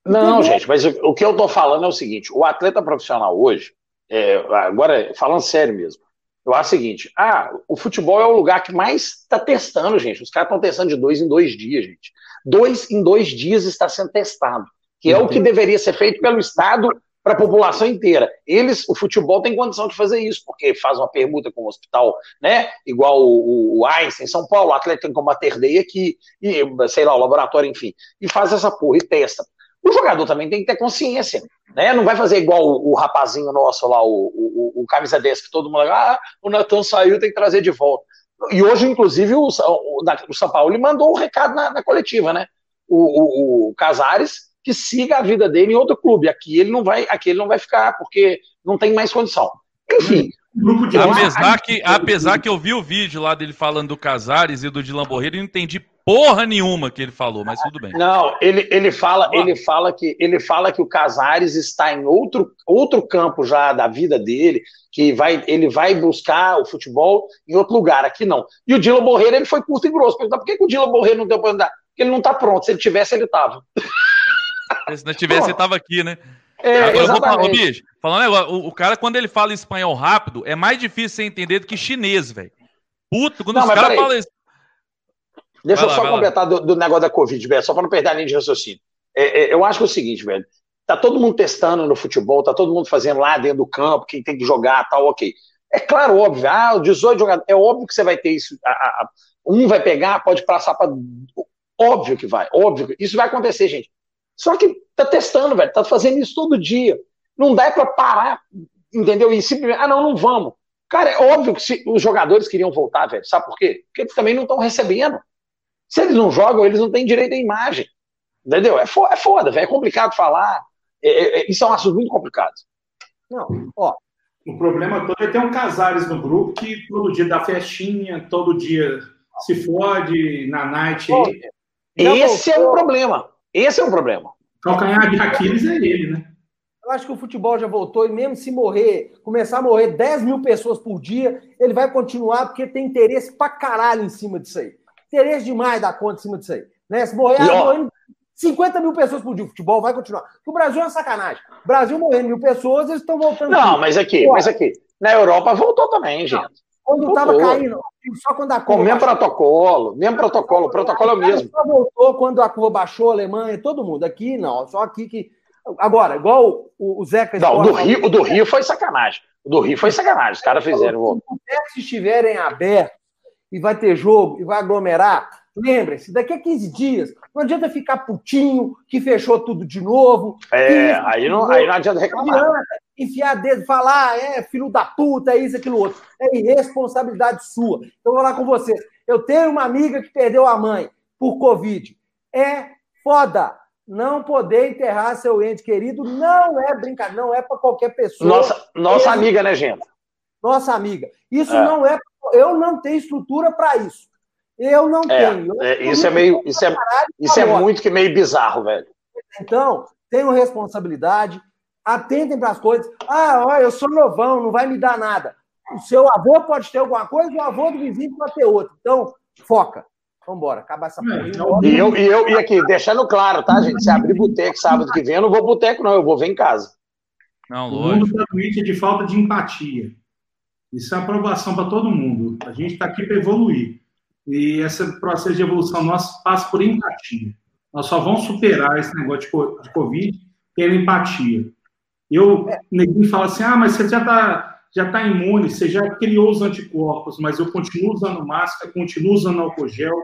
A: Não, gente, mas o, o, que eu tô falando é o seguinte: o atleta profissional hoje, é, agora falando sério mesmo, eu acho o seguinte: ah, o futebol é o lugar que mais está testando, gente. Os caras estão testando de dois em dois dias, gente. Dois em dois dias está sendo testado, que é o que deveria ser feito pelo Estado para a população inteira. Eles, o futebol tem condição de fazer isso, porque faz uma permuta com o hospital, né? Igual o, o Einstein em São Paulo, o atleta tem como Mater Dei aqui, e sei lá, o laboratório, enfim, e faz essa porra e testa. O jogador também tem que ter consciência, né? Não vai fazer igual o, o rapazinho nosso lá, o, o, o camisa 10, que todo mundo, ah, o Natan saiu, tem que trazer de volta. E hoje, inclusive, o, o, o São Paulo mandou um recado na, na coletiva, né? O, o Casares que siga a vida dele em outro clube. Aqui ele não vai, aqui ele não vai ficar, porque não tem mais condição. Enfim.
B: Apesar que, apesar que eu vi o vídeo lá dele falando do Casares e do Dilan Borreiro, e não entendi porra nenhuma que ele falou, mas tudo bem.
A: Não, ele, ele fala, ele fala que ele fala que o Casares está em outro, outro campo já da vida dele, que vai, ele vai buscar o futebol em outro lugar, aqui não. E o Dilan Borreiro ele foi curto e grosso. Perguntar por que, que o Dilan Borreiro não deu para andar? Porque ele não está pronto. Se ele tivesse, ele estava.
B: Se não tivesse, você tava aqui, né? É, Agora, eu vou falar, ô, bicho, falando um negócio, o, o, cara, quando ele fala espanhol rápido, é mais difícil você entender do que chinês, velho. Puto, quando não, os caras falam isso.
A: Deixa vai eu lá, só completar do, do, negócio da Covid, velho, só para não perder a linha de raciocínio. É, é, eu acho que é o seguinte, velho. Tá todo mundo testando no futebol, tá todo mundo fazendo lá dentro do campo, quem tem que jogar, tal, ok. É claro, óbvio, ah, o 18 jogadores, é óbvio que você vai ter isso. A, a, um vai pegar, pode passar para. Óbvio que vai, óbvio. Isso vai acontecer, gente. Só que tá testando, velho, tá fazendo isso todo dia. Não dá para parar, entendeu? E simplesmente, ah, não, não vamos. Cara, é óbvio que se, os jogadores queriam voltar, velho. Sabe por quê? Porque eles também não estão recebendo. Se eles não jogam, eles não têm direito à imagem. Entendeu? É foda, é foda velho. É complicado falar. É, é, é, isso é um assunto muito complicado.
D: Não, ó. O problema todo é ter um Casares no grupo que todo dia dá festinha, todo dia se fode na night. Aí.
A: Esse é o problema. Esse é o problema.
D: Calcanhar de Aquiles é ele, né?
C: Eu acho que o futebol já voltou e mesmo se morrer, começar a morrer 10 mil pessoas por dia, ele vai continuar porque tem interesse pra caralho em cima disso aí. Interesse demais da conta em cima disso aí. Né? Se morrer, ah, morrendo 50 mil pessoas por dia, o futebol vai continuar. Porque o Brasil é uma sacanagem. O Brasil morrendo mil pessoas, eles estão voltando.
A: Não, mas aqui, mas aqui. Na Europa voltou também, gente.
C: Quando estava caindo,
A: só quando a curva. Com o mesmo protocolo, mesmo protocolo, o protocolo é o mesmo.
C: Só voltou quando a curva baixou, a Alemanha, todo mundo. Aqui não, só aqui que. Agora, igual o, o Zeca.
A: Não, o do, Rio, o do Rio foi sacanagem. O do Rio foi sacanagem. Os caras fizeram.
C: Se estiverem abertos e vai ter jogo e vai aglomerar, lembrem-se, daqui a 15 dias, não adianta ficar putinho que fechou tudo de novo.
A: É, aí não, aí não adianta reclamar. Não adianta
C: enfiar dedo, falar, ah, é filho da puta, é isso, aquilo outro. É irresponsabilidade sua. Então, vou lá com você. Eu tenho uma amiga que perdeu a mãe por Covid. É foda. Não poder enterrar seu ente querido não é brincadeira, não é para qualquer pessoa.
A: Nossa, nossa amiga, né, gente?
C: Nossa amiga. Isso é. não é. Eu não tenho estrutura para isso. Eu não
A: é,
C: tenho.
A: É, isso é meio. Isso é, isso é muito que meio bizarro, velho.
C: Então, tenho responsabilidade atentem para as coisas. Ah, olha, eu sou novão, não vai me dar nada. O seu avô pode ter alguma coisa, o avô do vizinho pode ter outra. Então, foca. Vamos embora, acaba essa porra.
A: E eu, e eu, e aqui, deixando claro, tá, gente? Se abrir boteco sábado que vem, eu não vou boteco, não, eu vou ver em casa.
D: Não, lógico. O mundo realmente é de falta de empatia. Isso é aprovação para todo mundo. A gente está aqui para evoluir. E esse processo de evolução nosso passa por empatia. Nós só vamos superar esse negócio de Covid tendo empatia. Eu, ninguém fala assim, ah, mas você já está já tá imune, você já criou os anticorpos, mas eu continuo usando máscara, continuo usando álcool gel,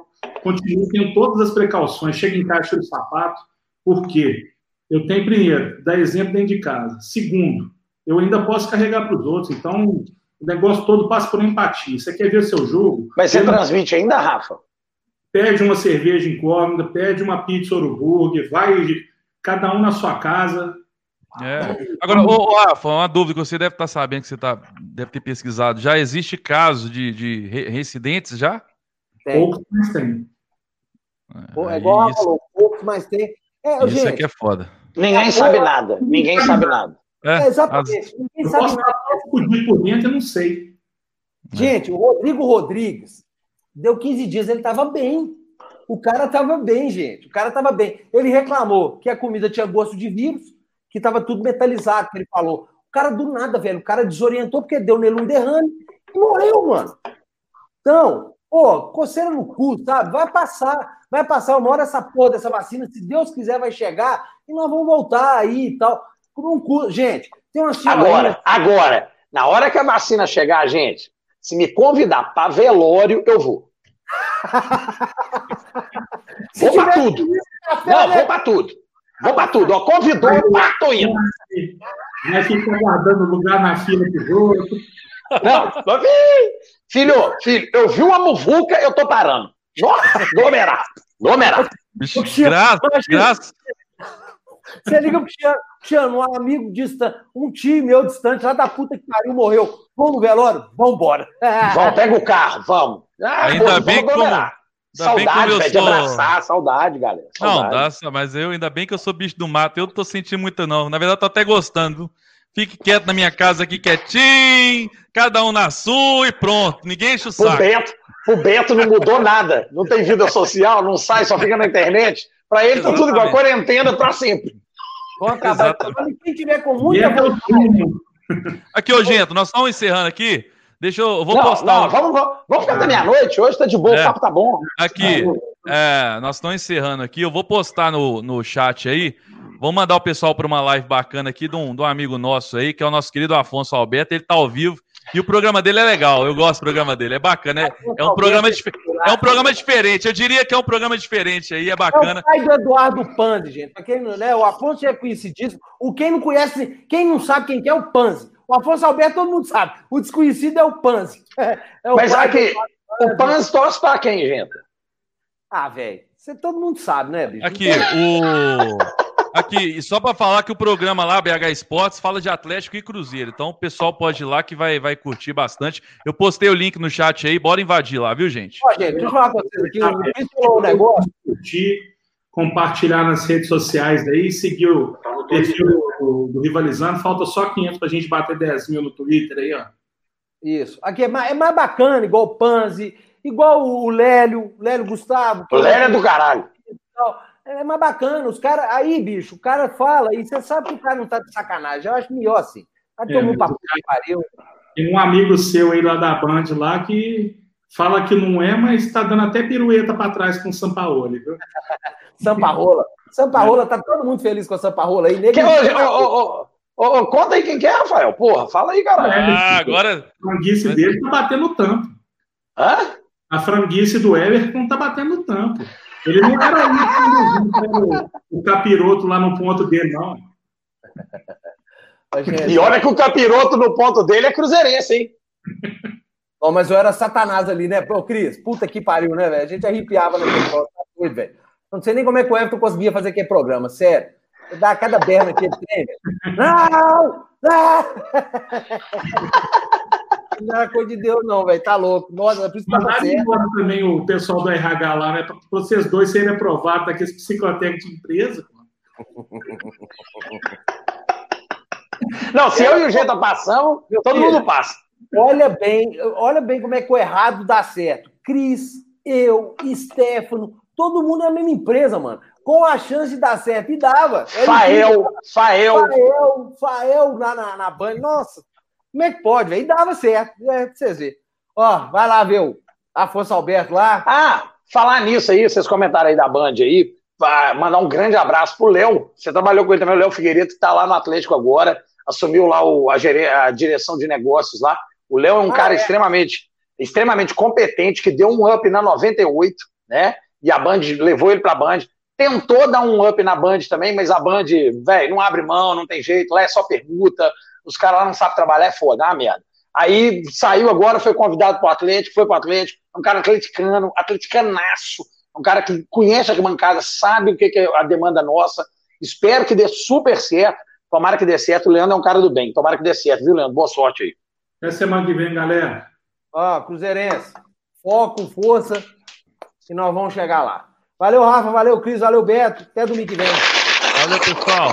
D: continuo tendo todas as precauções, chego em casa, de sapato, por quê? Eu tenho, primeiro, dar exemplo dentro de casa. Segundo, eu ainda posso carregar para os outros, então o negócio todo passa por empatia. Você quer ver seu jogo?
A: Mas você transmite ainda, Rafa?
D: Pede uma cerveja incógnita, pede uma pizza ou hambúrguer, vai cada um na sua casa,
B: é. Agora, ô, Rafa, uma dúvida que você deve estar sabendo, que você tá, deve ter pesquisado. Já existe caso de, de residentes já?
C: Tem. Poucos, mas tem. É, é igual isso... falou, poucos, mas tem.
B: É, isso gente, aqui é foda.
A: Ninguém sabe nada. Ninguém sabe nada.
C: É, é exatamente. As... Ninguém sabe nada.
D: por dentro, eu não sei.
C: Gente, o Rodrigo Rodrigues deu 15 dias, ele estava bem. O cara estava bem, gente. O cara estava bem. Ele reclamou que a comida tinha gosto de vírus que estava tudo metalizado, que ele falou. O cara do nada, velho, o cara desorientou porque deu nele um derrame e morreu, mano. Então, pô, coceira no cu, sabe? Vai passar, vai passar uma hora essa porra dessa vacina, se Deus quiser, vai chegar e nós vamos voltar aí e tal. Um cu. Gente, tem uma
A: senhora. Agora, aí... agora, na hora que a vacina chegar, gente, se me convidar para velório, eu vou. <laughs> vou para tudo. Não, vou para tudo. Vou pra tudo. Ó, convidou, pá, tô indo.
D: Vai ficar guardando lugar na fila dos outros.
A: Não, filho, filho, eu vi uma muvuca, eu tô parando. Nossa, aglomerado. Aglomerado.
B: Graça, graça.
C: Você liga pro Cristiano, um amigo distante, um tio meu distante, lá da puta que pariu, morreu. Vamos no velório? Vambora.
A: Vamos, pega o carro, vamos.
B: Ah, ainda bem que como,
A: saudade, velho, sou... de abraçar, saudade, galera.
B: Saudade. Não, dá, mas eu ainda bem que eu sou bicho do mato, eu não tô sentindo muito, não. Na verdade, tô até gostando. Fique quieto na minha casa aqui, quietinho, cada um na sua e pronto. Ninguém enche o saco.
A: O Beto, o Beto não mudou nada. Não tem vida social, não sai, só fica na internet. Pra ele tá tudo igual. Quarentena pra sempre.
C: Vamos acabar. Quem tiver com muita vontade.
B: Aqui, ô, gente, nós estamos encerrando aqui. Deixa eu, eu vou
A: não,
B: postar.
A: Não, um... vamos, vamos, vamos ficar até meia-noite. Hoje tá de boa, é. o papo tá bom.
B: Aqui, é, nós estamos encerrando aqui. Eu vou postar no, no chat aí. Vamos mandar o pessoal para uma live bacana aqui de um, de um amigo nosso aí, que é o nosso querido Afonso Alberto. Ele tá ao vivo. E o programa dele é legal, eu gosto do programa dele, é bacana, é, é um programa é um programa diferente. Eu diria que é um programa diferente aí, é bacana. É o
C: pai do Eduardo Panzi, gente. Pra quem não, né, o Afonso é conhecidíssimo. O quem não conhece, quem não sabe quem é o Panzi. O Afonso Alberto todo mundo sabe. O desconhecido é o Panzi.
A: É o Mas aqui, o Panzi torce para quem, gente?
C: Ah, velho. Você todo mundo sabe, né, bicho?
B: Aqui, o. Aqui, só para falar que o programa lá, BH Esportes, fala de Atlético e Cruzeiro. Então o pessoal pode ir lá que vai, vai curtir bastante. Eu postei o link no chat aí, bora invadir lá, viu, gente?
C: Ó, gente, deixa eu falar com vocês aqui. O negócio.
D: Curtir, compartilhar nas redes sociais aí, seguir o perfil do, do Rivalizando. Falta só 500 para a gente bater 10 mil no Twitter aí, ó.
C: Isso. Aqui é mais, é mais bacana, igual o Panzi, igual o Lélio, Lélio Gustavo.
A: O Lélio é do caralho.
C: É mais bacana. Os caras. Aí, bicho, o cara fala, e você sabe que o cara não tá de sacanagem. Eu acho melhor assim. Vai tomar é, um papo que pariu.
D: Tem um amigo seu aí lá da Band lá que fala que não é, mas está dando até pirueta para trás com o Sampaoli, viu? <laughs>
C: Sampaola. Sampaola, tá todo mundo feliz com a Sampaola aí.
A: Oh, oh, oh, conta aí quem que é, Rafael. Porra, fala aí, cara.
B: Ah, agora.
D: A franguice dele tá batendo tampo.
A: Hã?
D: A franguice do Everton tá batendo tampo. Ele não era o, <laughs> o capiroto lá no ponto dele, não.
A: E olha que o capiroto no ponto dele é cruzeirense, hein? <laughs>
C: Oh, mas eu era satanás ali, né? Ô, Cris, puta que pariu, né, velho? A gente arrepiava naquele negócio, tá doido, velho. Não sei nem como é que o Everton conseguia fazer aquele programa, sério. Dá cada berna que ele tem, velho. Não! <laughs> Não! Não é coisa de Deus, não, velho. Tá louco. Nossa, por isso que
D: tá embora também o pessoal do RH lá, né? Para vocês dois serem aprovados daqueles psicotécnicos de empresa.
A: Não, se eu e o Geta passamos, todo mundo passa.
C: Olha bem, olha bem como é que o errado dá certo. Cris, eu, Stefano, todo mundo é a mesma empresa, mano. Com a chance de dar certo. E dava.
A: Fael, Fael.
C: Fael, Fael na, na, na Band. Nossa, como é que pode, velho? E dava certo. É, pra vocês verem. Ó, vai lá ver o Afonso Alberto lá.
A: Ah, falar nisso aí, vocês comentaram aí da Band aí. Mandar um grande abraço pro Léo. Você trabalhou com ele também, o Léo Figueiredo, que tá lá no Atlético agora. Assumiu lá o, a, a direção de negócios lá. O Léo é um ah, cara é? extremamente, extremamente competente, que deu um up na 98, né? E a Band levou ele pra Band. Tentou dar um up na Band também, mas a Band, velho, não abre mão, não tem jeito, lá é só permuta, os caras lá não sabem trabalhar, é foda, ah, merda. Aí saiu agora, foi convidado pro Atlético, foi pro Atlético, é um cara atleticano, atleticanaço, um cara que conhece a bancada, sabe o que é a demanda nossa. Espero que dê super certo. Tomara que dê certo. O Leandro é um cara do bem. Tomara que dê certo, viu, Leandro? Boa sorte aí.
D: Até semana que vem, galera.
C: Ó, Cruzeirense, foco, força, e nós vamos chegar lá. Valeu, Rafa, valeu, Cris, valeu, Beto. Até domingo que vem.
B: Valeu, pessoal.